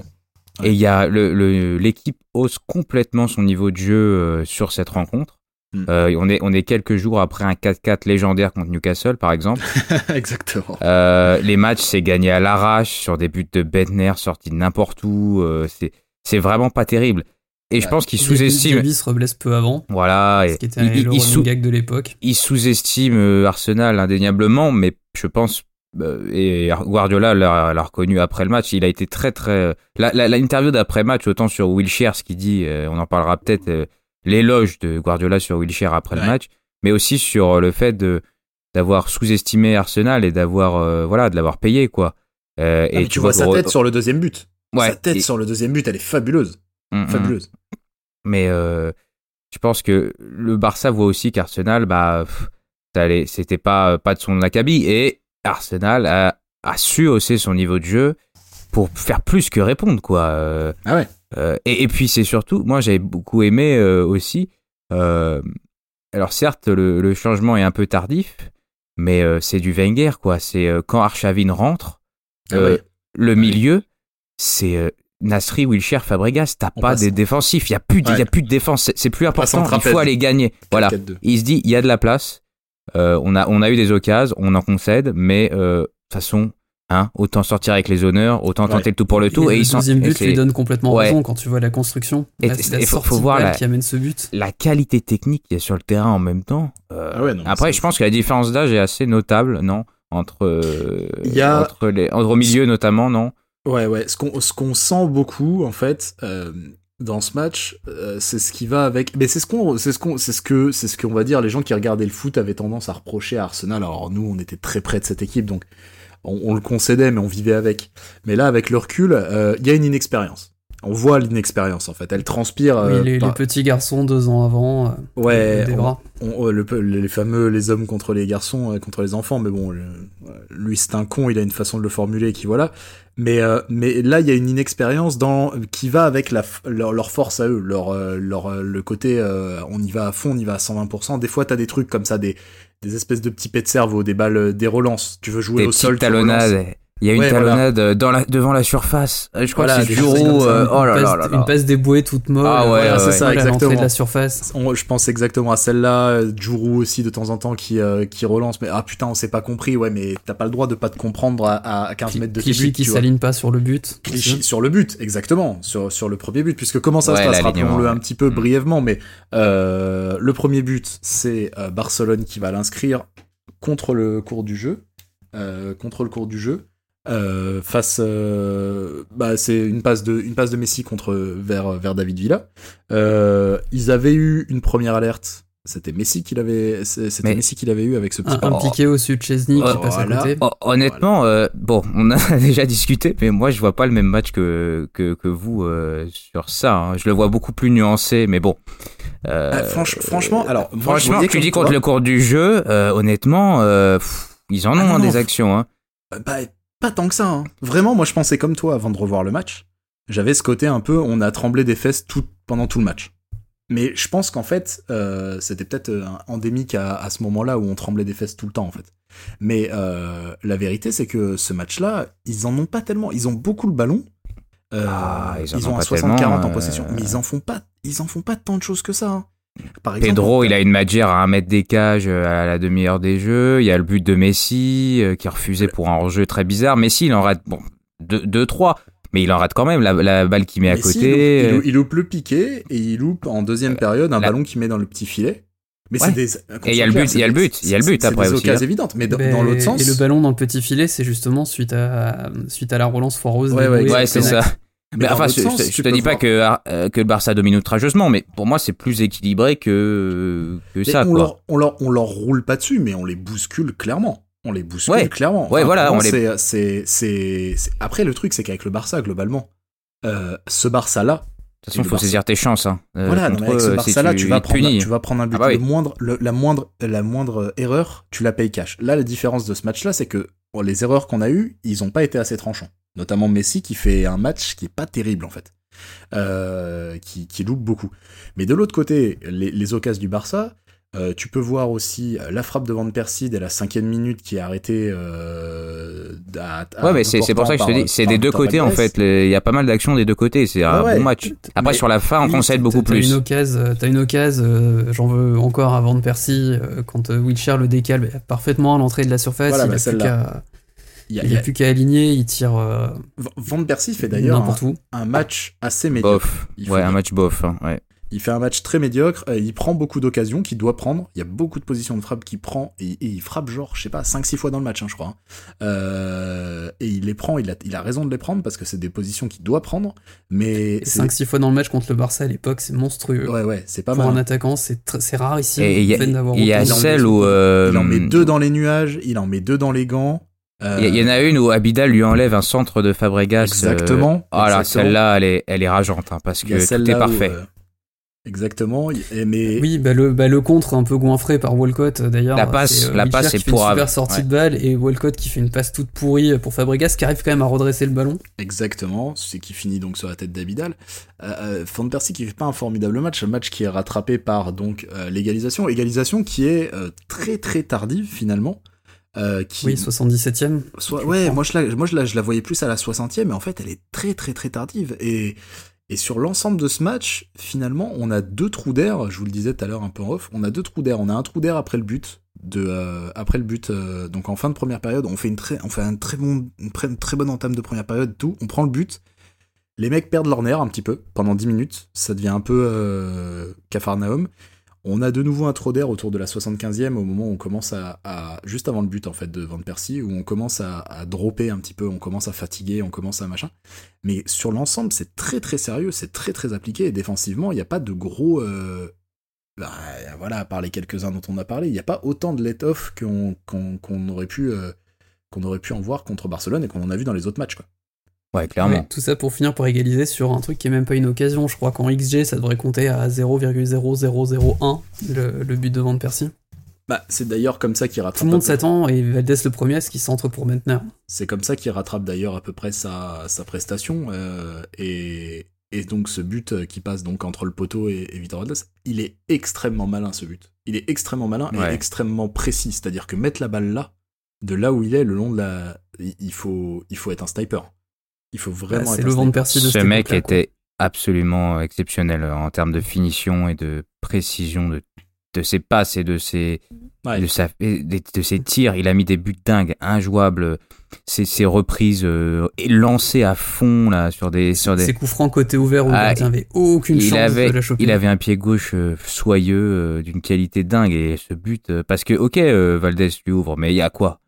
Et il y a l'équipe le, hausse complètement son niveau de jeu sur cette rencontre. Hmm. Euh, on, est, on est quelques jours après un 4-4 légendaire contre Newcastle, par exemple. Exactement. Euh, les matchs, c'est gagné à l'arrache sur des buts de Bentner sortis de n'importe où. Euh, c'est, c'est vraiment pas terrible. Et je Ouais. pense qu'il sous-estime. Davis se reblesse peu avant. Voilà. Ce et qui était il, le il- gag de l'époque. il sous-estime euh, Arsenal indéniablement, mais je pense euh, et Guardiola l'a reconnu après le match. Il a été très très. La, la, la interview d'après match, autant sur Wilshere, ce qu'il dit, euh, on en parlera peut-être. euh, L'éloge de Guardiola sur Wilshere après le match, mais aussi sur le fait de d'avoir sous-estimé Arsenal et d'avoir euh, voilà de l'avoir payé quoi. Euh, Ah, mais tu vois sa tête sur le deuxième but. Ouais, sa tête et- sur le deuxième but, elle est fabuleuse. Mm, mm. Fabuleuse. Mais euh, je pense que le Barça voit aussi qu'Arsenal, bah, c'était pas pas de son acabit et Arsenal a, a su hausser son niveau de jeu pour faire plus que répondre quoi. Euh, Ah ouais. euh, et, et puis c'est surtout, moi j'avais beaucoup aimé euh, aussi. alors certes, le, le changement est un peu tardif, mais c'est du Wenger quoi. C'est quand Arshavin rentre, Ah ouais. le milieu, c'est Nasri, Wilshere, Fabregas. T'as pas passe. des défensifs. Il y a plus, de- il y a Ouais. plus de défense. C'est- plus important. Il faut aller gagner. Voilà. 4-4-2. Il se dit, il y a de la place. Euh, on a, on a eu des occasions, on en concède, mais euh, de toute façon, hein, autant sortir avec les honneurs, autant Ouais. tenter le tout pour le tout. Et, Et, le deuxième but lui donne complètement Ouais. raison quand tu vois la construction. Et- Là, c'est la faut- faut voir la- qui amène ce but. la qualité technique qu'il y a sur le terrain en même temps. euh, Ah ouais, non, après, je pense que la différence d'âge est assez notable, non? Entre, euh, Il y a- entre les, entre au milieu notamment, non? Ouais, ouais. Ce qu'on ce qu'on sent beaucoup, en fait, euh, dans ce match, euh, c'est ce qui va avec. Mais c'est ce qu'on, c'est ce qu'on, c'est ce que, c'est ce qu'on va dire. Les gens qui regardaient le foot avaient tendance à reprocher à Arsenal. Alors nous, on était très près de cette équipe, donc on, on le concédait, mais on vivait avec. Mais là, avec le recul, euh, il y a une inexpérience. On voit l'inexpérience en fait. Elle transpire. Oui, euh, les, par- les petits garçons deux ans avant, euh, Ouais, des bras. on- le, les fameux les hommes contre les garçons contre les enfants mais bon le- lui c'est un con il a une façon de le formuler qui voilà mais euh, mais là il y a une inexpérience dans qui va avec la leur, leur force à eux leur euh, leur euh, le côté euh, on y va à fond on y va à 120% des fois t'as des trucs comme ça des des espèces de petits pets de cerveau des balles des relances. Tu veux jouer Des au sol talonnades. Il y a une Ouais, talonnade euh, dans la, devant la surface. Euh, Je crois Voilà, que c'est ça. euh, oh là une, là passe, là là. une passe débouée toute molle. Ah ouais, voilà, ouais, c'est ouais. ça, exactement. de la surface. On- je pense exactement à celle-là, Juru aussi de temps en temps qui euh, qui relance, mais ah putain on s'est pas compris, ouais mais t'as pas le droit de pas te comprendre à, à 15 mètres de tes Clichy buts, qui s'aligne pas sur le but. Clichy sur le but, exactement, sur, sur le premier but, puisque comment ça Ouais, se passe, rappelons-le ouais. un petit peu brièvement, mais euh, le premier but, c'est euh, Barcelone qui va l'inscrire contre le cours du jeu, euh, contre le cours du jeu, euh, face, euh, bah c'est une passe de une passe de Messi contre vers vers David Villa. Euh, ils avaient eu une première alerte. C'était Messi qui l'avait, c'était Messi qui l'avait eu avec ce petit Un, un piqué au-dessus de Chesney Oh, qui passe voilà. à côté. Hon- Honnêtement, euh, bon, on a déjà discuté, mais moi je vois pas le même match que que, que vous euh, sur ça. hein. Je le vois beaucoup plus nuancé, mais bon. Euh, Ah, franch- franchement, alors moi, franchement, tu dis toi- contre le cours du jeu, euh, honnêtement, euh, pff, ils en ont Ah non, hein, non, des actions. Hein. Bah, pas tant que ça. Hein. Vraiment, moi, je pensais comme toi avant de revoir le match. J'avais ce côté un peu, on a tremblé des fesses tout, pendant tout le match. Mais je pense qu'en fait, euh, c'était peut-être euh, endémique à, à ce moment-là où on tremblait des fesses tout le temps, en fait. Mais euh, la vérité, c'est que ce match-là, ils en ont pas tellement. Ils ont beaucoup le ballon. Euh, Ah, ils ont un pas 60-40 en possession, mais ils en font pas. Ils en font pas tant de choses que ça. hein. Par exemple, Pedro, il a une magère à un mètre des cages euh, à la demi-heure des jeux. Il y a le but de Messi euh, qui est refusé pour un hors-jeu très bizarre. Messi, il en rate bon deux, deux trois, mais il en rate quand même la, la balle qu'il met à côté. Il loupe, il euh, loupe- il loupe le piqué et il loupe en deuxième période un la- ballon qu'il met dans le petit filet. Mais Ouais. c'est des. Et il y a le but, il y a le but, il y a le but c'est après des aussi, occasions hein. évidentes, mais dans, Ben, dans l'autre sens. Et le ballon dans le petit filet, c'est justement suite à, suite à la relance foireuse. Ouais, ouais, c'est ça. Mais enfin, je, sens, je- je tu te dis pas que, euh, que le Barça domine outrageusement, mais pour moi, c'est plus équilibré que, ça, on, quoi. leur, on, leur, on leur roule pas dessus, mais on les bouscule clairement. On les bouscule Ouais. clairement. Ouais, voilà, on les- Après, le truc, c'est qu'avec le Barça, globalement, euh, ce Barça-là, De toute façon, il faut Barça- saisir tes chances. Hein. Euh, voilà, non, contre mais avec ce si Barça-là, tu, vas prendre, tu vas prendre un but. Ah bah oui. le moindre, le- la, moindre, la moindre erreur, tu la payes cash. Là, la différence de ce match-là, c'est que bon, les erreurs qu'on a eues, ils ont pas été assez tranchants. Notamment Messi qui fait un match qui est pas terrible en fait. Euh, qui, qui loupe beaucoup. Mais de l'autre côté, les, les occasions du Barça, euh, tu peux voir aussi la frappe de Van Persie dès la cinquième minute qui est arrêtée. Euh, à- à Ouais, mais c'est c'est pour ça que je te dis, c'est des deux côtés en fait. Il y a pas mal d'actions des deux côtés. C'est un Ouais, bon match. Après, sur la fin, on oui, concède T'as- beaucoup plus. Une occasion, t'as une occasion, euh, j'en veux encore avant de Percy, euh, quand euh, Wilshere le décale parfaitement à l'entrée de la surface, Voilà, il bah, a plus celle-là. qu'à il n'y a, plus qu'à aligner, il tire. Euh, Van Persie fait d'ailleurs un, un, match assez médiocre. Bof. Ouais, un match bof. Hein, ouais. Il fait un match très médiocre, euh, il prend beaucoup d'occasions qu'il doit prendre, il y a beaucoup de positions de frappe qu'il prend, et, il frappe genre, je sais pas, 5-6 fois dans le match, hein, je crois. Hein. Euh, et il les prend, il a, il a raison de les prendre parce que c'est des positions qu'il doit prendre, mais... 5-6 fois dans le match contre le Barça à l'époque, c'est monstrueux. Ouais, ouais, c'est pas mal. Pour un attaquant, c'est rare ici. Et il y a, celle où... Il en met euh, deux dans les nuages, il en met deux dans les gants. Il y, en a une où Abidal lui enlève un centre de Fabregas. Exactement. Ah celle-là, elle est, elle est rageante, hein, parce que tout est parfait. Exactement, mais oui, bah le, bah le contre un peu goinfré par Walcott d'ailleurs. La passe, euh, la passe c'est pour une super sortie de balle et Walcott qui fait une passe toute pourrie pour Fabregas qui arrive quand même à redresser le ballon. Exactement, c'est qui finit donc sur la tête d'Abidal. Euh, Van Persie qui fait pas un formidable match, un match qui est rattrapé par donc euh, l'égalisation, égalisation qui est euh, très très tardive finalement. Qui... Oui, 77ème. Soit, ouais, moi je la, moi je la, je la voyais plus à la 60e, mais en fait elle est très très très tardive et et sur l'ensemble de ce match, finalement, on a deux trous d'air. Je vous le disais tout à l'heure un peu en off. On a deux trous d'air. On a un trou d'air après le but. De, euh, après le but, euh, donc en fin de première période, on fait une très, on fait un très bon, une, très bonne entame de première période. Tout, on prend le but. Les mecs perdent leur nerf un petit peu pendant 10 minutes. Ça devient un peu euh, Cafarnaum. On a de nouveau un trou d'air autour de la 75e au moment où on commence à, juste avant le but en fait de Van Persie où on commence à, à, dropper un petit peu, on commence à fatiguer, on commence à machin. Mais sur l'ensemble, c'est très très sérieux, c'est très très appliqué et défensivement, il n'y a pas de gros euh, bah, voilà, à part les quelques-uns dont on a parlé, il n'y a pas autant de let-off qu'on aurait pu euh, qu'on aurait pu en voir contre Barcelone et qu'on en a vu dans les autres matchs quoi. Ouais, clairement. tout ça pour finir pour égaliser sur un truc qui est même pas une occasion. Je crois qu'en XG, ça devrait compter à 0,0001 le, le but de Van Persie. Bah, c'est d'ailleurs comme ça qu'il rattrape. Tout le monde s'attend et Valdez le premier, ce qui centre pour Mentner. C'est comme ça qu'il rattrape d'ailleurs à peu près sa, sa prestation. Euh, et, et, donc ce but qui passe donc entre le poteau et, et Vitor Valdez, il est extrêmement malin ce but. Il est extrêmement malin et extrêmement précis. C'est-à-dire que mettre la balle là, de là où il est, le long de la. Il faut, il faut être un sniper. Il faut vraiment. c'est le vent de Percy de Ce mec était absolument exceptionnel en termes de finition et de précision de, de ses passes et de ses, de, sa, de, ses tirs. Il a mis des buts dingues, injouables. Ses, ses reprises euh, lancées à fond là sur des sur des. Ses coups francs côté ouvert où ah, il avait aucune chance avait, de la choper. Il avait un pied gauche euh, soyeux euh, d'une qualité dingue et ce but parce que ok Valdez lui ouvre mais il y a quoi?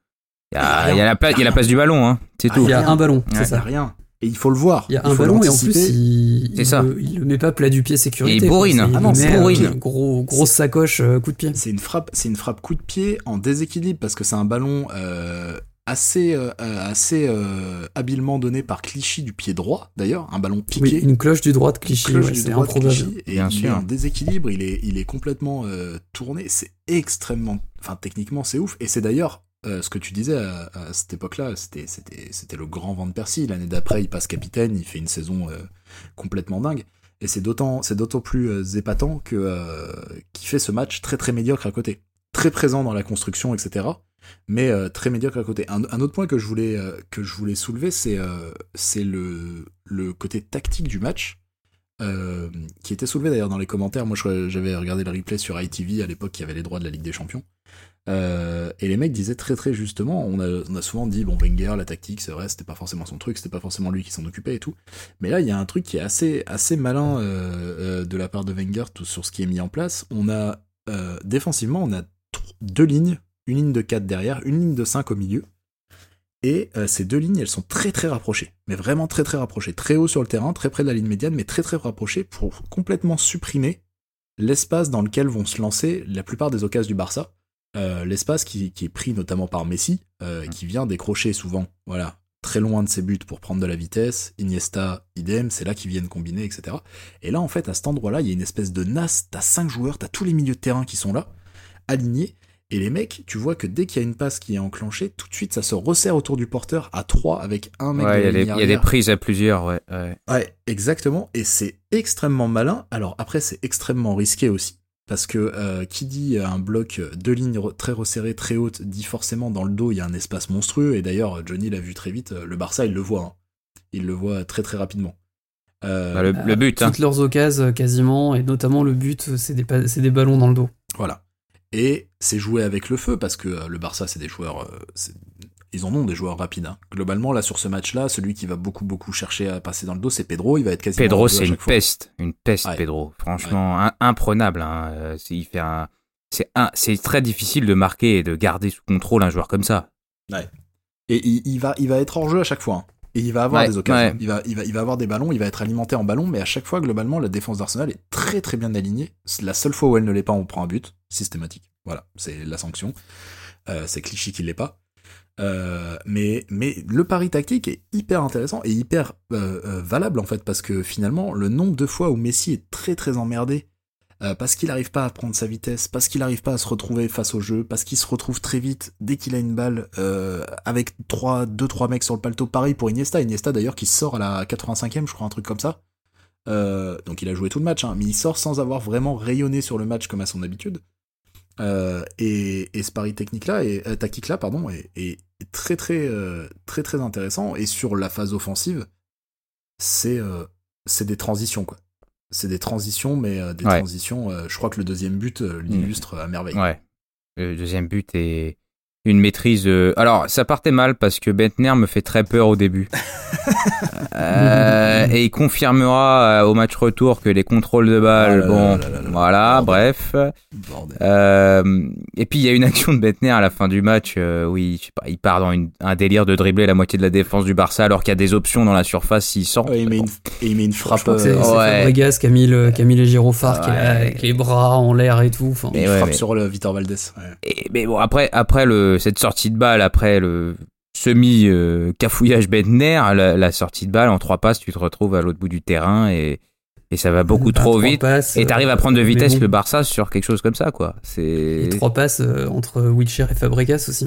Il y, a, y a la place, il y a la place du ballon, hein. C'est tout. Il y a un ballon, c'est ça. rien. Et il faut le voir. Il y a un ballon et en plus il, il, ça. Le, il le met pas plat du pied sécurité. Et bourrine. Ah non, c'est bourrine. Gros, grosse sacoche euh, coup de pied. C'est une frappe, c'est une frappe coup de pied en déséquilibre parce que c'est un ballon euh, assez, euh, assez euh, habilement donné par Clichy du pied droit d'ailleurs, un ballon piqué. Oui, une cloche du droit de Clichy, ouais, c'est improbable. et Bien il sûr. est en déséquilibre, il est, il est complètement euh, tourné. C'est extrêmement, enfin techniquement c'est ouf. Et c'est d'ailleurs euh, ce que tu disais à, cette époque-là, c'était, le grand vent de Percy. L'année d'après, il passe capitaine, il fait une saison euh, complètement dingue. Et c'est d'autant, plus euh, épatant qu'il fait ce match très très médiocre à côté, très présent dans la construction, etc. Mais très médiocre à côté. Un, autre point que je voulais soulever, c'est c'est le le côté tactique du match. qui était soulevé d'ailleurs dans les commentaires. Moi, j'avais regardé le replay sur ITV à l'époque qui avait les droits de la Ligue des Champions. Euh, et les mecs disaient très très justement, on a, souvent dit, bon, Wenger, la tactique, c'est vrai, c'était pas forcément son truc, c'était pas forcément lui qui s'en occupait et tout. Mais là, il y a un truc qui est assez, assez malin euh, euh, de la part de Wenger tout, sur ce qui est mis en place. On a, défensivement, on a deux lignes, une ligne de 4 derrière, une ligne de 5 au milieu. Et ces deux lignes, elles sont très très rapprochées, mais vraiment très très rapprochées, très haut sur le terrain, très près de la ligne médiane, mais très très rapprochées pour complètement supprimer l'espace dans lequel vont se lancer la plupart des occasions du Barça euh, l'espace qui, est pris notamment par Messi, euh, qui vient décrocher souvent, voilà, très loin de ses buts pour prendre de la vitesse. Iniesta, idem, c'est là qu'ils viennent combiner, etc. Et là, en fait, à cet endroit-là, il y a une espèce de nas, t'as cinq joueurs, t'as tous les milieux de terrain qui sont là, alignés, et les mecs, tu vois que dès qu'il y a une passe qui est enclenchée, tout de suite ça se resserre autour du porteur à trois avec un mec. Ouais, il y, a des prises à plusieurs, ouais. Ouais, ouais exactement. Et c'est extrêmement malin. Alors après, c'est extrêmement risqué aussi. Parce que euh, qui dit un bloc de lignes très resserrées, très hautes, dit forcément dans le dos il y a un espace monstrueux. Et d'ailleurs, Johnny l'a vu très vite. Le Barça, il le voit. Hein. Il le voit très très rapidement. Euh, bah, le, but. Toutes hein. leurs occasions quasiment, et notamment le but, c'est des, des ballons dans le dos. Voilà. Et c'est joué avec le feu parce que euh, le Barça, c'est des joueurs Ils en ont des joueurs rapides. hein. Globalement, là, sur ce match-là, celui qui va beaucoup, beaucoup chercher à passer dans le dos, c'est Pedro. Il va être quasiment. Pedro, c'est une fois. peste, une peste, Ouais. Pedro. Franchement, imprenable. Hein. C'est- Il fait un, c'est un, c'est très difficile de marquer et de garder sous contrôle un joueur comme ça. Et il, il va, il va être hors jeu à chaque fois. hein. Et il va avoir Ouais, des occasions. ouais. Il, va, il, va, il va avoir des ballons, il va être alimenté en ballon, mais à chaque fois, globalement, la défense d'Arsenal est très très bien alignée. La seule fois où elle ne l'est pas, on prend un but. Systématique. Voilà, c'est la sanction. Euh, c'est Clichy qui l'est pas. Euh, mais, le pari tactique est hyper intéressant et hyper euh, euh, valable en fait, parce que finalement, le nombre de fois où Messi est très très emmerdé, parce qu'il n'arrive pas à prendre sa vitesse, parce qu'il n'arrive pas à se retrouver face au jeu, parce qu'il se retrouve très vite dès qu'il a une balle avec trois, deux trois mecs sur le paletot. Pareil pour Iniesta, Iniesta d'ailleurs qui sort à la 85e, je crois un truc comme ça. Donc il a joué tout le match, hein, mais il sort sans avoir vraiment rayonné sur le match comme à son habitude. Euh, et, et ce pari technique là, et euh, tactique là, pardon, est, est très très euh, très très intéressant. Et sur la phase offensive, c'est c'est des transitions quoi. C'est des transitions, mais des Ouais. transitions. je crois que le deuxième but euh, l'illustre à merveille. Ouais. Le deuxième but est une maîtrise. euh, Alors, ça partait mal parce que Bentner me fait très peur au début. Euh, et il confirmera euh, au match retour que les contrôles de balle, Ah bon, là là là. voilà, Bordel. bref. Bordel. Euh, et puis il y a une action de Bentner à la fin du match euh, où il, je sais pas, il part dans une- un délire de dribbler la moitié de la défense du Barça alors qu'il y a des options dans la surface s'il sort. Ouais, il met une, il met une frappe, c'est Ouais. Fabregas qui a mis, le, qui a mis les gyrophares, qui avec les bras en l'air et tout. Enfin, une ouais, frappe mais- sur le Vitor Valdez. ouais. Et, mais bon, après, après le, cette sortie de balle, après le semi euh, cafouillage Bentner, la, la sortie de balle en trois passes, tu te retrouves à l'autre bout du terrain et, et ça va beaucoup bah, trop vite. passes, Et t'arrives à euh, prendre de mais vitesse bon. le Barça sur quelque chose comme ça, quoi. C'est Et trois passes euh, entre Wilshere et Fabregas aussi.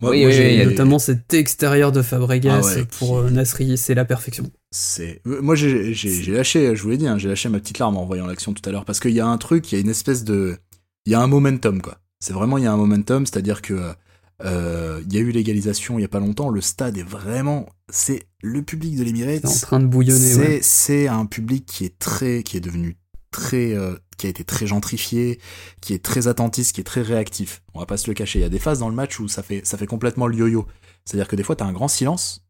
Moi, Oui, moi, oui, j'ai- Notamment cet extérieur de Fabregas Ah ouais, pour qui- euh, Nasri, c'est la perfection. C'est euh, moi j'ai lâché, je vous l'ai dit, hein, j'ai lâché ma petite larme en voyant l'action tout à l'heure parce qu'il y a un truc, il y a une espèce de, il y a un momentum quoi. C'est vraiment il y a un momentum, c'est-à-dire que euh, il y a eu l'égalisation il y a pas longtemps, le stade est vraiment, c'est le public de l'Emirates, C'est en train de bouillonner. c'est ouais. c'est un public qui est très, qui est devenu très, euh, qui a été très gentrifié, qui est très attentiste, qui est très réactif. On va pas se le cacher. Il y a des phases dans le match où ça fait, ça fait complètement le yo-yo. C'est-à-dire que des fois t'as un grand silence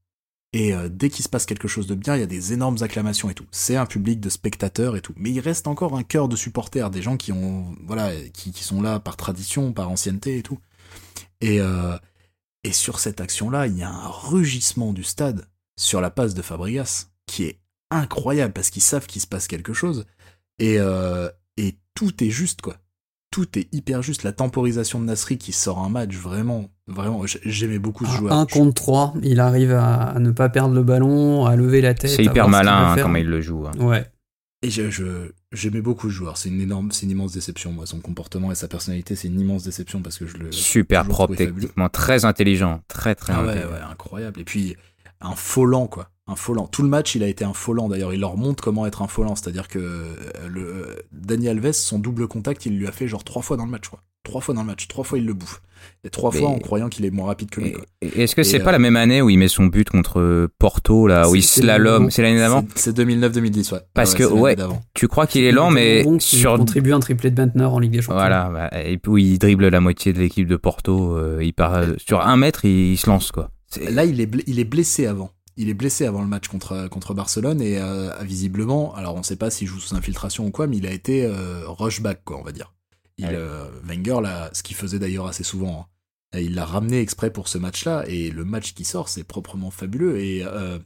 et euh, dès qu'il se passe quelque chose de bien, il y a des énormes acclamations et tout. C'est un public de spectateurs et tout. Mais il reste encore un cœur de supporters, des gens qui ont, voilà, qui, sont là par tradition, par ancienneté et tout. Et, euh, et sur cette action-là, il y a un rugissement du stade sur la passe de Fabregas qui est incroyable parce qu'ils savent qu'il se passe quelque chose. Et, euh, et tout est juste, quoi. Tout est hyper juste. La temporisation de Nasri qui sort un match, vraiment, vraiment, j'aimais beaucoup ce À joueur. un contre 3, il arrive à, à ne pas perdre le ballon, à lever la tête. c'est hyper malin hein, comment il le joue. hein. Ouais. Et je, je- j'aimais beaucoup ce joueur. C'est une énorme, c'est une immense déception, moi. Son comportement et sa personnalité, c'est une immense déception parce que je le. Super propre techniquement, très intelligent, très très Ah ouais, intelligent. ouais, incroyable. Et puis, un faux quoi. Un faux Tout le match, il a été un faux D'ailleurs, il leur montre comment être un faux C'est-à-dire que euh, le, euh, Dani Alves, son double contact, il lui a fait genre trois fois dans le match, quoi. Trois fois dans le match. Trois fois, il le bouffe. Et trois Mais- fois en croyant qu'il est moins rapide que lui, Est-ce que c'est euh, pas la même année où il met son but contre Porto là où il slalom? c'est l'année d'avant? C'est- C'est 2009-2010, ouais. Parce Ouais, que, ouais. Tu crois qu'il est lent, mais Bon, sur contribue à un triplé de Bentner en Ligue des Champions. voilà, bah, et puis il dribble la moitié de l'équipe de Porto. euh, il part euh, sur un mètre, il, il se lance quoi. C'est- Là, il est, il est blessé avant. Il est blessé avant le match contre, contre Barcelone et euh, visiblement, alors on sait pas s'il joue sous infiltration ou quoi, mais il a été euh, rushback, quoi, on va dire. Il, Ouais. euh, Wenger, là, ce qu'il faisait d'ailleurs assez souvent, hein, il l'a ramené exprès pour ce match-là et le match qui sort, c'est proprement fabuleux et euh,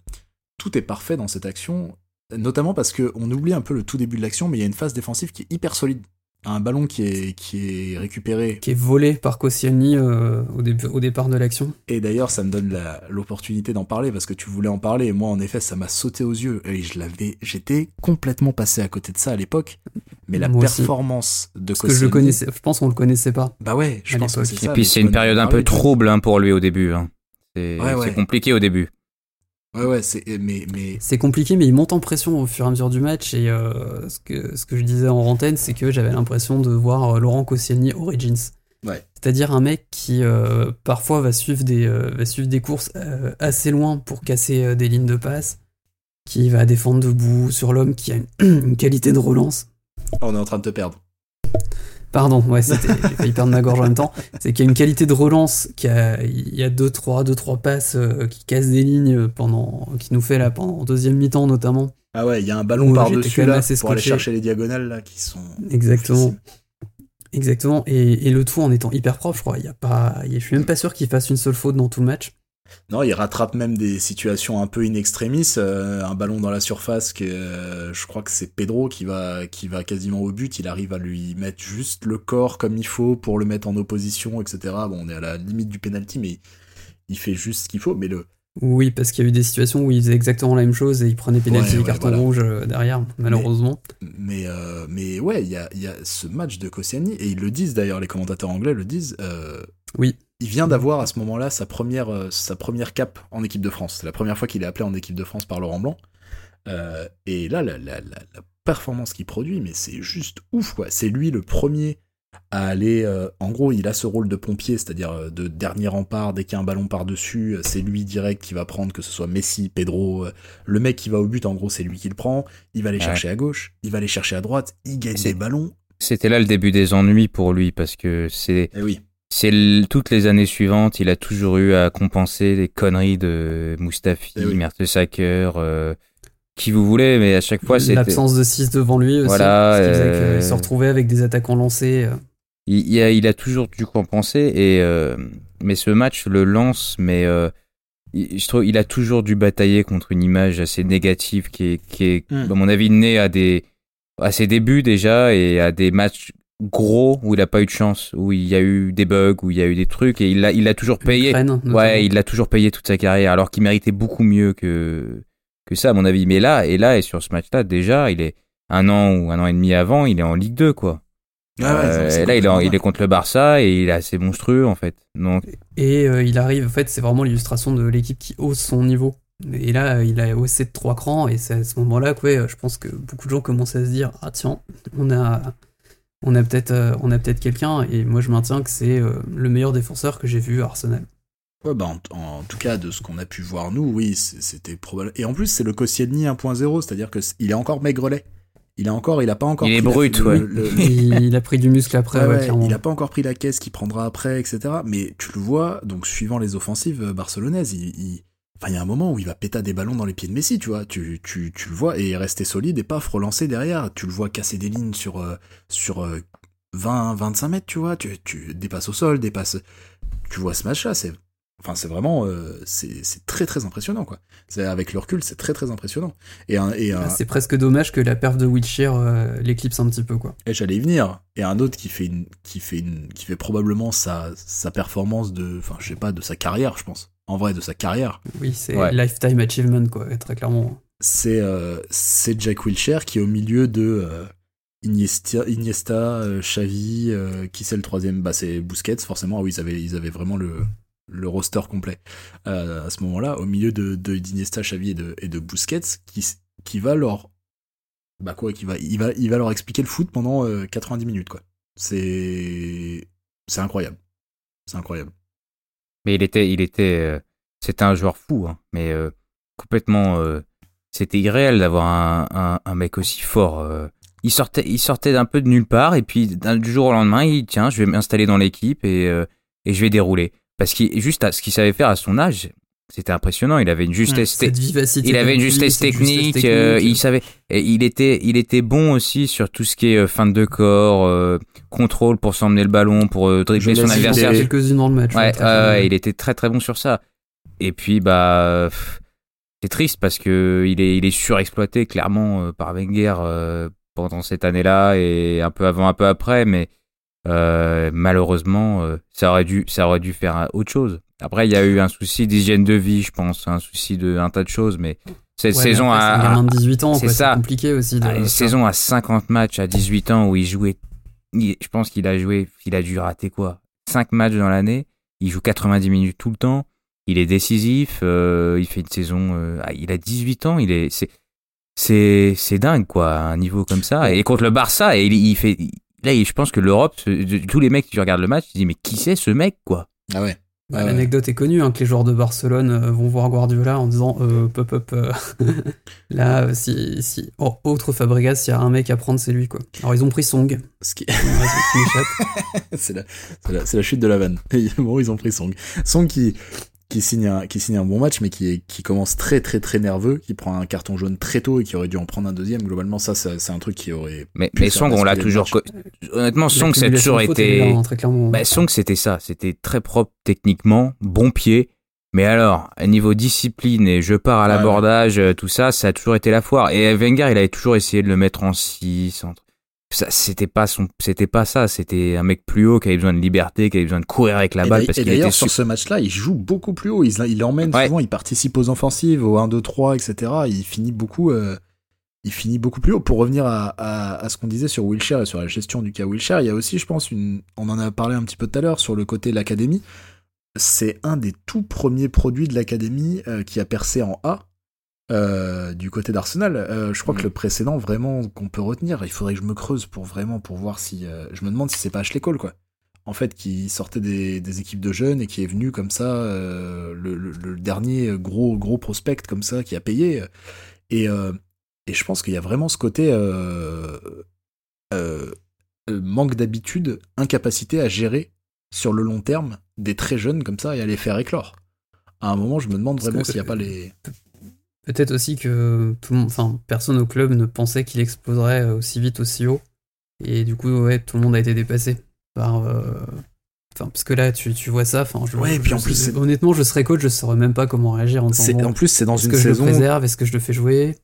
tout est parfait dans cette action, notamment parce que on oublie un peu le tout début de l'action, mais il y a une phase défensive qui est hyper solide. Un ballon qui est, qui est récupéré Qui est volé par Koscielny euh, au, au départ de l'action. Et d'ailleurs, ça me donne l'opportunité d'en parler parce que tu voulais en parler et moi, en effet, ça m'a sauté aux yeux et je l'avais, j'étais complètement passé à côté de ça à l'époque. Mais la Moi aussi. performance de Parce que je le Koscielny- connaissais, je pense qu'on le connaissait pas. Bah ouais, je pense que c'est Et ça. puis mais c'est une période un peu trouble hein, pour lui au début. hein. C'est Ouais, ouais. c'est compliqué au début. Ouais, ouais, c'est, mais, mais, C'est compliqué, mais il monte en pression au fur et à mesure du match. Et euh, ce, que, ce que je disais en antenne, c'est que j'avais l'impression de voir euh, Laurent Koscielny Origins. Ouais. C'est-à-dire un mec qui euh, parfois va suivre des, euh, va suivre des courses assez loin pour casser des lignes de passe, qui va défendre debout sur l'homme qui a une, une qualité de relance. on est en train de te perdre. Pardon, ouais, c'était, j'ai failli perdre ma gorge en même temps. C'est qu'il y a une qualité de relance, qu'il y a, il y a deux, trois, deux, trois passes euh, qui cassent des lignes pendant, qui nous fait là pendant deuxième mi-temps notamment. Ah ouais, il y a un ballon par-dessus là pour aller chercher les diagonales là qui sont. Exactement. Exactement. Et, et le tout en étant hyper propre, je crois. Il y a pas, il y a- je suis même pas sûr qu'il fasse une seule faute dans tout le match. Non, il rattrape même des situations un peu in extremis. euh, un ballon dans la surface que euh, je crois que c'est Pedro qui va qui va quasiment au but. Il arrive à lui mettre juste le corps comme il faut pour le mettre en opposition, etc. Bon, on est à la limite du penalty, mais il fait juste ce qu'il faut. Mais le Oui, parce qu'il y a eu des situations où il faisait exactement la même chose et il prenait pénalty Ouais, et ouais, carton voilà. rouge euh, derrière, malheureusement. mais euh, mais ouais, il y a y a ce match de Koscielny et ils le disent d'ailleurs, les commentateurs anglais le disent. euh, Oui. Il vient d'avoir à ce moment-là sa première, euh, sa première cape en équipe de France. C'est la première fois qu'il est appelé en équipe de France par Laurent Blanc. Euh, et là, la, la, la, la performance qu'il produit, mais c'est juste ouf, quoi. C'est lui le premier à aller. euh, en gros, il a ce rôle de pompier, c'est-à-dire de dernier rempart. Dès qu'il y a un ballon par-dessus, c'est lui direct qui va prendre, que ce soit Messi, Pedro. euh, le mec qui va au but, en gros, c'est lui qui le prend. Il va aller Ouais. chercher à gauche, il va aller chercher à droite, il gagne des ballons. C'était là le début des ennuis pour lui parce que c'est Et oui. C'est toutes les années suivantes, il a toujours eu à compenser les conneries de Mustafi, Eh oui. Mertesacker, euh, qui vous voulez, mais à chaque fois c'était L'absence de 6 devant lui aussi. Voilà, ce qui faisait euh, qu'il se retrouvait avec des attaquants lancés. euh. il, il a, il a toujours dû compenser et euh, mais ce match le lance mais il- je trouve il a toujours dû batailler contre une image assez négative qui est qui est Mm. à mon avis née à des à ses débuts déjà et à des matchs gros où il a pas eu de chance où il y a eu des bugs où il y a eu des trucs et il l'a il a toujours payé Ukraine, ouais il l'a toujours payé toute sa carrière alors qu'il méritait beaucoup mieux que que ça à mon avis mais là et là et sur ce match là déjà il est un an ou un an et demi avant il est en Ligue 2 quoi Ah ouais, euh, là, il est, en- il est contre le Barça et il est assez monstrueux en fait. Donc, Et euh, il arrive, en fait, c'est vraiment l'illustration de l'équipe qui hausse son niveau. Et là, il a haussé de trois crans, et c'est à ce moment-là que ouais, je pense que beaucoup de gens commencent à se dire Ah, tiens, on a, on a peut-être euh, on a peut-être quelqu'un, et moi je maintiens que c'est euh, le meilleur défenseur que j'ai vu à Arsenal. Ouais, bah, en, en tout cas, de ce qu'on a pu voir, nous, oui, c'était probable. Et en plus, c'est le Koscielny 1.0, c'est-à-dire que c- il est encore maigrelet. Il a encore, il a pas encore. Il est pris la- brut, le- ouais. le- le- il, il a pris du muscle après, ouais, ouais, il a pas encore pris la caisse qu'il prendra après, etc. Mais tu le vois, donc suivant les offensives euh, barcelonaises, il, il- il y a un moment où il va péter des ballons dans les pieds de Messi, tu vois. Tu, tu, tu le vois et rester solide et paf relancer derrière. Tu le vois casser des lignes sur euh, sur euh, 20, 25 mètres, tu vois. Tu, tu dépasses au sol, dépasses. Tu vois ce match-là, c'est Enfin, c'est vraiment, euh, c'est très très impressionnant quoi. C'est avec le recul, c'est très très impressionnant. Et un, et un, Ah, C'est presque dommage que la perf de Wilshere euh, l'éclipse un petit peu, quoi. Et j'allais y venir. Et un autre qui fait une, qui fait une, qui fait probablement sa, sa performance de, enfin, je sais pas, de sa carrière, je pense. En vrai, de sa carrière. Oui, c'est Ouais. lifetime achievement, quoi, très clairement. C'est, euh, c'est Jack Wilshere qui est au milieu de euh, Iniesta, Iniesta, euh, Xavi, euh, qui c'est le troisième? Bah, c'est Busquets, forcément. Ah oui, ils avaient, ils avaient vraiment le, le roster complet à ce moment-là, au milieu de, de d'Iniesta, Xavi et de, et de Busquets, qui, qui va leur, bah quoi, qui va, il va, il va leur expliquer le foot pendant euh, 90 minutes, quoi. C'est, c'est incroyable. C'est incroyable. Mais il était, il était, euh, c'était un joueur fou, hein, mais euh, complètement, euh, c'était irréel d'avoir un, un, mec aussi fort. Il sortait, il sortait d'un peu de nulle part et puis du jour au lendemain, il tiens, je vais m'installer dans l'équipe et et je vais dérouler. Parce qu'il juste à ce qu'il savait faire à son âge, c'était impressionnant. Il avait une justesse, vivacité. il avait une justesse technique, euh, il savait, et il était, il était bon aussi sur tout ce qui est euh, fin de corps, euh, contrôle pour s'emmener le ballon, pour euh, dribbler son Il adversaire. idée. quelques-unes dans le match. Ouais, ouais, il était très très bon sur ça. Et puis bah, c'est triste parce que il est, il est surexploité clairement par Wenger pendant cette année-là et un peu avant, un peu après, mais malheureusement, ça aurait dû, ça aurait dû faire autre chose. Après, il y a eu un souci d'hygiène de vie, je pense, un souci de un tas de choses, mais cette Ouais, saison mais après, a, c'est un gamin de 18 ans, c'est ça. C'est compliqué aussi. De, ah, une saison à 50 matchs à 18 ans où il jouait. il- je pense qu'il a joué. Il a dû rater quoi? 5 matchs dans l'année. Il joue 90 minutes tout le temps. Il est décisif. euh, il fait une saison. euh, ah, il a 18 ans. Il est. C'est. C'est. C'est dingue quoi. Un niveau comme ça. Et contre le Barça. Et il, il fait. Là, je pense que l'Europe, tous les mecs qui regardent le match, ils disent mais qui c'est ce mec quoi? Ah ouais. Bah, l'anecdote est connue, hein, que les joueurs de Barcelone euh, vont voir Guardiola en disant euh, pop up euh, là si, si oh, autre Fabregas s'il y a un mec à prendre c'est lui quoi. Alors ils ont pris Song. Ce qui... c'est la, la, la, chute de la vanne. bon ils ont pris Song. Song qui qui signe un, qui signe un bon match, mais qui, qui commence très très très nerveux, qui prend un carton jaune très tôt et qui aurait dû en prendre un deuxième. Globalement, ça, c'est un truc qui aurait. Mais, mais Song, on l'a toujours. Honnêtement, Song, ça a toujours été. Bah, Song, c'était ça. C'était très propre techniquement, bon pied. Mais alors, à niveau discipline et je pars à l'abordage, tout ça, ça a toujours été la foire. Et Wenger, il avait toujours essayé de le mettre en 6, entre c'était pas son c'était pas ça c'était un mec plus haut qui avait besoin de liberté qui avait besoin de courir avec la balle parce qu'il était sur ce match là il joue beaucoup plus haut. Il, il emmène souvent il participe aux offensives au 1 2 3 etc il finit beaucoup euh, il finit beaucoup plus haut. Pour revenir à, à, ce qu'on disait sur Wilshire et sur la gestion du cas Wilshire il y a aussi je pense une on en a parlé un petit peu tout à l'heure sur le côté de l'académie. C'est un des tout premiers produits de l'académie euh, qui a percé en A euh, du côté d'Arsenal. Euh, je crois que mm. le précédent vraiment qu'on peut retenir, il faudrait que je me creuse pour vraiment pour voir si euh, je me demande si c'est pas Ashley Cole quoi. En fait, qui sortait des, équipes de jeunes et qui est venu comme ça le, dernier gros gros prospect comme ça qui a payé et et je pense qu'il y a vraiment ce côté manque d'habitude, incapacité à gérer sur le long terme des très jeunes comme ça et à les faire éclore. À un moment, je me demande vraiment s'il n'y a pas les Peut-être aussi que tout le monde, enfin, personne au club ne pensait qu'il exploserait euh, aussi vite, aussi haut. Et du coup, ouais, tout le monde a été dépassé par. Euh, enfin, parce que là, tu, tu vois ça. Enfin, je, ouais, et puis en plus, honnêtement, je serais coach, je saurais même pas comment réagir en temps. En plus, c'est dans une que saison. Je le préserve? Est-ce que je le fais jouer?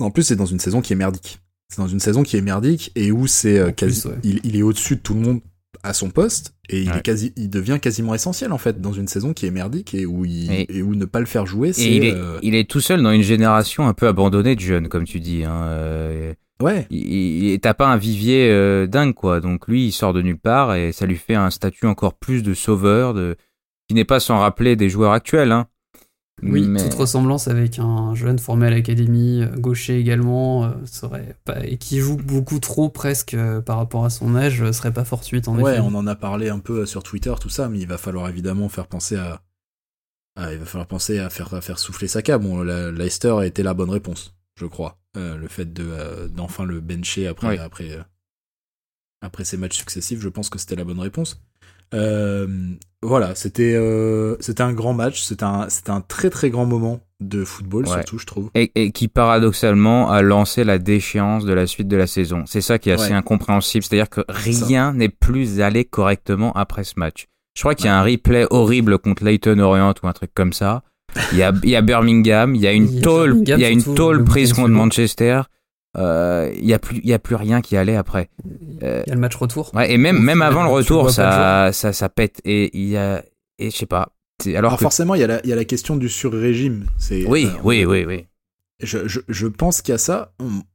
En plus, c'est dans une saison qui est merdique. C'est dans une saison qui est merdique et où c'est euh, quasi. il, il, est au-dessus de tout le monde à son poste et il, est quasi, il devient quasiment essentiel en fait dans une saison qui est merdique et où, il, et, où ne pas le faire jouer. c'est il, est, euh, il est tout seul dans une génération un peu abandonnée de jeunes, comme tu dis. Hein. Euh, ouais. Il T'as pas un vivier euh, dingue quoi. Donc lui, il sort de nulle part et ça lui fait un statut encore plus de sauveur, de qui n'est pas sans rappeler des joueurs actuels. Hein. Oui, toute ressemblance avec un jeune formé à l'académie, euh, gaucher également, euh, serait pas, et qui joue beaucoup trop presque euh, par rapport à son âge, serait pas fortuite en ouais, on en a parlé un peu sur Twitter, tout ça, mais il va falloir évidemment faire penser à, il va falloir penser à faire, à faire souffler Saka. Bon, la, Leicester a été la bonne réponse, je crois. le fait de d'enfin le bencher après après après ces matchs successifs, je pense que c'était la bonne réponse. Euh, voilà, c'était euh, c'était un grand match, c'était un c'était un très très grand moment de football surtout je trouve. Et, qui paradoxalement a lancé la déchéance de la suite de la saison. C'est ça qui est assez incompréhensible, c'est-à-dire que rien n'est plus allé correctement après ce match. Je crois qu'il y a un replay horrible contre Leighton Orient ou un truc comme ça. Il y a, il y a Birmingham, il y a une tôle, il y a une tôle prise contre Manchester il euh, y a plus il y a plus rien qui allait après. Il y a le match retour. ouais, et même même avant le retour ça, ça ça pète. Et il y a et je sais pas. Alors, forcément il y a la il y a la question du sur-régime. C'est oui euh, oui oui oui. Je, je, je pense qu'il y a ça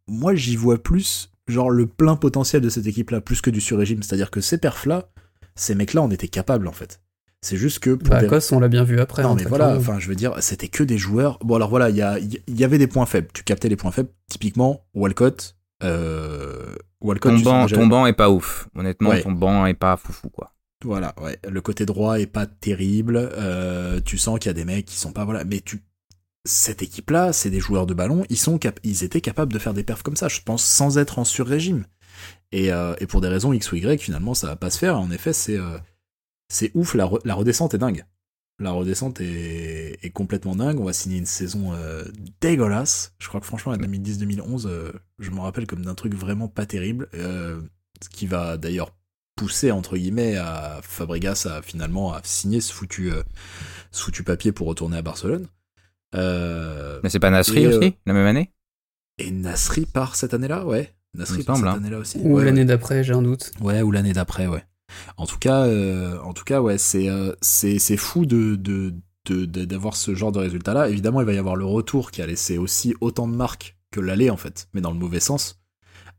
moi j'y vois plus genre le plein potentiel de cette équipe là plus que du sur-régime. C'est-à-dire que ces perfs là ces mecs là on était capables en fait c'est juste que pour bah, on l'a bien vu après. Non, mais voilà, enfin, je veux dire, c'était que des joueurs. Bon, alors voilà, il y, a, il y avait des points faibles. Tu captais les points faibles. Typiquement, Walcott. Euh, Walcott ton, banc, ton banc est pas ouf. Honnêtement, ton banc est pas foufou, quoi. Voilà, ouais. Le côté droit est pas terrible. Euh, tu sens qu'il y a des mecs qui sont pas. Voilà. Mais tu. Cette équipe-là, c'est des joueurs de ballon. Ils, sont cap... ils étaient capables de faire des perfs comme ça, je pense, sans être en sur-régime. Et, euh, et, pour des raisons X ou Y, finalement, ça va pas se faire. En effet, c'est. Euh, c'est ouf, la, redescente est dingue. La redescente est, complètement dingue. On va signer une saison euh, dégueulasse. Je crois que franchement, la 2010-2011, euh, je me rappelle comme d'un truc vraiment pas terrible. Euh, ce qui va d'ailleurs pousser, entre guillemets, à Fabregas à finalement à signer ce foutu, ce foutu papier pour retourner à Barcelone. Mais c'est pas Nasri aussi, la même année? Et Nasri part cette année-là, ouais. Nasri part cette hein. année-là aussi. Ou l'année d'après, j'ai un doute. Ouais, ou l'année d'après, ouais. En tout cas, euh, en tout cas, ouais, c'est euh, fou de d'avoir ce genre de résultat là. Évidemment, il va y avoir le retour qui a laissé aussi autant de marques que l'aller en fait, mais dans le mauvais sens.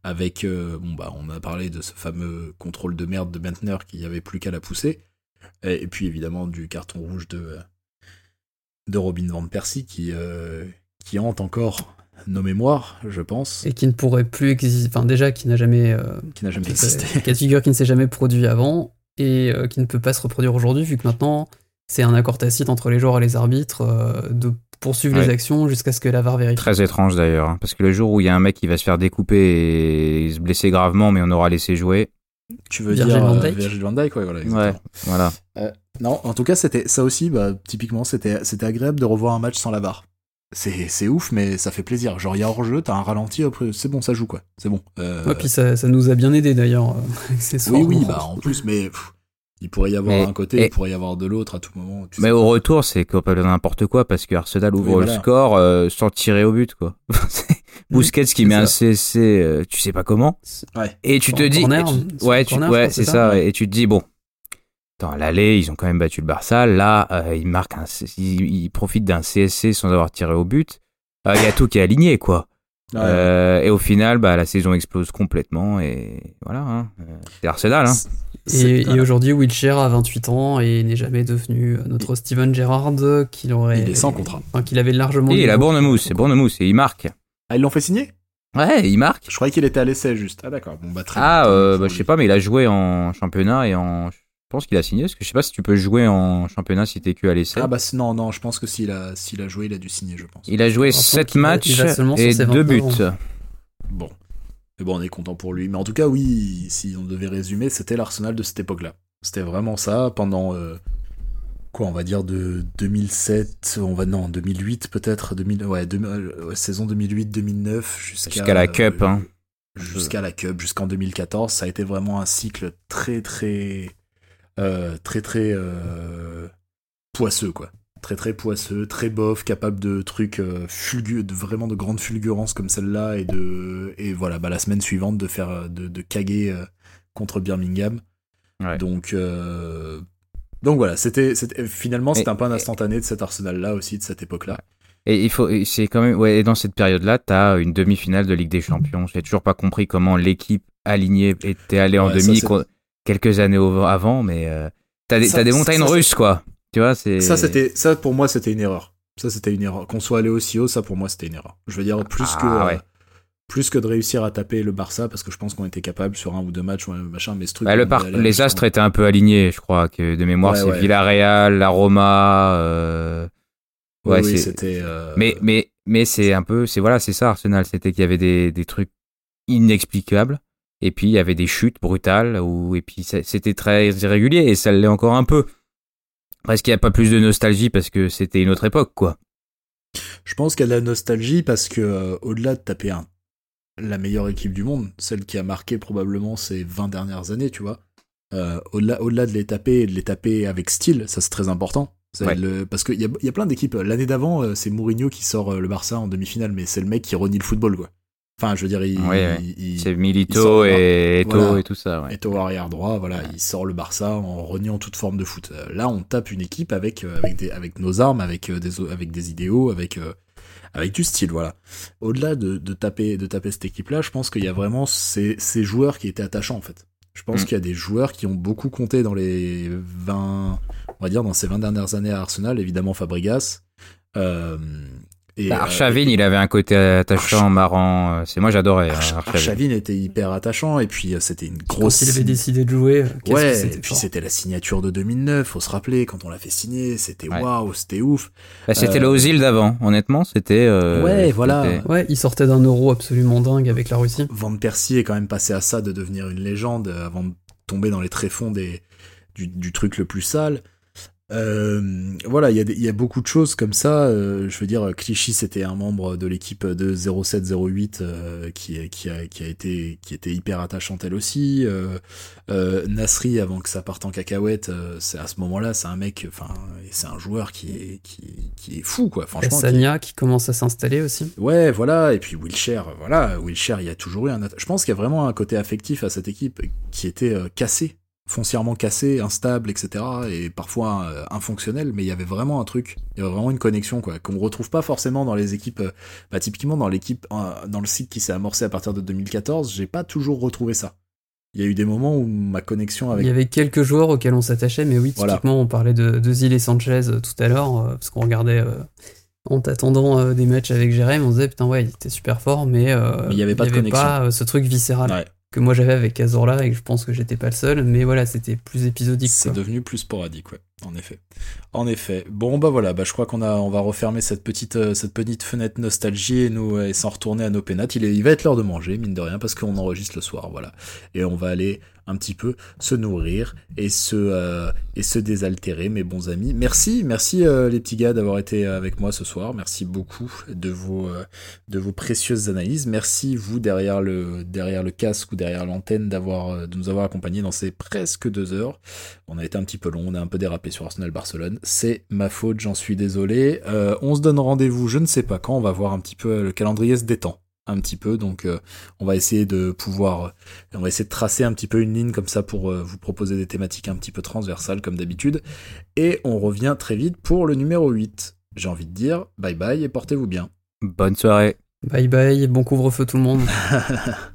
Avec euh, bon bah on a parlé de ce fameux contrôle de merde de Bentner qui n'y avait plus qu'à la pousser, et, puis évidemment du carton rouge de de Robin van Persie qui hante encore nos mémoires, je pense. Et qui ne pourrait plus exister, enfin déjà qui n'a jamais, euh, qui n'a jamais existé, cas de figure qui ne s'est jamais produit avant et euh, qui ne peut pas se reproduire aujourd'hui vu que maintenant c'est un accord tacite entre les joueurs et les arbitres euh, de poursuivre les actions jusqu'à ce que la VAR vérifie. Très étrange d'ailleurs, hein, parce que le jour où il y a un mec qui va se faire découper et se blesser gravement, mais on aura laissé jouer. Tu veux Virgil dire van euh, Dijk Virgil van Dijk, ouais, voilà. Ouais, voilà. Non, en tout cas, c'était ça aussi, bah, typiquement, c'était c'était agréable de revoir un match sans la barre. C'est c'est ouf, mais ça fait plaisir. Genre, il y a hors-jeu, t'as un ralenti, après, c'est bon, ça joue, quoi. C'est bon. Euh, Ouais, puis ça, ça nous a bien aidé d'ailleurs. euh, oui, oui, bah, en plus, mais pff, il pourrait y avoir Mais- un côté, et- il pourrait y avoir de l'autre à tout moment. tu Mais sais. au retour, c'est complètement n'importe quoi parce que Arsenal ouvre Oui, le score euh, sans tirer au but, quoi. C'est Busquets qui c'est met un ça. CSC, euh, tu sais pas comment. Ouais. Et tu te un dis, tu- ouais, un tu- ouais, c'est ça Et tu te dis bon, attends, à l'aller, ils ont quand même battu le Barça. Là, euh, ils marquent un, ils, ils profitent d'un CSC sans avoir tiré au but. Euh, Il y a tout qui est aligné, quoi. Ouais. Euh, et au final, bah, la saison explose complètement et voilà. Hein. C'est Arsenal, hein. Et, aujourd'hui, Wilshere a 28 ans et n'est jamais devenu notre Steven Gerrard qu'il aurait. Il est sans contrat. Enfin, qu'il avait largement. Et il a. Bournemouth, c'est Bournemouth et il marque. Ah, ils l'ont fait signer? Ouais, il marque. Je croyais qu'il était à l'essai, juste. Ah, d'accord. Bon, bah, très Ah, bien. euh, bah, je sais pas, mais il a joué en championnat et en. Je pense qu'il a signé, parce que je sais pas si tu peux jouer en championnat si t'es que à l'essai. Ah, bah, non, non, je pense que s'il a, s'il a joué, il a dû signer, je pense. Il a joué Rappelons 7 qu'il va- matchs et ses 2 buts. 29 ans. Bon. Mais bon, on est content pour lui. Mais en tout cas, oui, si on devait résumer, c'était l'Arsenal de cette époque-là. C'était vraiment ça pendant. euh, quoi, on va dire de 2007, on va. Non, 2008 peut-être. 2000, ouais, deux- euh, ouais, saison 2008-2009 jusqu'à. Jusqu'à la Cup, euh, hein. Jusqu'à la Cup, jusqu'en 2014. Ça a été vraiment un cycle très, très. Euh, très, très. euh, poisseux, quoi. Très, très poisseux, très bof, capable de trucs euh, fulgu- de vraiment de grandes fulgurances comme celle-là et de. Et voilà, bah, la semaine suivante de faire. euh, de, de caguer euh, contre Birmingham. Ouais. Donc. euh, donc voilà, c'était finalement c'était un peu un instantané de cet Arsenal-là aussi, de cette époque-là. Et il faut, et c'est quand même, ouais, et dans cette période-là, t'as une demi-finale de Ligue des Champions. J'ai toujours pas compris comment l'équipe alignée était allée en Ouais, ça, demi co- quelques années avant, mais euh, t'as des, montagnes ça, russes, quoi. Tu vois, c'est. Ça, c'était, ça pour moi, c'était une erreur. Ça, c'était une erreur. Qu'on soit allé aussi haut, ça pour moi, c'était une erreur. Je veux dire, plus Ah, que, euh, plus que de réussir à taper le Barça, parce que je pense qu'on était capable sur un ou deux matchs, machin, mais ce truc. Bah, le par- les astres étaient un peu alignés, je crois, que de mémoire, Ouais, c'est ouais. Villarreal, la Roma. euh, Oui, Ouais, oui, c'était. euh, Mais, mais, mais c'est un peu, c'est voilà, c'est ça, Arsenal. C'était qu'il y avait des, des trucs inexplicables. Et puis, il y avait des chutes brutales. Ou, et puis, c'était très irrégulier. Et ça l'est encore un peu. Parce qu'il n'y a pas plus de nostalgie parce que c'était une autre époque, quoi. Je pense qu'il y a de la nostalgie parce que, euh, au-delà de taper un, la meilleure équipe du monde, celle qui a marqué probablement ces 20 dernières années, tu vois, euh, au-delà, au-delà de les taper de les taper avec style, ça c'est très important. C'est Ouais. le- parce qu'il y a, y a plein d'équipes. L'année d'avant, euh, c'est Mourinho qui sort euh, le Barça en demi-finale, mais c'est le mec qui renie le football, quoi. Enfin, je veux dire, il. Il- il- C'est il Milito et Eto voilà. et tout ça, ouais. au arrière droit, voilà, il sort le Barça en reniant toute forme de foot. Euh, Là, on tape une équipe avec euh, avec des avec nos armes, avec euh, des avec des idéaux, avec avec du style, voilà. Au-delà de, de taper de taper cette équipe-là, je pense qu'il y a vraiment ces, ces joueurs qui étaient attachants en fait. Je pense Mm. qu'il y a des joueurs qui ont beaucoup compté dans les 20 on va dire dans ces 20 dernières années à Arsenal, évidemment Fabregas. Euh, et, Bah, euh, Arshavin, il avait un côté attachant, marrant. euh, C'est moi, j'adorais hein, Arch- Arshavin. Arshavin était hyper attachant et puis euh, c'était une Quand grosse il avait décidé de jouer, qu'est-ce que Ouais, et puis c'était la signature de 2009, faut se rappeler, quand on l'a fait signer, c'était waouh, c'était ouf. Bah, c'était Euh, le Ozil d'avant, honnêtement, c'était. euh, Ouais, voilà. Ouais, il sortait d'un euro absolument dingue avec la Russie. Van Persie est quand même passé à ça de devenir une légende avant de tomber dans les tréfonds des, du, du truc le plus sale. Euh, voilà, il y, a y beaucoup de choses comme ça. euh, je veux dire, Clichy, c'était un membre de l'équipe de 07-08 euh, qui, qui, a, qui a été qui était hyper attachante elle aussi. Euh, Nasri, avant que ça parte en cacahuète, c'est à ce moment-là, c'est un mec, enfin, c'est un joueur qui est qui, qui est fou quoi. Et Franchement, qui- Sanya qui commence à s'installer aussi. Ouais, voilà, et puis Wilshire, voilà, Wilshire, il y a toujours eu un... Je pense qu'il y a vraiment un côté affectif à cette équipe qui était cassée, foncièrement cassée, instable, etc., et parfois euh, infonctionnel, mais il y avait vraiment un truc, il y avait vraiment une connexion, quoi, qu'on retrouve pas forcément dans les équipes, euh, bah, typiquement dans l'équipe, euh, dans le cycle qui s'est amorcé à partir de 2014, j'ai pas toujours retrouvé ça. Il y a eu des moments où ma connexion avec... Il y avait quelques joueurs auxquels on s'attachait, mais oui, Voilà. typiquement, on parlait de, de Zil et Sanchez euh, tout à l'heure, parce qu'on regardait en t'attendant euh, des matchs avec Jérém, on se disait putain, ouais, il était super fort, mais, euh, il y avait pas de connexion. pas, euh, ce truc viscéral Ouais, que moi j'avais avec Cazorla et que je pense que j'étais pas le seul, mais voilà, c'était plus épisodique. c'est devenu plus sporadique, ouais. En effet. En effet. Bon bah voilà, bah je crois qu'on a on va refermer cette petite euh, cette petite fenêtre nostalgie et nous et s'en retourner à nos pénates. Il, est, il va être l'heure de manger mine de rien parce qu'on enregistre le soir, voilà. Et on va aller un petit peu se nourrir et se, euh, et se désaltérer, mes bons amis. Merci, merci euh, les petits gars d'avoir été avec moi ce soir. Merci beaucoup de vos, euh, de vos précieuses analyses. Merci vous derrière le, derrière le casque ou derrière l'antenne d'avoir, de nous avoir accompagnés dans ces presque deux heures. On a été un petit peu long, on a un peu dérapé sur Arsenal Barcelone. C'est ma faute, j'en suis désolé. on se donne rendez-vous, je ne sais pas quand. On va voir un petit peu le calendrier se détend un petit peu. Donc euh, on va essayer de pouvoir, on va essayer de tracer un petit peu une ligne comme ça pour euh, vous proposer des thématiques un petit peu transversales comme d'habitude. Et on revient très vite pour le numéro 8. J'ai envie de dire bye bye et portez-vous bien. Bonne soirée. Bye bye, bon couvre-feu tout le monde.